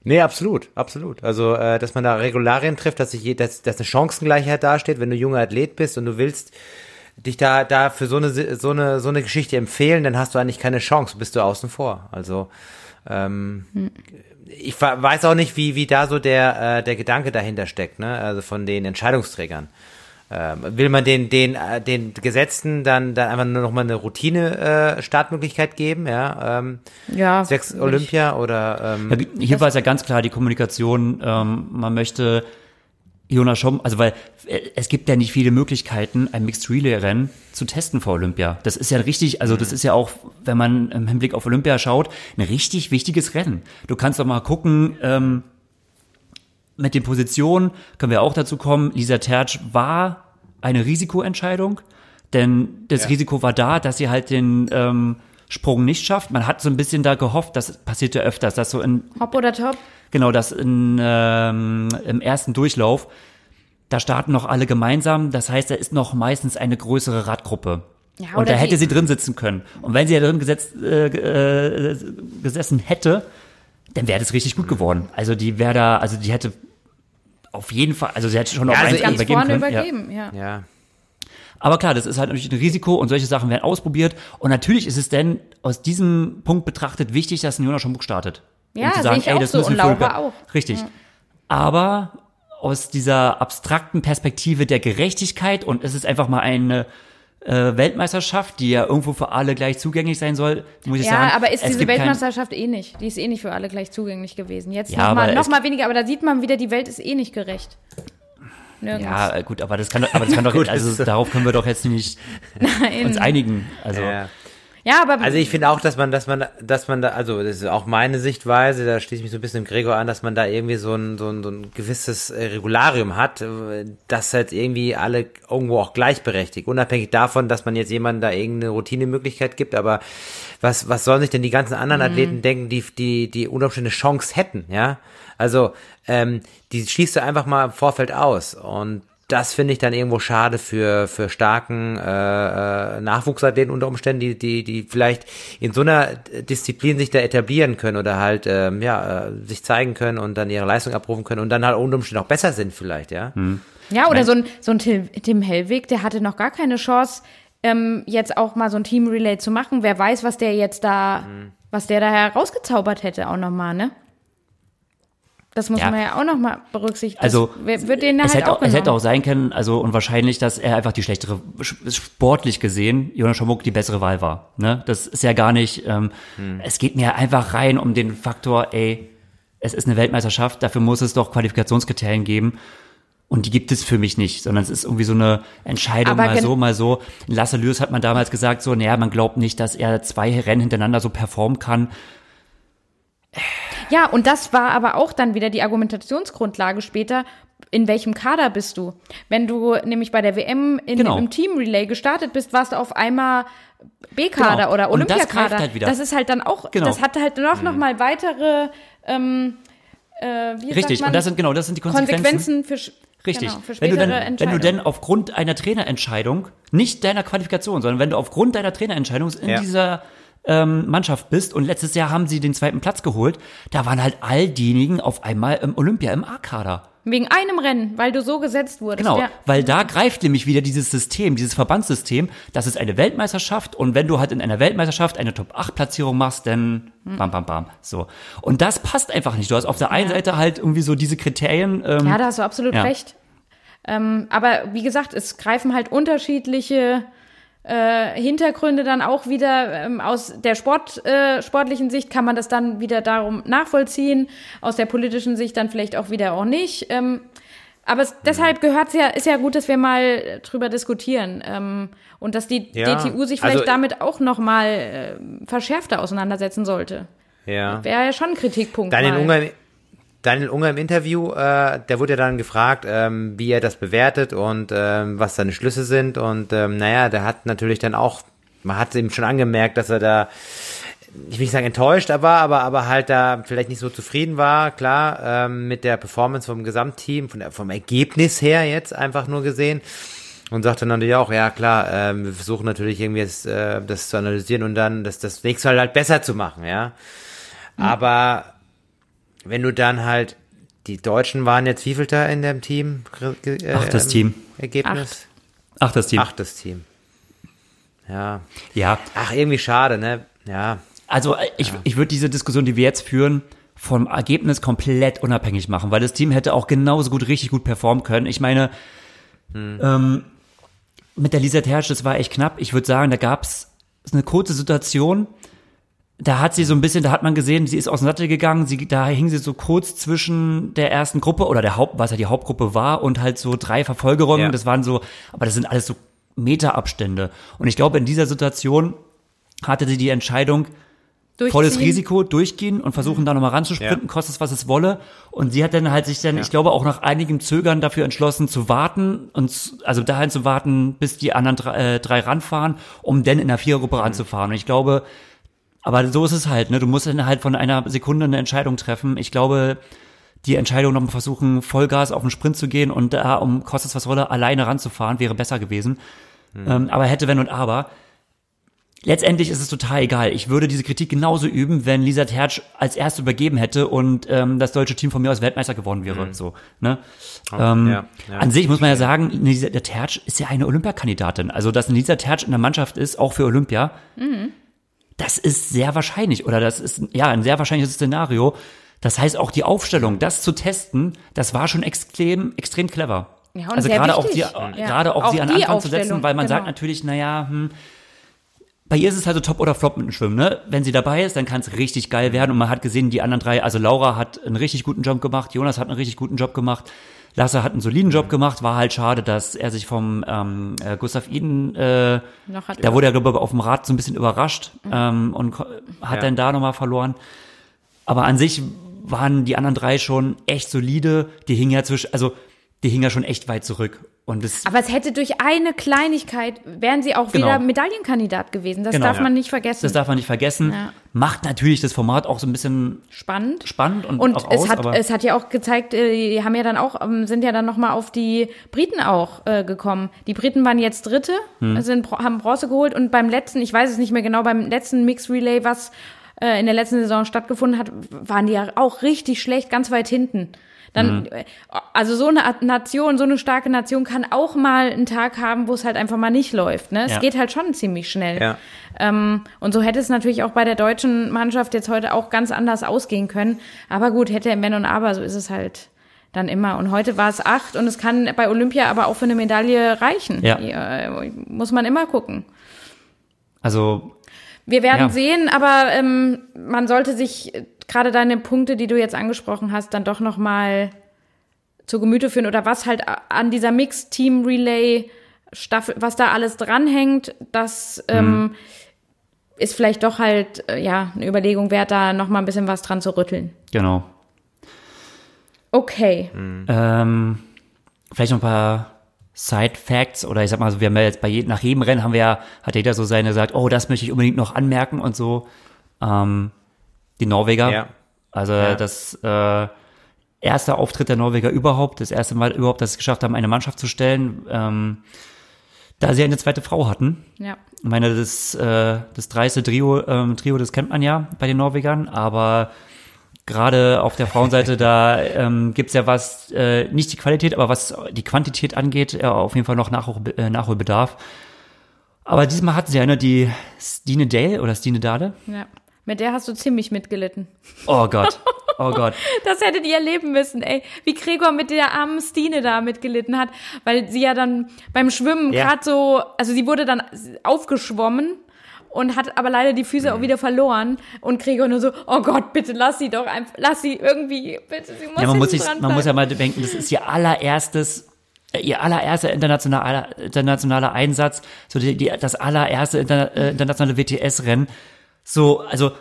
Speaker 3: Nee, absolut, absolut. Also, äh, dass man da Regularien trifft, dass sich je, dass, dass eine Chancengleichheit dasteht, wenn du junger Athlet bist und du willst dich da da für so eine so eine so eine Geschichte empfehlen, dann hast du eigentlich keine Chance, bist du außen vor. Also ähm, hm ich weiß auch nicht, wie, wie da so der, äh, der Gedanke dahinter steckt, ne? Also von den Entscheidungsträgern. Ähm, will man den, den, äh, den Gesetzten dann, dann einfach nur noch mal eine Routine-Startmöglichkeit äh, geben, ja? Ähm,
Speaker 2: ja.
Speaker 3: Sechs Olympia oder ähm,
Speaker 1: ja, Hier war es ja ganz klar die Kommunikation, ähm, man möchte Jonas Schomm, also weil äh, es gibt ja nicht viele Möglichkeiten, ein Mixed Relay Rennen zu testen vor Olympia. Das ist ja richtig, also das ist ja auch, wenn man im Hinblick auf Olympia schaut, ein richtig wichtiges Rennen. Du kannst doch mal gucken, ähm, mit den Positionen können wir auch dazu kommen. Lisa Tertsch war eine Risikoentscheidung, denn das ja. Risiko war da, dass sie halt den ähm, Sprung nicht schafft. Man hat so ein bisschen da gehofft, das passiert ja öfters, dass so in
Speaker 2: Hop oder Top
Speaker 1: Genau, das in, ähm, im ersten Durchlauf. Da starten noch alle gemeinsam. Das heißt, da ist noch meistens eine größere Radgruppe. Ja, und da hätte sie drin sitzen können. Und wenn sie da drin gesetzt, äh, äh, gesessen hätte, dann wäre das richtig gut geworden. Also die wäre da, also die hätte auf jeden Fall, also sie hätte schon
Speaker 2: ja,
Speaker 1: auf
Speaker 2: also
Speaker 1: eins
Speaker 2: übergeben können. Übergeben, ja.
Speaker 3: ja.
Speaker 1: Aber klar, das ist halt natürlich ein Risiko und solche Sachen werden ausprobiert. Und natürlich ist es denn aus diesem Punkt betrachtet wichtig, dass ein Jonas Schomburg startet.
Speaker 2: Ja, um zu sagen, ey, das so. müssen und Laura auch.
Speaker 1: Richtig. Ja. Aber aus dieser abstrakten Perspektive der Gerechtigkeit und es ist einfach mal eine äh, Weltmeisterschaft, die ja irgendwo für alle gleich zugänglich sein soll, muss ich
Speaker 2: ja,
Speaker 1: sagen.
Speaker 2: Ja, aber ist diese Weltmeisterschaft eh nicht. Die ist eh nicht für alle gleich zugänglich gewesen. Jetzt ja, noch, mal, noch mal weniger, aber da sieht man wieder, die Welt ist eh nicht gerecht.
Speaker 1: Nirgends. Ja, gut, aber das kann, aber das kann doch, also darauf können wir doch jetzt nicht Nein. uns einigen. Also. Ja.
Speaker 3: Ja, aber also ich finde auch, dass man, dass man, dass man da, also das ist auch meine Sichtweise, da schließe ich mich so ein bisschen im Gregor an, dass man da irgendwie so ein, so ein, so ein gewisses äh, Regularium hat, äh, das halt irgendwie alle irgendwo auch gleichberechtigt, unabhängig davon, dass man jetzt jemandem da irgendeine Routinemöglichkeit gibt, aber was, was sollen sich denn die ganzen anderen mhm. Athleten denken, die, die, die Umständen eine Chance hätten, ja? Also, ähm, die schießt du einfach mal im Vorfeld aus und das finde ich dann irgendwo schade für, für starken äh, äh, Nachwuchsathleten unter Umständen, die, die, die vielleicht in so einer Disziplin sich da etablieren können oder halt ähm, ja, äh, sich zeigen können und dann ihre Leistung abrufen können und dann halt unter Umständen auch besser sind vielleicht, ja. Hm.
Speaker 2: Ja, oder so ein, so ein Tim, Tim Hellwig, der hatte noch gar keine Chance, ähm, jetzt auch mal so ein Team Relay zu machen. Wer weiß, was der jetzt da, hm. was der da herausgezaubert hätte auch nochmal, ne? Das muss ja. man ja auch noch mal berücksichtigen.
Speaker 1: Also wird den es, halt hätte auch, es hätte auch sein können, also und wahrscheinlich, dass er einfach die schlechtere, sportlich gesehen, Jonas Schomburg die bessere Wahl war. Ne? Das ist ja gar nicht, ähm, hm. es geht mir einfach rein um den Faktor, ey, es ist eine Weltmeisterschaft, dafür muss es doch Qualifikationskriterien geben. Und die gibt es für mich nicht, sondern es ist irgendwie so eine Entscheidung, Aber mal so, mal so. Lasse Lewis hat man damals gesagt, so, naja, man glaubt nicht, dass er zwei Rennen hintereinander so performen kann.
Speaker 2: Ja, und das war aber auch dann wieder die Argumentationsgrundlage später. In welchem Kader bist du? Wenn du nämlich bei der WM in, genau. im Team Relay gestartet bist, warst du auf einmal B-Kader genau. oder Olympiakader. Das, halt das, ist halt dann auch, genau. das hat halt noch, mhm. noch mal weitere ähm,
Speaker 1: äh, Richtig, und das sind genau, das sind die Konsequenzen.
Speaker 2: Konsequenzen für
Speaker 1: Richtig. Genau, wenn, du denn, wenn du denn aufgrund einer Trainerentscheidung, nicht deiner Qualifikation, sondern wenn du aufgrund deiner Trainerentscheidung in ja. dieser ähm, Mannschaft bist und letztes Jahr haben sie den zweiten Platz geholt, da waren halt all diejenigen auf einmal im Olympia, im A-Kader.
Speaker 2: Wegen einem Rennen, weil du so gesetzt wurdest.
Speaker 1: Genau, ja. weil da greift nämlich wieder dieses System, dieses Verbandssystem. Das ist eine Weltmeisterschaft und wenn du halt in einer Weltmeisterschaft eine Top-8-Platzierung machst, dann bam, bam, bam. So. Und das passt einfach nicht. Du hast auf der einen ja. Seite halt irgendwie so diese Kriterien.
Speaker 2: Ähm, ja, da hast du absolut ja. recht. Ähm, aber wie gesagt, es greifen halt unterschiedliche äh, Hintergründe dann auch wieder ähm, aus der Sport, äh, sportlichen Sicht kann man das dann wieder darum nachvollziehen, aus der politischen Sicht dann vielleicht auch wieder auch nicht. Ähm, aber es, deshalb gehört es ja, ist ja gut, dass wir mal drüber diskutieren ähm, und dass die ja, DTU sich vielleicht also, damit auch noch mal äh, verschärfter auseinandersetzen sollte. Ja. Wäre ja schon ein Kritikpunkt.
Speaker 3: Daniel mal. Ungarn Daniel Unger im Interview, äh, der wurde ja dann gefragt, ähm, wie er das bewertet und ähm, was seine Schlüsse sind. Und ähm, naja, der hat natürlich dann auch, man hat ihm schon angemerkt, dass er da, ich will nicht sagen enttäuscht war, aber, aber halt da vielleicht nicht so zufrieden war, klar, ähm, mit der Performance vom Gesamtteam, von vom Ergebnis her jetzt einfach nur gesehen. Und sagte dann natürlich auch, ja klar, ähm, wir versuchen natürlich irgendwie jetzt, äh, das zu analysieren und dann das, das nächste Mal halt besser zu machen, ja. Mhm. Aber wenn du dann halt, die Deutschen waren jetzt wievielter in dem Team?
Speaker 1: Äh, Achtes Team.
Speaker 3: Ergebnis?
Speaker 1: Acht. Achtes Team.
Speaker 3: Achtes Team. Ja. Ja. Ach, irgendwie schade, ne? Ja.
Speaker 1: Also ich, ja. ich würde diese Diskussion, die wir jetzt führen, vom Ergebnis komplett unabhängig machen, weil das Team hätte auch genauso gut, richtig gut performen können. Ich meine, hm. ähm, mit der Lisa Tersch, das war echt knapp. Ich würde sagen, da gab es eine kurze Situation, da hat sie so ein bisschen, da hat man gesehen, sie ist aus dem Sattel gegangen, sie, da hing sie so kurz zwischen der ersten Gruppe oder der Haupt, was ja die Hauptgruppe war und halt so drei Verfolgerungen, ja. das waren so, aber das sind alles so Meterabstände. Und ich glaube, in dieser Situation hatte sie die Entscheidung, volles Risiko durchgehen und versuchen da nochmal ranzusprinten, ja. kostet es was es wolle. Und sie hat dann halt sich dann, ja. ich glaube, auch nach einigem Zögern dafür entschlossen zu warten und also dahin zu warten, bis die anderen drei, äh, drei ranfahren, um dann in der Vierergruppe mhm. ranzufahren. Und ich glaube, aber so ist es halt, ne? Du musst dann halt von einer Sekunde eine Entscheidung treffen. Ich glaube, die Entscheidung nochmal versuchen, Vollgas auf den Sprint zu gehen und da, um kostet was wolle, alleine ranzufahren, wäre besser gewesen. Mhm. Ähm, aber hätte, wenn und aber. letztendlich ist es total egal. Ich würde diese Kritik genauso üben, wenn Lisa Tertsch als erste übergeben hätte und ähm, das deutsche Team von mir aus Weltmeister geworden wäre. Mhm. So, ne? ähm, ja, ja. An sich muss man ja sagen, Lisa Tertsch ist ja eine Olympiakandidatin. Also, dass Lisa Tertsch in der Mannschaft ist, auch für Olympia, mhm. Das ist sehr wahrscheinlich oder das ist ja ein sehr wahrscheinliches Szenario. Das heißt, auch die Aufstellung, das zu testen, das war schon extrem, extrem clever. Ja, also gerade auch sie, ja. gerade auch, auch sie an Anfang zu setzen, weil man genau. sagt natürlich, naja, hm, bei ihr ist es halt so Top oder Flop mit dem Schwimmen, ne? Wenn sie dabei ist, dann kann es richtig geil werden und man hat gesehen, die anderen drei, also Laura hat einen richtig guten Job gemacht, Jonas hat einen richtig guten Job gemacht, Lasse hat einen soliden Job gemacht, war halt schade, dass er sich vom ähm, äh, Gustav Iden, äh, da wurde er glaube ich auf dem Rad so ein bisschen überrascht mhm. ähm, und hat ja. dann da nochmal verloren. Aber an sich waren die anderen drei schon echt solide, die hingen ja zwischen, also die hingen ja schon echt weit zurück. Und es
Speaker 2: Aber es hätte durch eine Kleinigkeit, wären sie auch genau. wieder Medaillenkandidat gewesen. Das genau, darf ja. man nicht vergessen.
Speaker 1: Das darf man nicht vergessen. Ja. Macht natürlich das Format auch so ein bisschen
Speaker 2: spannend.
Speaker 1: Spannend und,
Speaker 2: und
Speaker 1: auch
Speaker 2: es
Speaker 1: aus,
Speaker 2: hat es hat ja auch gezeigt, äh, die haben ja dann auch ähm, sind ja dann noch mal auf die Briten auch äh, gekommen. Die Briten waren jetzt Dritte, hm. sind haben Bronze geholt und beim letzten, ich weiß es nicht mehr genau, beim letzten Mix Relay, was äh, in der letzten Saison stattgefunden hat, waren die ja auch richtig schlecht, ganz weit hinten. Dann, mhm. also so eine Nation, so eine starke Nation kann auch mal einen Tag haben, wo es halt einfach mal nicht läuft. Ne? Es ja. geht halt schon ziemlich schnell. Ja. Ähm, und so hätte es natürlich auch bei der deutschen Mannschaft jetzt heute auch ganz anders ausgehen können. Aber gut, hätte Wenn und Aber, so ist es halt dann immer. Und heute war es acht und es kann bei Olympia aber auch für eine Medaille reichen. Ja. Äh, muss man immer gucken.
Speaker 1: Also
Speaker 2: wir werden ja. sehen, aber ähm, man sollte sich gerade deine Punkte, die du jetzt angesprochen hast, dann doch noch mal zu Gemüte führen oder was halt an dieser Mixed Team Relay Staffel, was da alles dranhängt, das ähm, mhm. ähm, ist vielleicht doch halt äh, ja eine Überlegung wert, da noch mal ein bisschen was dran zu rütteln.
Speaker 1: Genau.
Speaker 2: Okay.
Speaker 1: Mhm. Ähm, vielleicht noch ein paar Side Facts oder ich sag mal, so, wir haben ja jetzt bei jedem, nach jedem Rennen haben wir ja, hat jeder so seine gesagt, oh, das möchte ich unbedingt noch anmerken und so. Ähm, die Norweger. Ja. Also ja. das äh, erste Auftritt der Norweger überhaupt, das erste Mal überhaupt, dass sie es geschafft haben, eine Mannschaft zu stellen, ähm, da sie eine zweite Frau hatten. Ja. Ich meine, das, äh, das dreiste Trio, ähm, Trio, das kennt man ja bei den Norwegern, aber gerade auf der Frauenseite, da ähm, gibt ja was, äh, nicht die Qualität, aber was die Quantität angeht, äh, auf jeden Fall noch Nachhol äh, Nachholbedarf. Aber diesmal hatten sie eine, die Stine Dale oder Stine Dale.
Speaker 2: Ja. Mit der hast du ziemlich mitgelitten.
Speaker 1: Oh Gott. Oh Gott.
Speaker 2: das hättet ihr erleben müssen, ey. Wie Gregor mit der armen Stine da mitgelitten hat, weil sie ja dann beim Schwimmen ja. gerade so, also sie wurde dann aufgeschwommen und hat aber leider die Füße mhm. auch wieder verloren und Gregor nur so, oh Gott, bitte lass sie doch einfach, lass sie irgendwie, bitte, sie muss
Speaker 1: ja, man muss sich, man muss ja mal denken, das ist ihr allererstes äh, ihr allererster internationaler, internationaler Einsatz, so die, die, das allererste interna, äh, internationale WTS-Rennen. So, also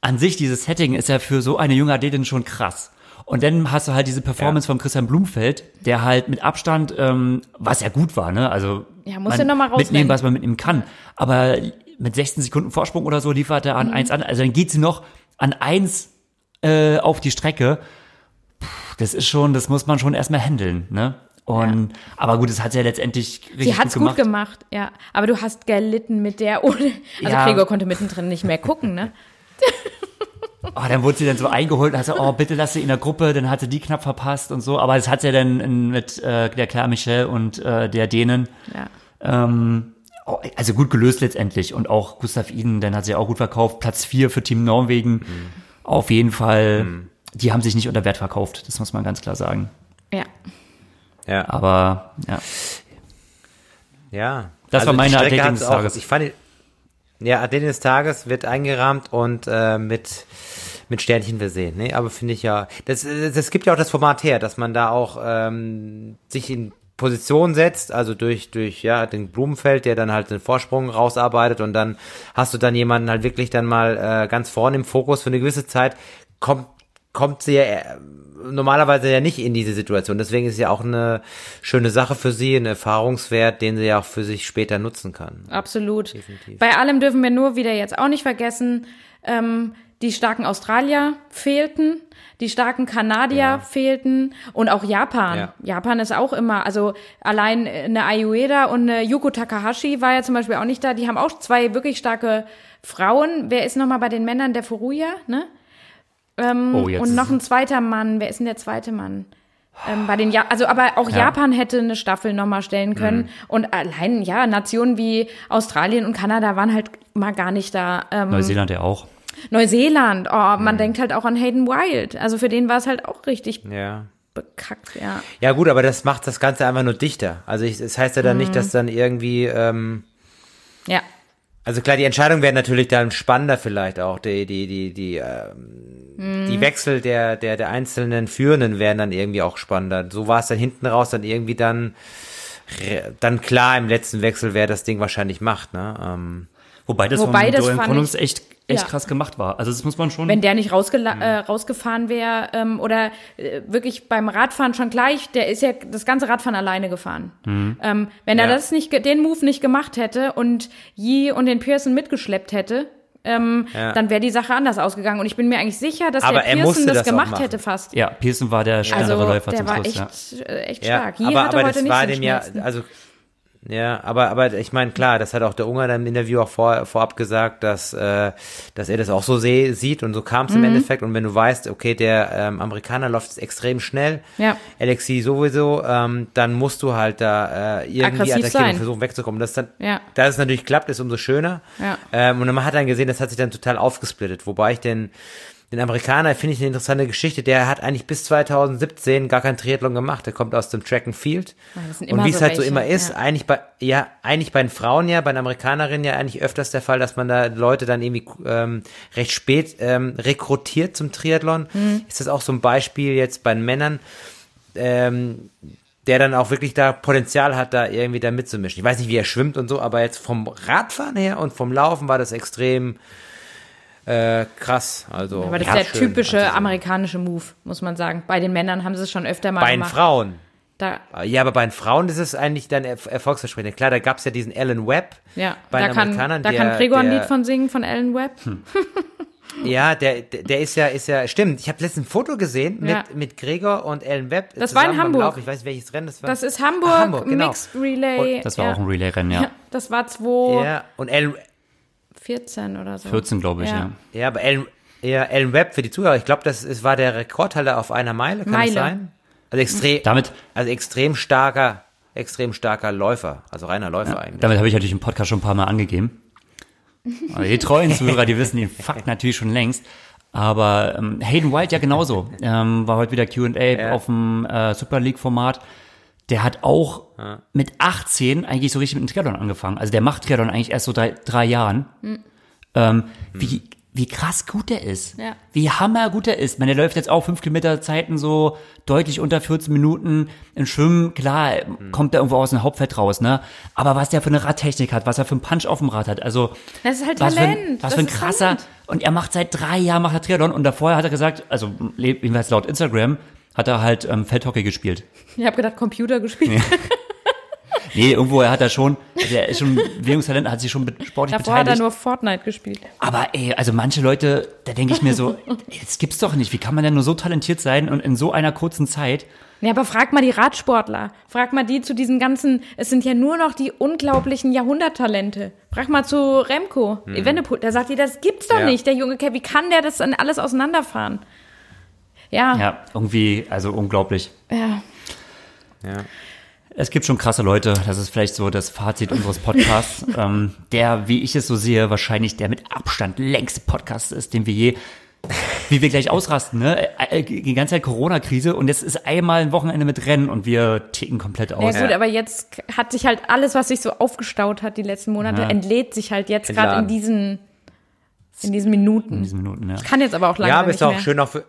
Speaker 1: an sich, dieses Setting ist ja für so eine junge Athletin schon krass. Und dann hast du halt diese Performance ja. von Christian Blumfeld, der halt mit Abstand, ähm, was ja gut war, ne? Also
Speaker 2: ja, muss ja noch mal
Speaker 1: mitnehmen, was man mitnehmen kann. Aber mit 16 Sekunden Vorsprung oder so liefert er an mhm. eins an. Also dann geht sie noch an eins äh, auf die Strecke. Puh, das ist schon, das muss man schon erstmal handeln, ne? Und, ja. aber gut, es hat ja letztendlich richtig
Speaker 2: Sie hat's gut gemacht. gut gemacht, ja. Aber du hast gelitten mit der ohne, also ja. Gregor konnte mittendrin nicht mehr gucken, ne?
Speaker 1: Oh, dann wurde sie dann so eingeholt und hat so, oh, bitte lass sie in der Gruppe, dann hat sie die knapp verpasst und so. Aber es hat sie dann mit äh, der Claire Michel und äh, der Dänen. Ja. Ähm, also gut gelöst letztendlich. Und auch Gustav Iden, dann hat sie auch gut verkauft. Platz vier für Team Norwegen. Mhm. Auf jeden Fall, mhm. die haben sich nicht unter Wert verkauft. Das muss man ganz klar sagen.
Speaker 2: Ja.
Speaker 1: Ja. Aber ja.
Speaker 3: Ja.
Speaker 1: Das also war meine Athletin des Tages.
Speaker 3: Ich fand, ja, Athletin des Tages wird eingerahmt und äh, mit mit Sternchen versehen. Ne? Aber finde ich ja, das, das gibt ja auch das Format her, dass man da auch ähm, sich in Position setzt, also durch, durch ja, den Blumenfeld, der dann halt den Vorsprung rausarbeitet und dann hast du dann jemanden halt wirklich dann mal äh, ganz vorne im Fokus für eine gewisse Zeit, kommt, kommt sie ja äh, normalerweise ja nicht in diese Situation. Deswegen ist es ja auch eine schöne Sache für sie, ein Erfahrungswert, den sie ja auch für sich später nutzen kann.
Speaker 2: Absolut. Definitiv. Bei allem dürfen wir nur wieder jetzt auch nicht vergessen, ähm, die starken Australier fehlten, die starken Kanadier ja. fehlten und auch Japan. Ja. Japan ist auch immer, also allein eine Ayueda und eine Yuko Takahashi war ja zum Beispiel auch nicht da. Die haben auch zwei wirklich starke Frauen. Wer ist nochmal bei den Männern? Der Furuya, ne? Ähm, oh, und noch ein zweiter Mann. Wer ist denn der zweite Mann? Ähm, bei den ja also aber auch ja. Japan hätte eine Staffel nochmal stellen können mhm. und allein ja Nationen wie Australien und Kanada waren halt mal gar nicht da.
Speaker 1: Ähm, Neuseeland ja auch.
Speaker 2: Neuseeland, oh, man mhm. denkt halt auch an Hayden Wild. Also für den war es halt auch richtig
Speaker 3: ja.
Speaker 2: bekackt, ja.
Speaker 3: Ja gut, aber das macht das Ganze einfach nur dichter. Also es das heißt ja dann mhm. nicht, dass dann irgendwie ähm,
Speaker 2: ja.
Speaker 3: Also klar, die Entscheidung wäre natürlich dann spannender vielleicht auch. Die, die, die, die, ähm, mhm. die Wechsel der, der, der einzelnen Führenden wären dann irgendwie auch spannender. So war es dann hinten raus dann irgendwie dann, dann klar im letzten Wechsel, wer das Ding wahrscheinlich macht, ne? Ähm,
Speaker 1: Wobei das
Speaker 2: Wobei
Speaker 1: von
Speaker 2: das
Speaker 1: Dorian Connors echt echt ja. krass gemacht war. Also das muss man schon.
Speaker 2: Wenn der nicht rausgela mhm. äh, rausgefahren wäre ähm, oder äh, wirklich beim Radfahren schon gleich, der ist ja das ganze Radfahren alleine gefahren. Mhm. Ähm, wenn er das nicht, den Move nicht gemacht hätte und Yi und den Pearson mitgeschleppt hätte, ähm, ja. dann wäre die Sache anders ausgegangen. Und ich bin mir eigentlich sicher, dass
Speaker 3: aber
Speaker 2: der Pearson das, das gemacht hätte fast.
Speaker 1: Ja, Pearson war der schnellere
Speaker 2: also,
Speaker 1: Läufer
Speaker 2: der
Speaker 1: zum
Speaker 2: war
Speaker 1: Schluss.
Speaker 2: Echt,
Speaker 1: ja.
Speaker 2: Äh, echt
Speaker 3: ja,
Speaker 2: stark. Yi
Speaker 3: aber,
Speaker 2: hatte
Speaker 3: aber
Speaker 2: heute
Speaker 3: das
Speaker 2: nicht
Speaker 3: war dem ja, also ja, aber, aber ich meine, klar, das hat auch der Unger dann im Interview auch vor, vorab gesagt, dass, äh, dass er das auch so seh, sieht und so kam es mhm. im Endeffekt. Und wenn du weißt, okay, der ähm, Amerikaner läuft jetzt extrem schnell,
Speaker 2: ja.
Speaker 3: Alexi sowieso, ähm, dann musst du halt da äh, irgendwie
Speaker 2: Aggressiv
Speaker 3: attackieren
Speaker 2: sein.
Speaker 3: und versuchen wegzukommen. Das dann,
Speaker 2: ja.
Speaker 3: dass es natürlich klappt, ist umso schöner.
Speaker 2: Ja.
Speaker 3: Ähm, und man hat dann gesehen, das hat sich dann total aufgesplittet, wobei ich den den Amerikaner finde ich eine interessante Geschichte. Der hat eigentlich bis 2017 gar kein Triathlon gemacht. Der kommt aus dem Track and Field.
Speaker 2: Ja, und
Speaker 3: wie es
Speaker 2: so
Speaker 3: halt
Speaker 2: welche,
Speaker 3: so immer ist,
Speaker 2: ja.
Speaker 3: eigentlich bei, ja, eigentlich bei den Frauen ja, bei den Amerikanerinnen ja eigentlich öfters der Fall, dass man da Leute dann irgendwie ähm, recht spät ähm, rekrutiert zum Triathlon.
Speaker 2: Mhm.
Speaker 3: Ist das auch so ein Beispiel jetzt bei den Männern? Ähm, der dann auch wirklich da Potenzial hat, da irgendwie da mitzumischen. Ich weiß nicht, wie er schwimmt und so, aber jetzt vom Radfahren her und vom Laufen war das extrem äh, krass. Also,
Speaker 2: Aber das
Speaker 3: ja,
Speaker 2: ist der
Speaker 3: schön,
Speaker 2: typische
Speaker 3: also so.
Speaker 2: amerikanische Move, muss man sagen. Bei den Männern haben sie es schon öfter mal
Speaker 3: Bei den
Speaker 2: gemacht.
Speaker 3: Frauen.
Speaker 2: Da,
Speaker 3: Ja, aber bei den Frauen ist es eigentlich dann er erfolgsversprechend. Klar, da gab es ja diesen Alan Webb.
Speaker 2: ja,
Speaker 3: bei
Speaker 2: da
Speaker 3: den
Speaker 2: kann,
Speaker 3: Amerikanern,
Speaker 2: da
Speaker 3: der-
Speaker 2: kann Gregor ein
Speaker 3: der-
Speaker 2: Lied von singen, von Ellen Webb.
Speaker 3: Ja, der, der ist ja, ist ja, stimmt. Ich habe letztens ein Foto gesehen mit,
Speaker 2: Ja.
Speaker 3: mit Gregor und Alan Webb.
Speaker 2: Das war in Hamburg.
Speaker 3: Lauf. Ich weiß nicht, welches Rennen das war.
Speaker 2: Das ist Hamburg,
Speaker 3: Ah, Hamburg, genau.
Speaker 2: Mixed Relay.
Speaker 1: Das war
Speaker 2: ja.
Speaker 1: auch ein Relay-Rennen, ja.
Speaker 2: Das war 2014
Speaker 3: Ja, und Alan,
Speaker 2: oder so.
Speaker 1: 14, glaube ich, ja.
Speaker 3: ja, aber Alan, ja, Alan Webb für die Zuhörer, ich glaube, das ist, war der Rekordhalter auf einer Meile, kann
Speaker 2: Meile.
Speaker 3: das sein? Also extrem,
Speaker 1: Damit,
Speaker 3: also extrem starker, extrem starker Läufer, also reiner Läufer eigentlich.
Speaker 1: damit habe ich natürlich im Podcast schon ein paar Mal angegeben. Aber die treuen Zuhörer, die wissen den Fakt natürlich schon längst. Aber ähm, Hayden White ja genauso. Ähm, war heute wieder Q&A
Speaker 3: Ja.
Speaker 1: auf dem äh, Super League-Format. Der hat auch
Speaker 3: Ja.
Speaker 1: mit 18 eigentlich so richtig mit dem Triathlon angefangen. Also der macht Triathlon eigentlich erst so drei, drei Jahren. Ähm, wie, wie krass gut der ist.
Speaker 2: Ja.
Speaker 1: Wie hammergut der ist. Ich meine, der läuft jetzt auch fünf Kilometer Zeiten so deutlich unter 14 Minuten. Im Schwimmen, klar, kommt er irgendwo aus dem Hauptfeld raus, ne? Aber was der für eine Radtechnik hat, was er für einen Punch auf dem Rad hat, also
Speaker 2: Das ist halt
Speaker 1: was für ein,
Speaker 2: Talent.
Speaker 1: was
Speaker 2: Das
Speaker 1: für ein krasser.
Speaker 2: Talent.
Speaker 1: Und er macht seit drei Jahren macht er Triathlon und davor hat er gesagt, also jedenfalls laut Instagram, hat er halt ähm, Feldhockey gespielt.
Speaker 2: Ich habe gedacht, Computer gespielt.
Speaker 1: Nee, irgendwo er hat er schon, also er ist schon Bewegungstalent, hat sich schon sportlich
Speaker 2: Davor hat er
Speaker 1: beteiligt.
Speaker 2: nur Fortnite gespielt.
Speaker 1: Aber ey, also manche Leute, da denke ich mir so, ey, das gibt's doch nicht. Wie kann man denn nur so talentiert sein und in so einer kurzen Zeit?
Speaker 2: Ja, aber frag mal die Radsportler. Frag mal die zu diesen ganzen, es sind ja nur noch die unglaublichen Jahrhunderttalente. Frag mal zu Remco, Evenepoel, der sagt dir, das gibt's doch
Speaker 3: Ja.
Speaker 2: nicht, der junge Kerl, wie kann der das dann alles auseinanderfahren? Ja, ja.
Speaker 1: Ja, irgendwie, also unglaublich.
Speaker 2: ja.
Speaker 3: Ja.
Speaker 1: Es gibt schon krasse Leute, das ist vielleicht so das Fazit unseres Podcasts, ähm, der, wie ich es so sehe, wahrscheinlich der mit Abstand längste Podcast ist, den wir je, wie wir gleich ausrasten, ne? Äh, äh, Die ganze Zeit Corona-Krise und jetzt ist einmal ein Wochenende mit Rennen und wir ticken komplett aus.
Speaker 2: Ja gut, aber jetzt hat sich halt alles, was sich so aufgestaut hat die letzten Monate,
Speaker 1: Ja.
Speaker 2: entlädt sich halt jetzt gerade in diesen, in diesen Minuten.
Speaker 1: In diesen Minuten, ja.
Speaker 2: Kann jetzt aber auch lange
Speaker 3: Ja, aber
Speaker 2: nicht
Speaker 3: ist auch
Speaker 2: mehr.
Speaker 3: schön auch für.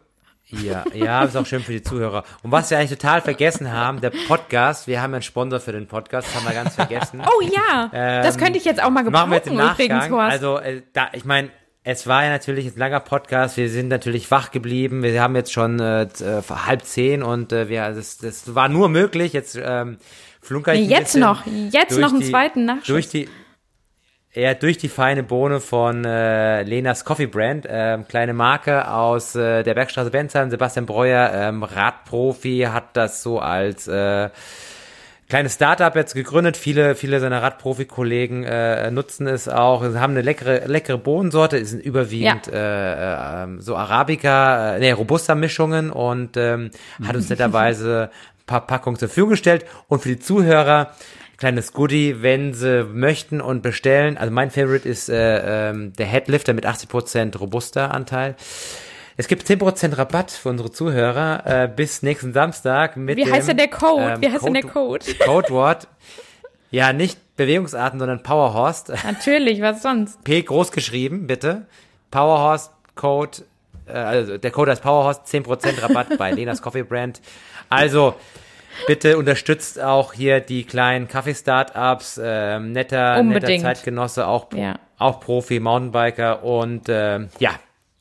Speaker 3: Ja, ja, ist auch schön für die Zuhörer. Und was wir eigentlich total vergessen haben, der Podcast, wir haben einen Sponsor für den Podcast, das haben wir ganz vergessen.
Speaker 2: Oh ja, das
Speaker 3: Ähm,
Speaker 2: könnte ich jetzt auch mal
Speaker 3: Machen wir jetzt
Speaker 2: gebrauchen
Speaker 3: im Nachgang. Also, äh, da, ich meine, es war ja natürlich ein langer Podcast. Wir sind natürlich wach geblieben. Wir haben jetzt schon äh, z- äh, halb zehn und äh, wir, das, das war nur möglich. Jetzt ähm, flunker ich
Speaker 2: Nee, jetzt noch, jetzt noch einen
Speaker 3: die-
Speaker 2: zweiten Nachschuss.
Speaker 3: Durch die, Ja, durch die feine Bohne von äh, Lenas Coffee Brand, ähm, kleine Marke aus äh, der Bergstraße Bensheim. Sebastian Breuer, ähm, Radprofi, hat das so als äh, kleines Startup jetzt gegründet. Viele, viele seiner Radprofi-Kollegen äh, nutzen es auch. Sie haben eine leckere, leckere Bohnensorte, ist überwiegend ja. äh, äh, so Arabica, äh, nee, Robusta-Mischungen und ähm, hat uns netterweise ein paar Packungen zur Verfügung gestellt. Und für die Zuhörer, kleines Goodie, wenn sie möchten und bestellen. Also mein Favorite ist äh, ähm, der Headlifter mit 80% Robusta-Anteil. Es gibt 10% Rabatt für unsere Zuhörer äh, bis nächsten Samstag mit
Speaker 2: Wie heißt
Speaker 3: dem,
Speaker 2: denn der Code? Ähm, Wie heißt Code, denn der Code?
Speaker 3: Codewort. Ja, nicht Bewegungsarten, sondern Powerhorst.
Speaker 2: Natürlich, was sonst?
Speaker 3: P groß geschrieben, bitte. Powerhorst Code, äh, also der Code heißt Powerhorst, 10% Rabatt bei Lenas Coffee Brand. Also, bitte unterstützt auch hier die kleinen Kaffee-Startups, äh, netter, netter Zeitgenosse, auch, ja. auch Profi, Mountainbiker und äh, ja,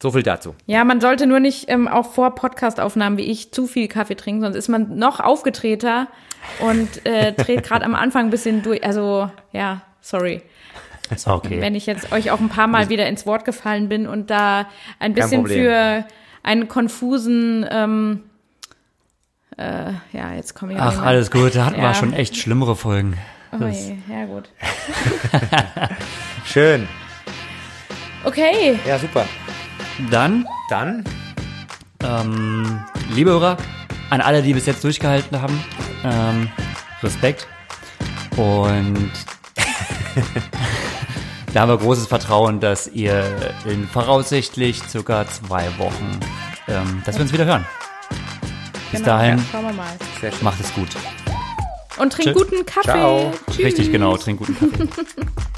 Speaker 3: so viel dazu.
Speaker 2: Ja, man sollte nur nicht ähm, auch vor Podcastaufnahmen wie ich zu viel Kaffee trinken, sonst ist man noch aufgetreter und äh, dreht gerade am Anfang ein bisschen durch. Also ja, sorry.
Speaker 1: Ist okay.
Speaker 2: Wenn ich jetzt euch auch ein paar Mal wieder ins Wort gefallen bin und da ein bisschen für einen konfusen ähm, äh, ja, jetzt komme ich.
Speaker 1: Ach, alles gut, da hatten ja. wir schon echt schlimmere Folgen.
Speaker 2: Oh je, ja gut.
Speaker 3: Schön.
Speaker 2: Okay.
Speaker 3: Ja, super.
Speaker 1: Dann.
Speaker 3: Dann.
Speaker 1: Ähm, liebe Hörer, an alle, die bis jetzt durchgehalten haben, ähm, Respekt. Und da haben wir großes Vertrauen, dass ihr in voraussichtlich circa zwei Wochen, ähm, dass wir uns wieder hören. Bis genau, dahin, ja, schauen wir mal. Macht es gut.
Speaker 2: Und trink Tschüss. guten Kaffee.
Speaker 1: Ciao. Tschüss. Richtig, genau, trink guten Kaffee.